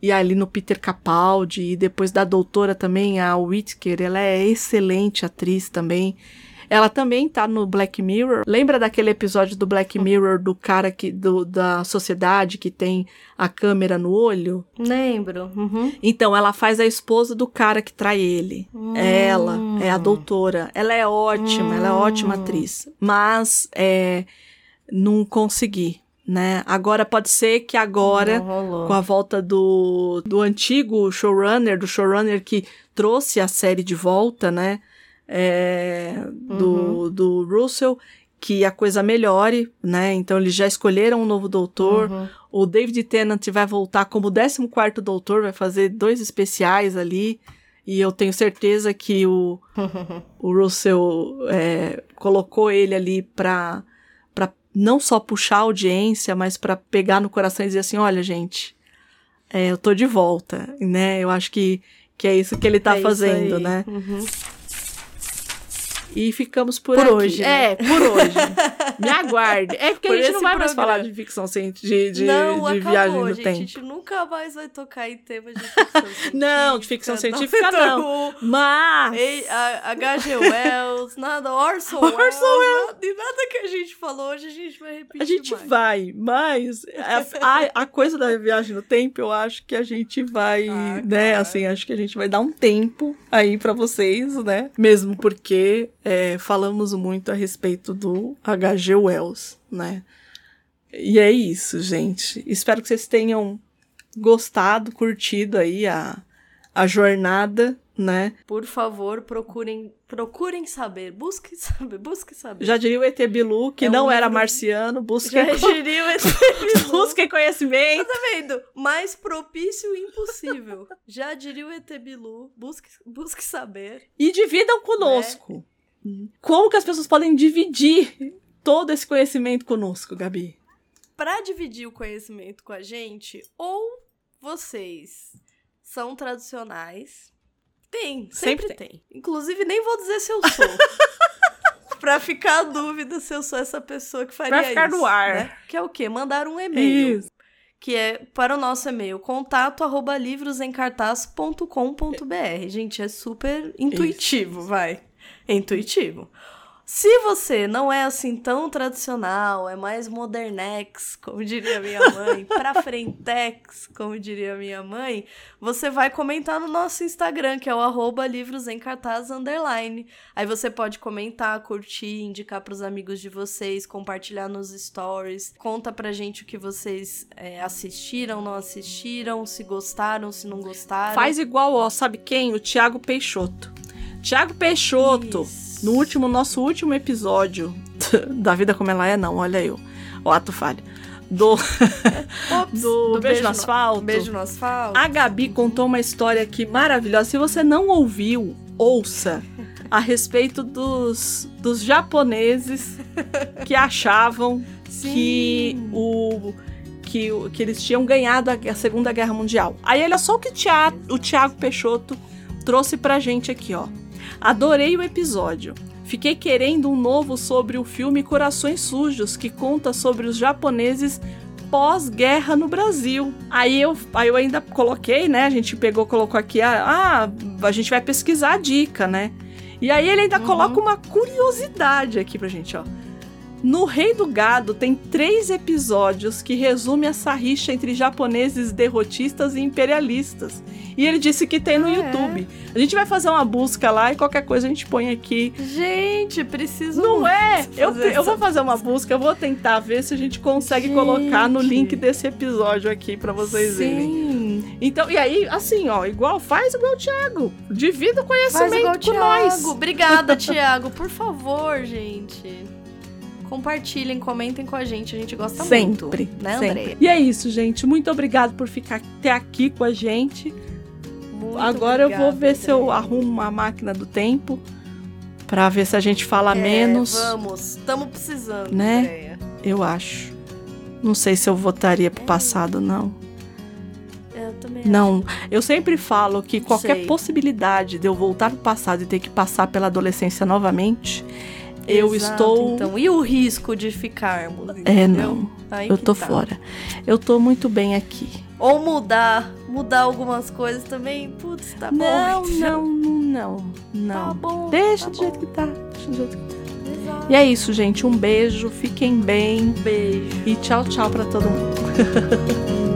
E ali no Peter Capaldi e depois da doutora também, a Whittaker, ela é excelente atriz também. Ela também tá no Black Mirror. Lembra daquele episódio do Black Mirror do cara que do, da sociedade que tem a câmera no olho? Lembro. Uhum. Então, ela faz a esposa do cara que trai ele. Hum. Ela é a doutora. Ela é ótima, hum. ela é ótima hum. atriz. Mas é, não consegui. Né? Agora pode ser que agora, com a volta do, do antigo showrunner, do showrunner que trouxe a série de volta, né? é, do, uhum. do Russell que a coisa melhore, né? Então eles já escolheram um novo doutor. Uhum. O David Tennant vai voltar como 14 doutor, vai fazer dois especiais ali. E eu tenho certeza que o, o Russell é, colocou ele ali pra não só puxar a audiência, mas para pegar no coração e dizer assim: olha, gente, é, eu tô de volta, né? Eu acho que, que é isso que ele tá é fazendo, né? Uhum. E ficamos por, por hoje. Né? É, por hoje. Me aguarde. É porque por a gente não vai programa. mais falar de ficção científica, de, de, não, de acabou, viagem no gente, tempo. A gente nunca mais vai tocar em tema de ficção científica. não, de ficção científica não. não. Mas. Ei, a, H.G. Wells, nada, Orson, Orson Welles. Nada, e nada que a gente falou hoje a gente vai repetir. A gente mais. vai, mas a, a, a, coisa da viagem no tempo, eu acho que a gente vai, ah, né? Cara. Assim, acho que a gente vai dar um tempo aí para vocês, né? Mesmo porque é, falamos muito a respeito do H.G. Wells, né? E é isso, gente. Espero que vocês tenham gostado, curtido aí a, a jornada né? Por favor, procurem, procurem saber, busquem saber, busquem saber. Já diria o ET Bilu, que é não um era livro... marciano, busquem... Já diria o ET Bilu. busquem conhecimento. Tá vendo? Mais propício impossível. Já diria o ET Bilu, busque, busque saber. E dividam conosco. Né? Como que as pessoas podem dividir todo esse conhecimento conosco, Gabi? Para dividir o conhecimento com a gente, ou vocês são tradicionais tem, sempre, sempre tem. tem. Inclusive, nem vou dizer se eu sou. pra ficar a dúvida se eu sou essa pessoa que faria pra ficar isso. no ar. Né? Que é o quê? Mandar um e-mail. Isso. Que é para o nosso e-mail, contato arroba livrosemcartaz.com.br. Gente, é super intuitivo, isso. vai. É intuitivo. Se você não é assim tão tradicional, é mais modernex, como diria minha mãe, pra frentex, como diria minha mãe, você vai comentar no nosso Instagram, que é o arroba livros em cartaz underline. Aí você pode comentar, curtir, indicar pros amigos de vocês, compartilhar nos stories. Conta pra gente o que vocês é, assistiram, não assistiram, se gostaram, se não gostaram. Faz igual, ó, sabe quem? O Thiago Peixoto. Thiago Peixoto. Isso no último, nosso último episódio da vida como ela é, não, olha eu. O ato falho. Do, Ops, do, do, beijo, no asfalto. Beijo no asfalto. A Gabi contou uma história aqui maravilhosa. Se você não ouviu, ouça a respeito dos, dos japoneses que achavam Sim. que o que, que eles tinham ganhado a, a, Segunda Guerra Mundial. Aí olha só o que o Thiago Peixoto trouxe pra gente aqui, ó. Adorei o episódio. Fiquei querendo um novo sobre o filme Corações Sujos, que conta sobre os japoneses pós-guerra no Brasil. Aí eu, aí eu ainda coloquei, né? A gente pegou, colocou aqui, ah, ah a gente vai pesquisar a dica, né? E aí ele ainda uhum. coloca uma curiosidade aqui pra gente, ó. No Rei do Gado tem três episódios que resumem essa rixa entre japoneses derrotistas e imperialistas. E ele disse que tem no ah, é? YouTube. A gente vai fazer uma busca lá e qualquer coisa a gente põe aqui. Gente, preciso. Não é? Eu, eu vou fazer uma busca, eu vou tentar ver se a gente consegue gente. colocar no link desse episódio aqui para vocês Sim. verem. Então, e aí, assim, ó, igual, faz igual o Thiago. Divida o conhecimento faz igual com Thiago. nós. Obrigada, Thiago. Por favor, gente compartilhem, comentem com a gente. A gente gosta sempre, muito. Né, Andréia? E é isso, gente. Muito obrigado por ficar até aqui com a gente. Muito Agora obrigada, eu vou ver se eu arrumo a máquina do tempo para ver se a gente fala é, menos. Vamos, estamos precisando, né? Andréia. Eu acho. Não sei se eu votaria pro é. passado, não. Eu também não, eu sempre falo que qualquer sei. possibilidade de eu voltar pro passado e ter que passar pela adolescência novamente, eu estou. Então, e o risco de ficarmos? É, não. Aí eu tô tá. fora. Eu tô muito bem aqui. Ou mudar, mudar algumas coisas também. Putz, tá bom. Não, não, não, não. Tá bom. Deixa tá do bom. jeito que tá. Deixa do jeito que tá. Exato. E é isso, gente. Um beijo. Fiquem bem. Beijo. E tchau, tchau para todo mundo.